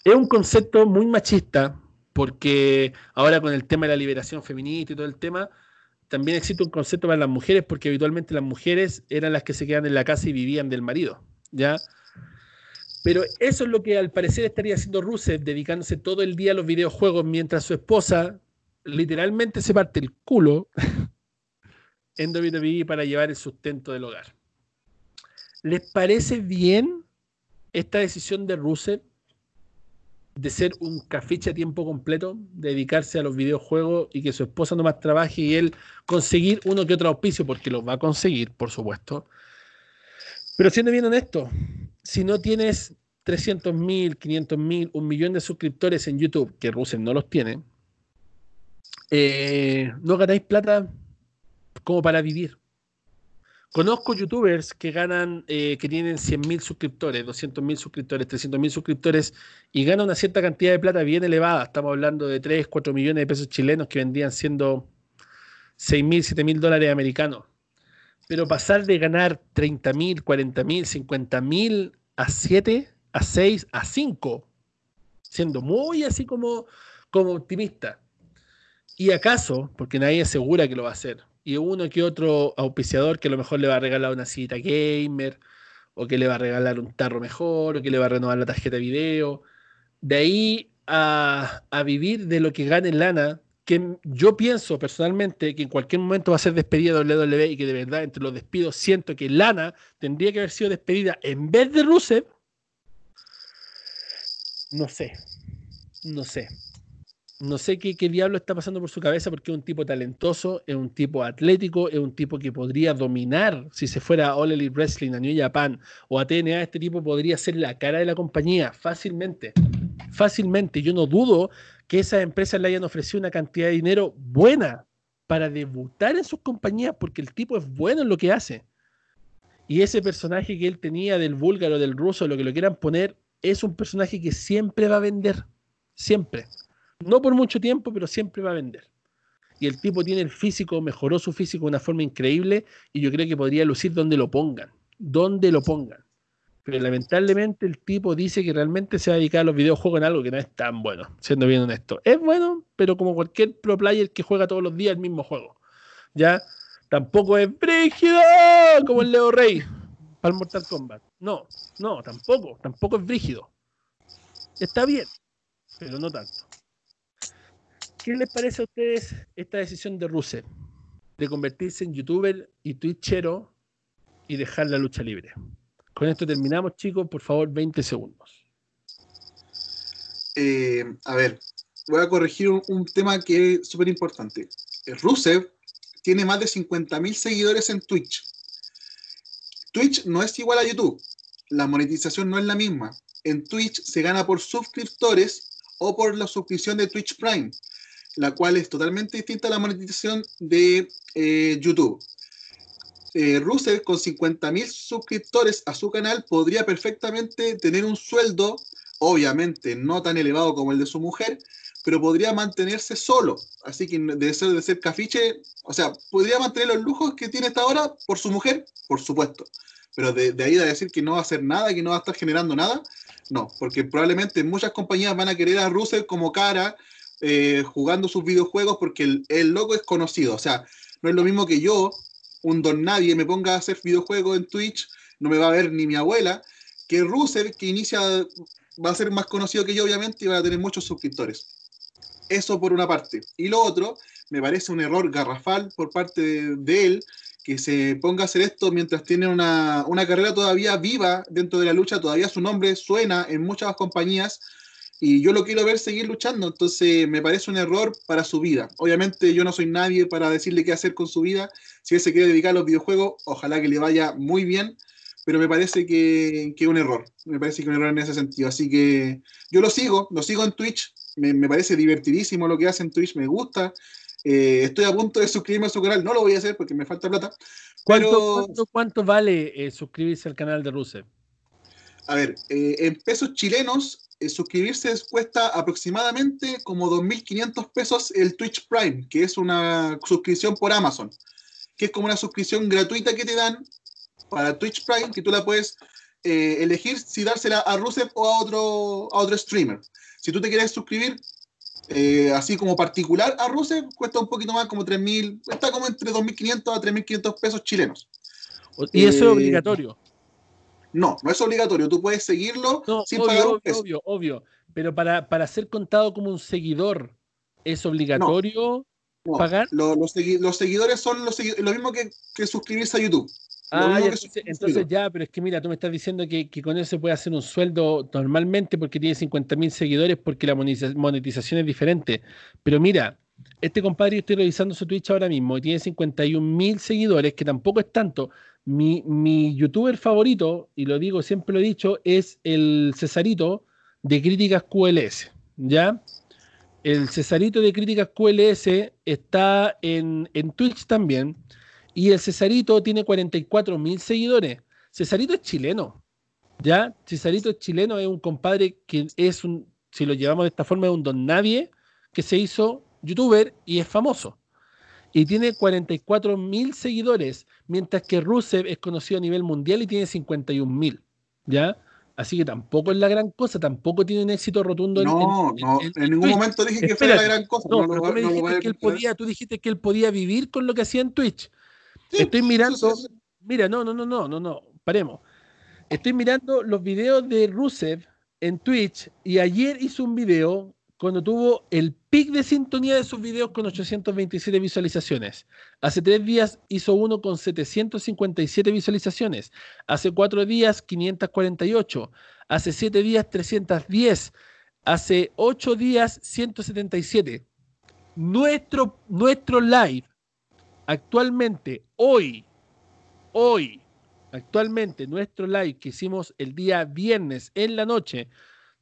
Es un concepto muy machista, porque ahora con el tema de la liberación feminista y todo el tema, también existe un concepto para las mujeres, porque habitualmente las mujeres eran las que se quedan en la casa y vivían del marido, ¿ya? Pero eso es lo que al parecer estaría haciendo Rusev, dedicándose todo el día a los videojuegos, mientras su esposa literalmente se parte el culo en WWE para llevar el sustento del hogar. ¿Les parece bien esta decisión de Rusev? de ser un cafiche a tiempo completo, dedicarse a los videojuegos y que su esposa no más trabaje y él conseguir uno que otro auspicio, porque lo va a conseguir, por supuesto. Pero siendo bien honesto, si no tienes 300 mil, 500 mil, un millón de suscriptores en YouTube, que Russell no los tiene, eh, no ganáis plata como para vivir. Conozco youtubers que ganan, eh, que tienen 100.000 suscriptores, 200.000 suscriptores, 300.000 suscriptores y ganan una cierta cantidad de plata bien elevada. Estamos hablando de 3, 4 millones de pesos chilenos que vendrían siendo 6.000, 7.000 dólares americanos. Pero pasar de ganar 30.000, 40.000, 50.000 a 7, a 6, a 5, siendo muy así como, como optimista. Y acaso, porque nadie asegura que lo va a hacer, y uno que otro auspiciador que a lo mejor le va a regalar una cita gamer, o que le va a regalar un tarro mejor, o que le va a renovar la tarjeta de video. De ahí a, vivir de lo que gane lana, que yo pienso personalmente que en cualquier momento va a ser despedida de WWE y que de verdad entre los despidos siento que Lana tendría que haber sido despedida en vez de Rusev. No sé, no sé. No sé qué, qué diablo está pasando por su cabeza porque es un tipo talentoso, es un tipo atlético, es un tipo que podría dominar si se fuera a All Elite Wrestling, a New Japan o a TNA, este tipo podría ser la cara de la compañía fácilmente. Fácilmente. Yo no dudo que esas empresas le hayan ofrecido una cantidad de dinero buena para debutar en sus compañías porque el tipo es bueno en lo que hace. Y ese personaje que él tenía del búlgaro, del ruso, lo que lo quieran poner, es un personaje que siempre va a vender. Siempre. No por mucho tiempo, pero siempre va a vender. Y el tipo tiene el físico, mejoró su físico de una forma increíble y yo creo que podría lucir donde lo pongan. Donde lo pongan. Pero lamentablemente el tipo dice que realmente se va a dedicar a los videojuegos en algo que no es tan bueno, siendo bien honesto. Es bueno, pero como cualquier pro player que juega todos los días el mismo juego. Ya, tampoco es brígido como el Leo Rey para el Mortal Kombat. No, no, tampoco, tampoco es brígido. Está bien, pero no tanto. ¿Qué les parece a ustedes esta decisión de Rusev de convertirse en youtuber y twitchero y dejar la lucha libre? Con esto terminamos, chicos. Por favor, 20 segundos. Eh, a ver, voy a corregir un, un tema que es súper importante. Rusev tiene más de 50.000 seguidores en Twitch. Twitch no es igual a YouTube. La monetización no es la misma. En Twitch se gana por suscriptores o por la suscripción de Twitch Prime, la cual es totalmente distinta a la monetización de eh, YouTube eh, Russell con 50.000 suscriptores a su canal podría perfectamente tener un sueldo, obviamente no tan elevado como el de su mujer, pero podría mantenerse solo. Así que de ser, de ser cafiche, o sea, podría mantener los lujos que tiene hasta ahora por su mujer, por supuesto. Pero de, ahí a decir que no va a hacer nada, que no va a estar generando nada, no, porque probablemente muchas compañías van a querer a Russell como cara eh, jugando sus videojuegos porque el, el loco es conocido. O sea, no es lo mismo que yo, un don nadie me ponga a hacer videojuegos en Twitch, no me va a ver ni mi abuela, que Ruser, que inicia, va a ser más conocido que yo, obviamente, y va a tener muchos suscriptores. Eso por una parte. Y lo otro, me parece un error garrafal por parte de, de él, que se ponga a hacer esto mientras tiene una, una, carrera todavía viva dentro de la lucha, todavía su nombre suena en muchas compañías y yo lo quiero ver seguir luchando, entonces me parece un error para su vida. Obviamente yo no soy nadie para decirle qué hacer con su vida, si él se quiere dedicar a los videojuegos, ojalá que le vaya muy bien, pero me parece que es un error, me parece que un error en ese sentido, así que yo lo sigo, lo sigo en Twitch, me, me parece divertidísimo lo que hace en Twitch, me gusta, eh, estoy a punto de suscribirme a su canal, no lo voy a hacer porque me falta plata. ¿Cuánto, pero... ¿cuánto, cuánto vale eh, suscribirse al canal de Rusev? A ver, eh, en pesos chilenos eh, suscribirse cuesta aproximadamente como 2.500 pesos el Twitch Prime, que es una suscripción por Amazon, que es como una suscripción gratuita que te dan para Twitch Prime, que tú la puedes eh, elegir si dársela a Rusev o a otro, a otro streamer. Si tú te quieres suscribir eh, así como particular a Rusev, cuesta un poquito más, como 3.000, está como entre 2.500 a 3.500 pesos chilenos. ¿Y eso es obligatorio? No, no es obligatorio. Tú puedes seguirlo no, sin obvio, pagar un obvio, peso. obvio, obvio. Pero para, para ser contado como un seguidor, ¿es obligatorio No, pagar? lo- los, segui- los seguidores son los segui- lo mismo que, que suscribirse a YouTube. Ah, ya, entonces, ya, pero es que mira, tú me estás diciendo que, que con eso se puede hacer un sueldo normalmente porque tiene 50.000 seguidores porque la monetiza- monetización es diferente. Pero mira, este compadre, yo estoy revisando su Twitch ahora mismo y tiene 51.000 seguidores, que tampoco es tanto. Mi, youtuber favorito, y lo digo, siempre lo he dicho, es el Cesarito de Críticas QLS, ¿ya? El Cesarito de Críticas QLS está en, en Twitch también. Y el Cesarito tiene 44 mil seguidores. Cesarito es chileno. ¿Ya? Cesarito es chileno, es un compadre que es un, si lo llevamos de esta forma, es un don nadie que se hizo youtuber y es famoso. Y tiene 44 mil seguidores, mientras que Rusev es conocido a nivel mundial y tiene 51 mil. ¿Ya? Así que tampoco es la gran cosa, tampoco tiene un éxito rotundo. No, en, no, en, ningún momento dije que fuera la gran cosa. No, no, tú, dijiste que él podía, tú dijiste que él podía vivir con lo que hacía en Twitch. Estoy mirando, mira, no, no, no, no, no, no, paremos. Estoy mirando los videos de Rusev en Twitch y ayer hizo un video cuando tuvo el pic de sintonía de sus videos con 827 visualizaciones. Hace tres días hizo uno con 757 visualizaciones. Hace cuatro días 548. Hace siete días 310. Hace ocho días 177. Nuestro, nuestro live actualmente, hoy, hoy, actualmente, nuestro live que hicimos el día viernes en la noche,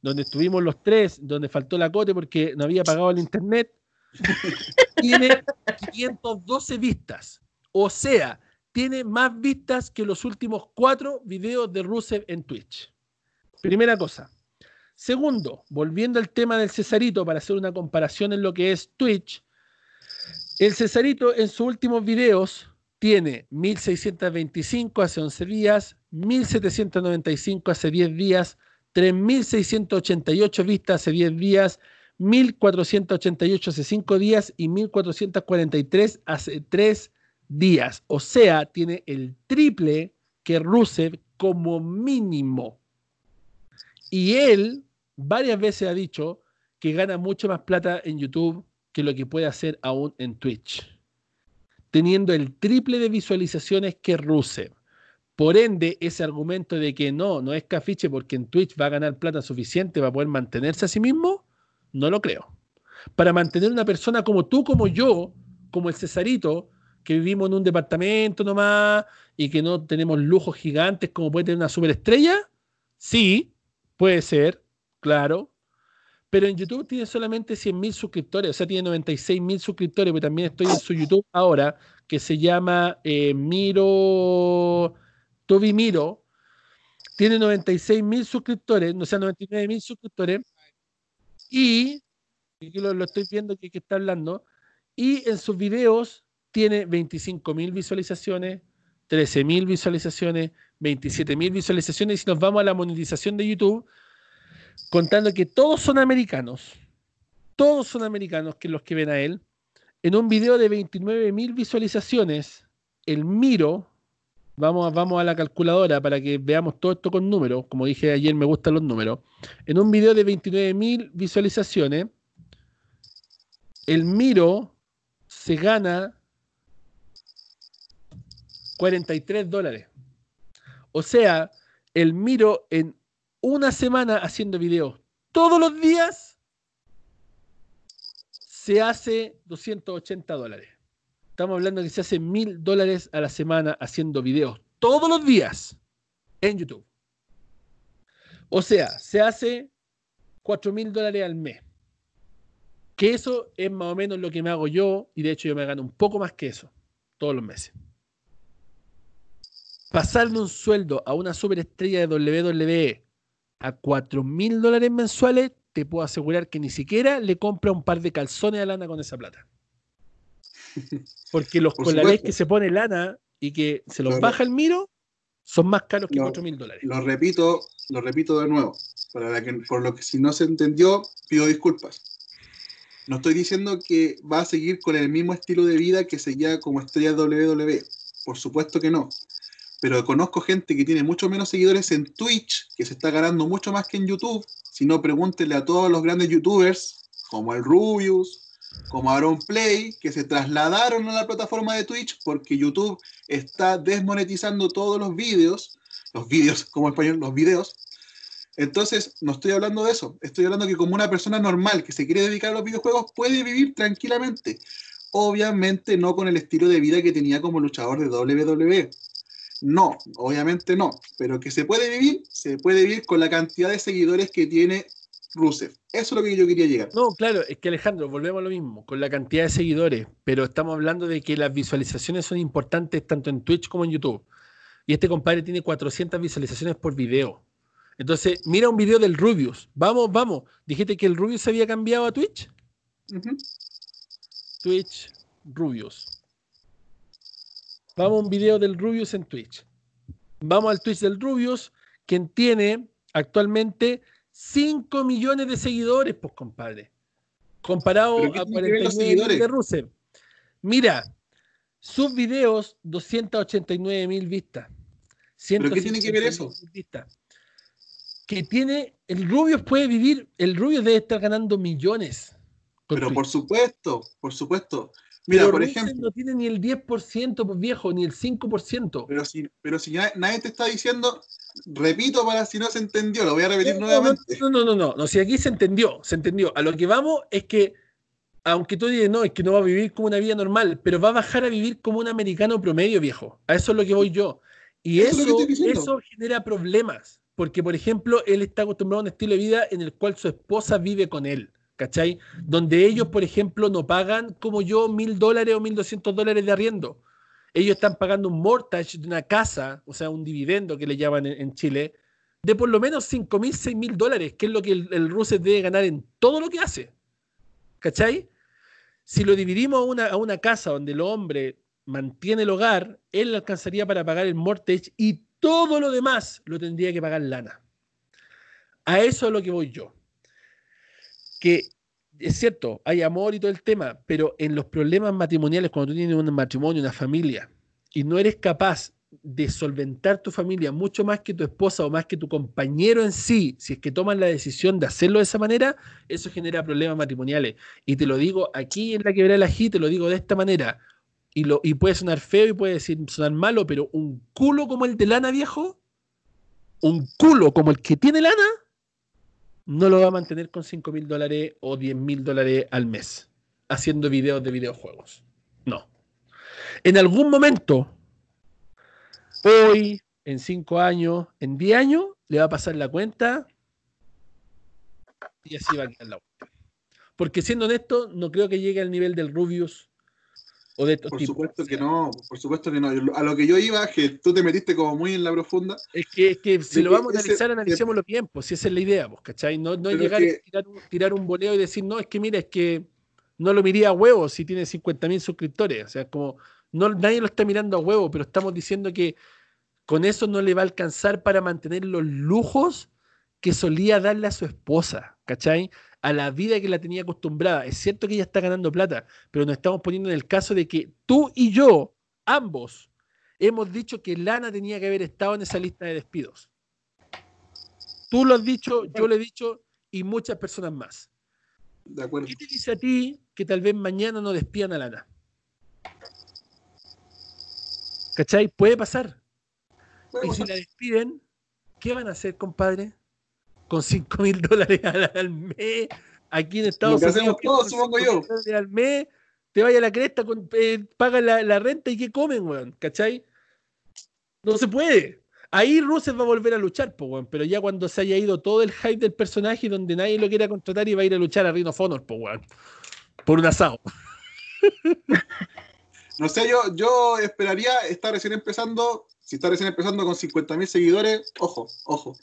donde estuvimos los tres, donde faltó la cote porque no había pagado el internet, tiene 512 vistas. O sea, tiene más vistas que los últimos cuatro videos de Rusev en Twitch. Primera cosa. Segundo, volviendo al tema del Cesarito para hacer una comparación en lo que es Twitch, el Cesarito en sus últimos videos tiene 1625 hace 11 días, 1795 hace 10 días, 3.688 vistas hace 10 días, 1.488 hace 5 días y 1.443 hace 3 días. O sea, tiene el triple que Rusev como mínimo. Y él varias veces ha dicho que gana mucho más plata en YouTube que lo que puede hacer aún en Twitch. Teniendo el triple de visualizaciones que Rusev. Por ende, ese argumento de que no, no es cafiche porque en Twitch va a ganar plata suficiente para poder mantenerse a sí mismo, no lo creo. Para mantener una persona como tú, como yo, como el Cesarito, que vivimos en un departamento nomás y que no tenemos lujos gigantes como puede tener una superestrella, sí, puede ser, claro. Pero en YouTube tiene solamente 100.000 suscriptores, o sea, tiene 96.000 suscriptores, pero también estoy en su YouTube ahora, que se llama eh, Miro Toby Miro tiene 96 mil suscriptores, o sea, 99 mil suscriptores, y, lo, estoy viendo que, que, está hablando, y en sus videos tiene 25 mil visualizaciones, 13 mil visualizaciones, 27 mil visualizaciones, y si nos vamos a la monetización de YouTube, contando que todos son americanos, todos son americanos que los que ven a él, en un video de 29 mil visualizaciones, el Miro Vamos, vamos a la calculadora para que veamos todo esto con números. Como dije ayer, me gustan los números. En un video de 29.000 visualizaciones, el Miro se gana 43 dólares. O sea, el Miro en una semana haciendo videos todos los días se hace 280 dólares. Estamos hablando que se hace mil dólares a la semana haciendo videos todos los días en YouTube. O sea, se hace cuatro mil dólares al mes. Que eso es más o menos lo que me hago yo, y de hecho yo me gano un poco más que eso todos los meses. Pasarle un sueldo a una superestrella de WWE a cuatro mil dólares mensuales, te puedo asegurar que ni siquiera le compra un par de calzones a lana con esa plata. Porque los colales que se pone lana y que se los baja el miro son más caros que 4 mil dólares. Lo repito, lo repito de nuevo. Para que, por lo que si no se entendió, pido disculpas. No estoy diciendo que va a seguir con el mismo estilo de vida que seguía como estrella WWE. Por supuesto que no. Pero conozco gente que tiene mucho menos seguidores en Twitch, que se está ganando mucho más que en YouTube. Si no, pregúntenle a todos los grandes YouTubers, como el Rubius, como Aaron Play, que se trasladaron a la plataforma de Twitch porque YouTube está desmonetizando todos los vídeos, los vídeos, como español, los vídeos. Entonces, no estoy hablando de eso, estoy hablando que como una persona normal que se quiere dedicar a los videojuegos puede vivir tranquilamente. Obviamente no con el estilo de vida que tenía como luchador de WWE. No, obviamente no, pero que se puede vivir, se puede vivir con la cantidad de seguidores que tiene Rusev. Eso es lo que yo quería llegar. No, claro, es que Alejandro, volvemos a lo mismo, con la cantidad de seguidores, pero estamos hablando de que las visualizaciones son importantes tanto en Twitch como en YouTube. Y este compadre tiene 400 visualizaciones por video. Entonces, mira un video del Rubius. Vamos, vamos. Dijiste que el Rubius se había cambiado a Twitch. Twitch Rubius. Vamos a un video del Rubius en Twitch. Vamos al Twitch del Rubius, quien tiene actualmente 5 millones de seguidores, pues compadre. Comparado ¿Pero qué a tiene que ver los 49 mil de? Rusev. Mira, sus videos, 289 mil vistas. ¿Pero qué tiene que ver eso? 151.000 vistas. Que tiene, el Rubius puede vivir, el Rubius debe estar ganando millones. Pero por supuesto, por supuesto. Mira, Pero por Rusev ejemplo, No tiene ni el 10%, pues viejo, ni el 5%. pero si, pero si na- nadie te está diciendo, repito para si no se entendió, lo voy a repetir No, no, nuevamente. No, no, no, no, no, si aquí se entendió, se entendió. A lo que vamos es que, aunque tú digas, no, es que no va a vivir como una vida normal, pero va a bajar a vivir como un americano promedio, viejo. A eso es lo que voy yo. Y Eso eso, eso genera problemas, porque, por ejemplo, él está acostumbrado a un estilo de vida en el cual su esposa vive con él, ¿cachai? Donde ellos, por ejemplo, no pagan como yo mil dólares o mil doscientos dólares de arriendo. Ellos están pagando un mortgage de una casa, o sea, un dividendo que le llaman en, Chile, de por lo menos 5 mil, 6 mil dólares, que es lo que el, el Rusev debe ganar en todo lo que hace. ¿Cachai? Si lo dividimos a una, a una casa donde el hombre mantiene el hogar, él alcanzaría para pagar el mortgage y todo lo demás lo tendría que pagar lana. A eso es lo que voy yo. Que es cierto, hay amor y todo el tema, pero en los problemas matrimoniales, cuando tú tienes un matrimonio, una familia, y no eres capaz de solventar tu familia mucho más que tu esposa o más que tu compañero en sí, si es que toman la decisión de hacerlo de esa manera, eso genera problemas matrimoniales. Y te lo digo aquí en la quebrada de la G, te lo digo de esta manera. Y, lo, y puede sonar feo y puede decir, sonar malo, pero un culo como el de lana viejo, un culo como el que tiene lana, no lo va a mantener con 5 mil dólares o 10 mil dólares al mes haciendo videos de videojuegos. No. En algún momento, hoy, en 5 años, en 10 años, le va a pasar la cuenta y así va a quedar la vuelta. Porque siendo honesto, no creo que llegue al nivel del Rubius o de estos Por tipos. supuesto que no, por supuesto que no. A lo que yo iba, que tú te metiste como muy en la profunda. Es que, es que si lo que vamos a analizar, analicémoslo bien, pues si esa es la idea, pues, ¿cachai? No, no llegar es y tirar un, tirar un boleo y decir, no, es que mira, es que no lo miría a huevo si tiene 50 mil suscriptores. O sea, como no, nadie lo está mirando a huevo, pero estamos diciendo que con eso no le va a alcanzar para mantener los lujos que solía darle a su esposa, ¿cachai? A la vida que la tenía acostumbrada. Es cierto que ella está ganando plata, pero nos estamos poniendo en el caso de que tú y yo, ambos, hemos dicho que Lana tenía que haber estado en esa lista de despidos. Tú lo has dicho, yo lo he dicho y muchas personas más. De acuerdo. ¿Qué te dice a ti que tal vez mañana no despidan a Lana? ¿Cachai? Puede pasar. Puede Y si la despiden, ¿qué van a hacer, compadre? Con 5 mil dólares al, mes, aquí en Estados Unidos. hacemos que todos, con supongo 5.000 yo. dólares Al mes, te vaya a la cresta, con, eh, paga la, la renta y ¿qué comen, weón? ¿Cachai? No se puede. Ahí Russell va a volver a luchar, po, weón, pero ya cuando se haya ido todo el hype del personaje y donde nadie lo quiera contratar y va a ir a luchar a Rhino of Honor, po, weón. Por un asado. No sé, yo, yo esperaría, está recién empezando, si está recién empezando con 50.000 seguidores, ojo, ojo.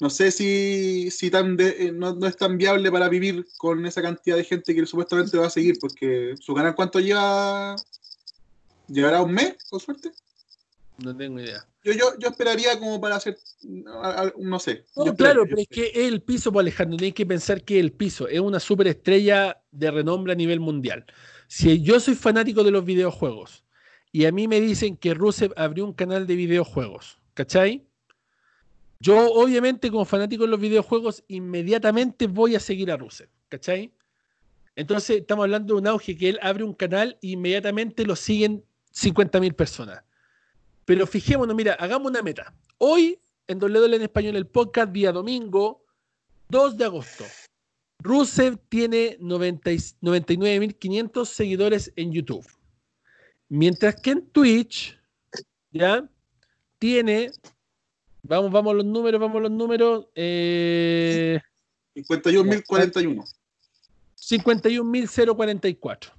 No sé si, si tan de- eh, no, no es tan viable para vivir con esa cantidad de gente que supuestamente va a seguir, porque su canal, ¿cuánto lleva? ¿Llegará un mes, con suerte? No tengo idea. Yo, yo, yo esperaría como para hacer, no sé. No, Yo esperaría, claro, pero es que es el piso, pues Alejandro, tienes que pensar que el piso es una superestrella de renombre a nivel mundial. Si yo soy fanático de los videojuegos y a mí me dicen que Rusev abrió un canal de videojuegos, ¿cachai? Yo, obviamente, como fanático de los videojuegos, inmediatamente voy a seguir a Rusev, ¿cachai? Entonces, estamos hablando de un auge que él abre un canal e inmediatamente lo siguen 50.000 personas. Pero fijémonos, mira, hagamos una meta. Hoy, en WL en Español, el podcast, día domingo, 2 de agosto. Rusev tiene 90 y- 99.500 seguidores en YouTube. Mientras que en Twitch, ¿ya? Tiene, vamos, vamos a los números, vamos a los números. eh, 51.041. 51.044.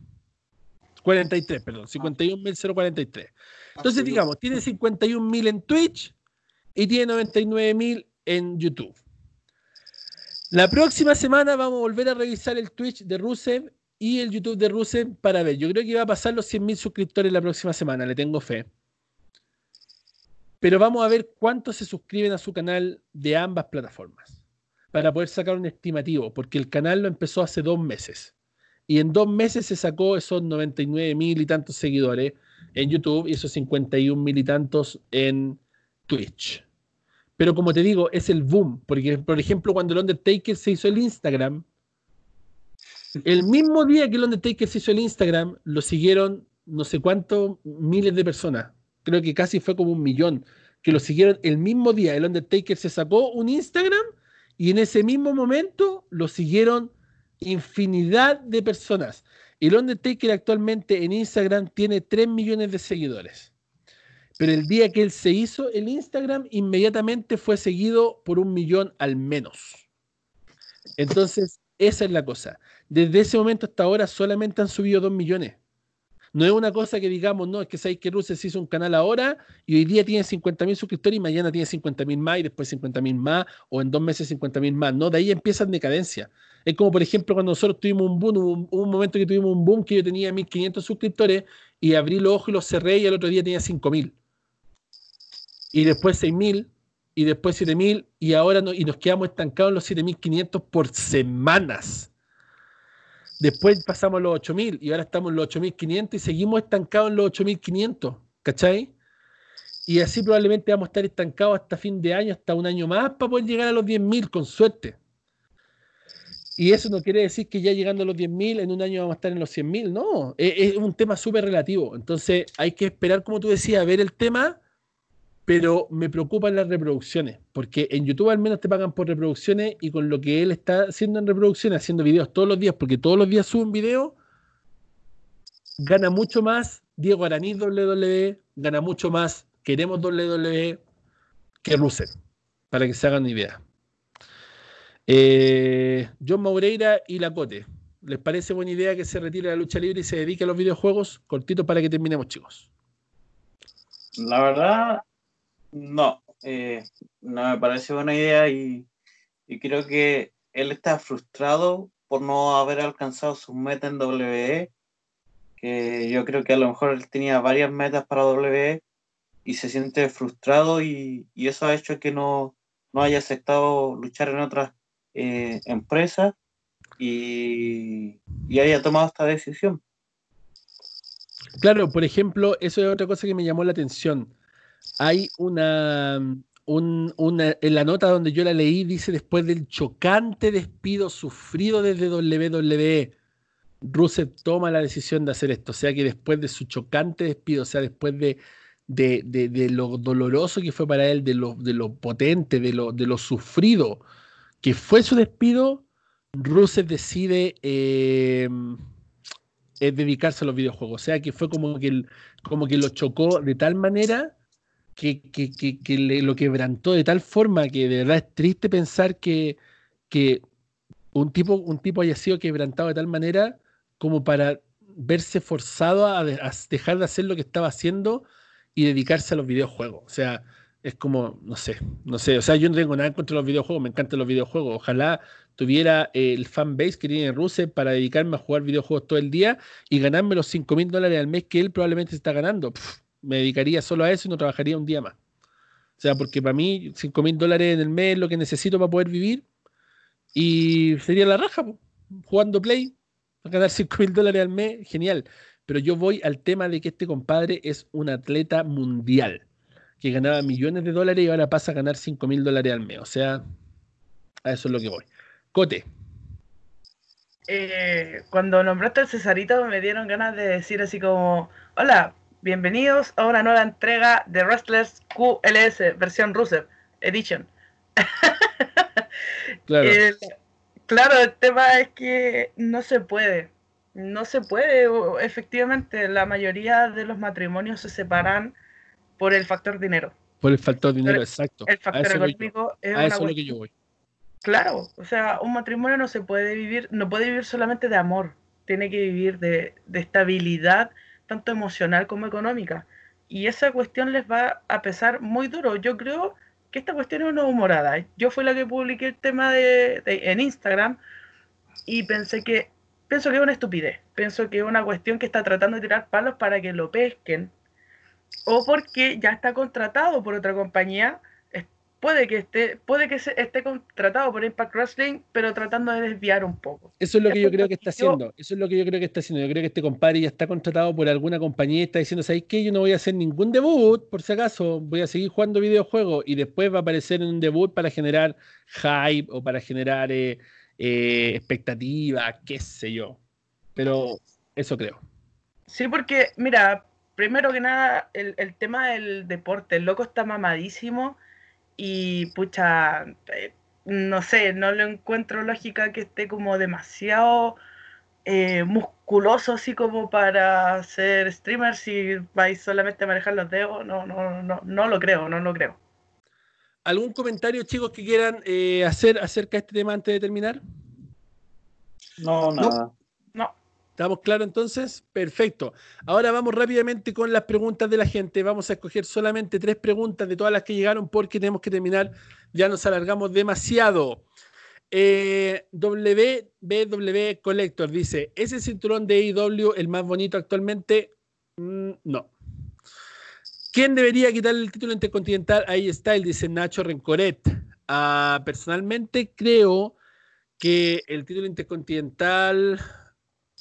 43, perdón, 51.043. Entonces, digamos, tiene 51.000 en Twitch y tiene 99.000 en YouTube. La próxima semana vamos a volver a revisar el Twitch de Rusev y el YouTube de Rusev para ver. Yo creo que va a pasar los 100.000 suscriptores la próxima semana, le tengo fe. Pero vamos a ver cuántos se suscriben a su canal de ambas plataformas para poder sacar un estimativo, porque el canal lo empezó hace dos meses. Y en dos meses se sacó esos 99 mil y tantos seguidores en YouTube y esos 51 mil y tantos en Twitch. Pero como te digo, es el boom, porque por ejemplo cuando el Undertaker se hizo el Instagram, el mismo día que el Undertaker se hizo el Instagram, lo siguieron no sé cuántos miles de personas. Creo que casi fue como un millón que lo siguieron el mismo día. El Undertaker se sacó un Instagram y en ese mismo momento lo siguieron infinidad de personas. El Undertaker actualmente en Instagram tiene 3 millones de seguidores. Pero el día que él se hizo el Instagram, inmediatamente fue seguido por un millón al menos. Entonces, esa es la cosa. Desde ese momento hasta ahora solamente han subido 2 millones. No es una cosa que digamos, no, es que sabéis que se hizo un canal ahora y hoy día tiene 50.000 suscriptores y mañana tiene 50.000 más y después 50.000 más o en dos meses 50.000 más. No, de ahí empieza en decadencia. Es como, por ejemplo, cuando nosotros tuvimos un boom, hubo un, momento que tuvimos un boom que yo tenía 1.500 suscriptores y abrí los ojos y los cerré y al otro día tenía 5.000. Y después 6.000 y después 7.000 y ahora no, y nos quedamos estancados en los 7.500 por semanas. Después pasamos los 8000 y ahora estamos en los 8500 y seguimos estancados en los 8500, ¿cachai? Y así probablemente vamos a estar estancados hasta fin de año, hasta un año más, para poder llegar a los 10.000 con suerte. Y eso no quiere decir que ya llegando a los 10.000 en un año vamos a estar en los 100.000, no, es un tema súper relativo. Entonces hay que esperar, como tú decías, a ver el tema pero me preocupan las reproducciones, porque en YouTube al menos te pagan por reproducciones y con lo que él está haciendo en reproducciones, haciendo videos todos los días, porque todos los días sube un video, gana mucho más Diego Araniz WWE, gana mucho más Queremos WWE que Russell, para que se hagan idea. Eh, John Maureira y Lacote. ¿Les parece buena idea que se retire la lucha libre y se dedique a los videojuegos? Cortito para que terminemos, chicos. La verdad, no, eh, no me parece buena idea y, creo que él está frustrado por no haber alcanzado su meta en WWE, que yo creo que a lo mejor él tenía varias metas para WWE y se siente frustrado y, eso ha hecho que no, haya aceptado luchar en otras eh, empresas y, y haya tomado esta decisión. Claro, por ejemplo, eso es otra cosa que me llamó la atención hay una, una, en la nota donde yo la leí, dice después del chocante despido sufrido desde WWE, Rusev toma la decisión de hacer esto. O sea que después de su chocante despido, o sea, después de, de, lo doloroso que fue para él, de lo, de lo potente, de lo, de lo sufrido que fue su despido, Rusev decide eh, dedicarse a los videojuegos. O sea que fue como que, como que lo chocó de tal manera que, lo quebrantó de tal forma que de verdad es triste pensar que, que un, tipo, un tipo haya sido quebrantado de tal manera como para verse forzado a, dejar de hacer lo que estaba haciendo y dedicarse a los videojuegos. O sea, es como, no sé, no sé, o sea, yo no tengo nada contra los videojuegos, me encantan los videojuegos. Ojalá tuviera el fanbase que tiene Rusia para dedicarme a jugar videojuegos todo el día y ganarme los 5 mil dólares al mes que él probablemente está ganando me dedicaría solo a eso y no trabajaría un día más. O sea, porque para mí 5 mil dólares en el mes es lo que necesito para poder vivir y sería la raja, jugando play, a ganar 5 mil dólares al mes, genial. Pero yo voy al tema de que este compadre es un atleta mundial, que ganaba millones de dólares y ahora pasa a ganar 5 mil dólares al mes. O sea, a eso es lo que voy. Cote. Eh, cuando nombraste al Cesarito me dieron ganas de decir así como, hola, Bienvenidos a una nueva entrega de Restless QLS, versión Rusev Edition. Claro. el, claro, el tema es que no se puede. No se puede. Efectivamente, la mayoría de los matrimonios se separan por el factor dinero. Por el factor dinero, exacto. El factor económico es a eso es lo que yo voy. Claro, o sea, un matrimonio no se puede vivir, no puede vivir solamente de amor, tiene que vivir de, de estabilidad, tanto emocional como económica. Y esa cuestión les va a pesar muy duro. Yo creo que esta cuestión es una humorada. Yo fui la que publiqué el tema de, de- en Instagram y pensé que, pienso que es una estupidez. Pienso que es una cuestión que está tratando de tirar palos para que lo pesquen. O porque ya está contratado por otra compañía. Puede que esté, puede que se- esté contratado por Impact Wrestling, pero tratando de desviar un poco. Eso es lo que yo creo que está haciendo. Eso es lo que yo creo que está haciendo. Yo creo que este compadre ya está contratado por alguna compañía y está diciendo, ¿sabéis qué? Yo no voy a hacer ningún debut, por si acaso. Voy a seguir jugando videojuegos y después va a aparecer en un debut para generar hype o para generar eh, eh, expectativa, qué sé yo. Pero eso creo. Sí, porque, mira, primero que nada, el, el tema del deporte, el loco está mamadísimo y, pucha, eh, no sé, no le encuentro lógica que esté como demasiado eh, musculoso así como para ser streamer si vais solamente a manejar los dedos. No, no, no, no lo creo, no lo creo. ¿Algún comentario, chicos, que quieran eh, hacer acerca de este tema antes de terminar? No, nada. No, ¿Estamos claros entonces? Perfecto. Ahora vamos rápidamente con las preguntas de la gente. Vamos a escoger solamente tres preguntas de todas las que llegaron porque tenemos que terminar. Ya nos alargamos demasiado. Eh, WBW Collector dice: ¿Es el cinturón de AEW el más bonito actualmente? Mm, no. ¿Quién debería quitarle el título intercontinental a A-Style? Dice Nacho Rencoret. Ah, personalmente creo que el título intercontinental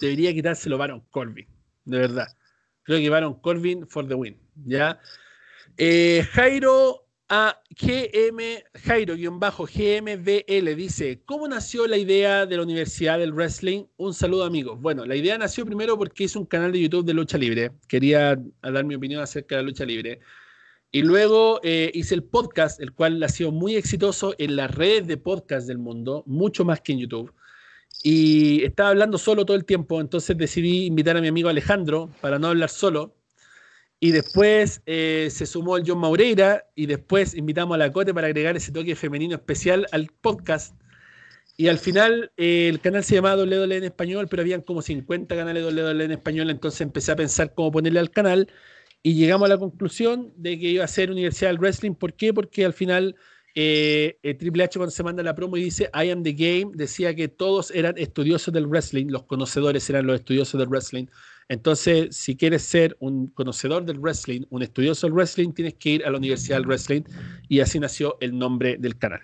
debería quitárselo Baron Corbin, de verdad. Creo que Baron Corbin for the win, ¿ya? Eh, Jairo a GM, Jairo-GMBL dice, ¿cómo nació la idea de la Universidad del Wrestling? Un saludo amigos. Bueno, la idea nació primero porque hice un canal de YouTube de lucha libre. Quería dar mi opinión acerca de la lucha libre. Y luego eh, hice el podcast, el cual ha sido muy exitoso en las redes de podcast del mundo, mucho más que en YouTube. Y estaba hablando solo todo el tiempo, entonces decidí invitar a mi amigo Alejandro para no hablar solo. Y después eh, se sumó el John Maureira y después invitamos a la Cote para agregar ese toque femenino especial al podcast. Y al final eh, el canal se llamaba WWE en español, pero habían como 50 canales WWE en español, entonces empecé a pensar cómo ponerle al canal y llegamos a la conclusión de que iba a ser Universidad del Wrestling. ¿Por qué? Porque al final eh, eh, Triple H cuando se manda la promo y dice I am the game, decía que todos eran estudiosos del wrestling, los conocedores eran los estudiosos del wrestling. Entonces, si quieres ser un conocedor del wrestling, un estudioso del wrestling, tienes que ir a la Universidad del Wrestling y así nació el nombre del canal.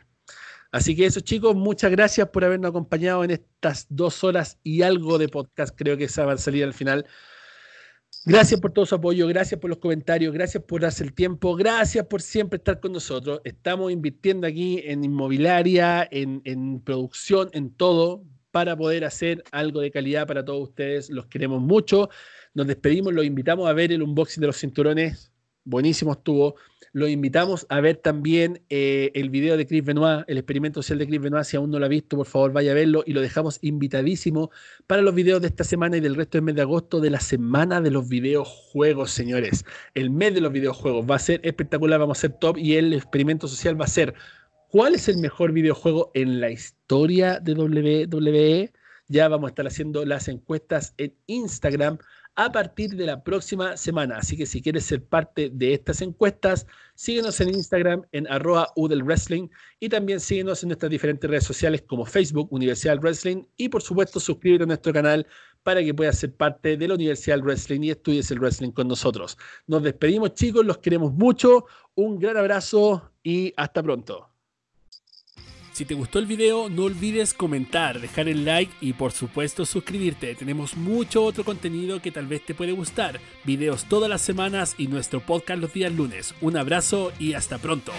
Así que eso chicos, muchas gracias por habernos acompañado en estas dos horas y algo de podcast, creo que esa va a salir al final. Gracias por todo su apoyo, gracias por los comentarios, gracias por darse el tiempo, gracias por siempre estar con nosotros. Estamos invirtiendo aquí en inmobiliaria, en, en producción, en todo, para poder hacer algo de calidad para todos ustedes. Los queremos mucho. Nos despedimos, los invitamos a ver el unboxing de los cinturones. Buenísimo estuvo. Los invitamos a ver también eh, el video de Chris Benoit, el experimento social de Chris Benoit. Si aún no lo ha visto, por favor vaya a verlo y lo dejamos invitadísimo para los videos de esta semana y del resto del mes de agosto de la semana de los videojuegos, señores. El mes de los videojuegos va a ser espectacular, vamos a ser top y el experimento social va a ser ¿Cuál es el mejor videojuego en la historia de WWE? Ya vamos a estar haciendo las encuestas en Instagram a partir de la próxima semana. Así que si quieres ser parte de estas encuestas, síguenos en Instagram en arroba Wrestling y también síguenos en nuestras diferentes redes sociales como Facebook, Universidad Wrestling y por supuesto suscríbete a nuestro canal para que puedas ser parte de la Universidad Wrestling y estudies el wrestling con nosotros. Nos despedimos chicos, los queremos mucho, un gran abrazo y hasta pronto. Si te gustó el video, no olvides comentar, dejar el like y por supuesto suscribirte. Tenemos mucho otro contenido que tal vez te puede gustar. Videos todas las semanas y nuestro podcast los días lunes. Un abrazo y hasta pronto.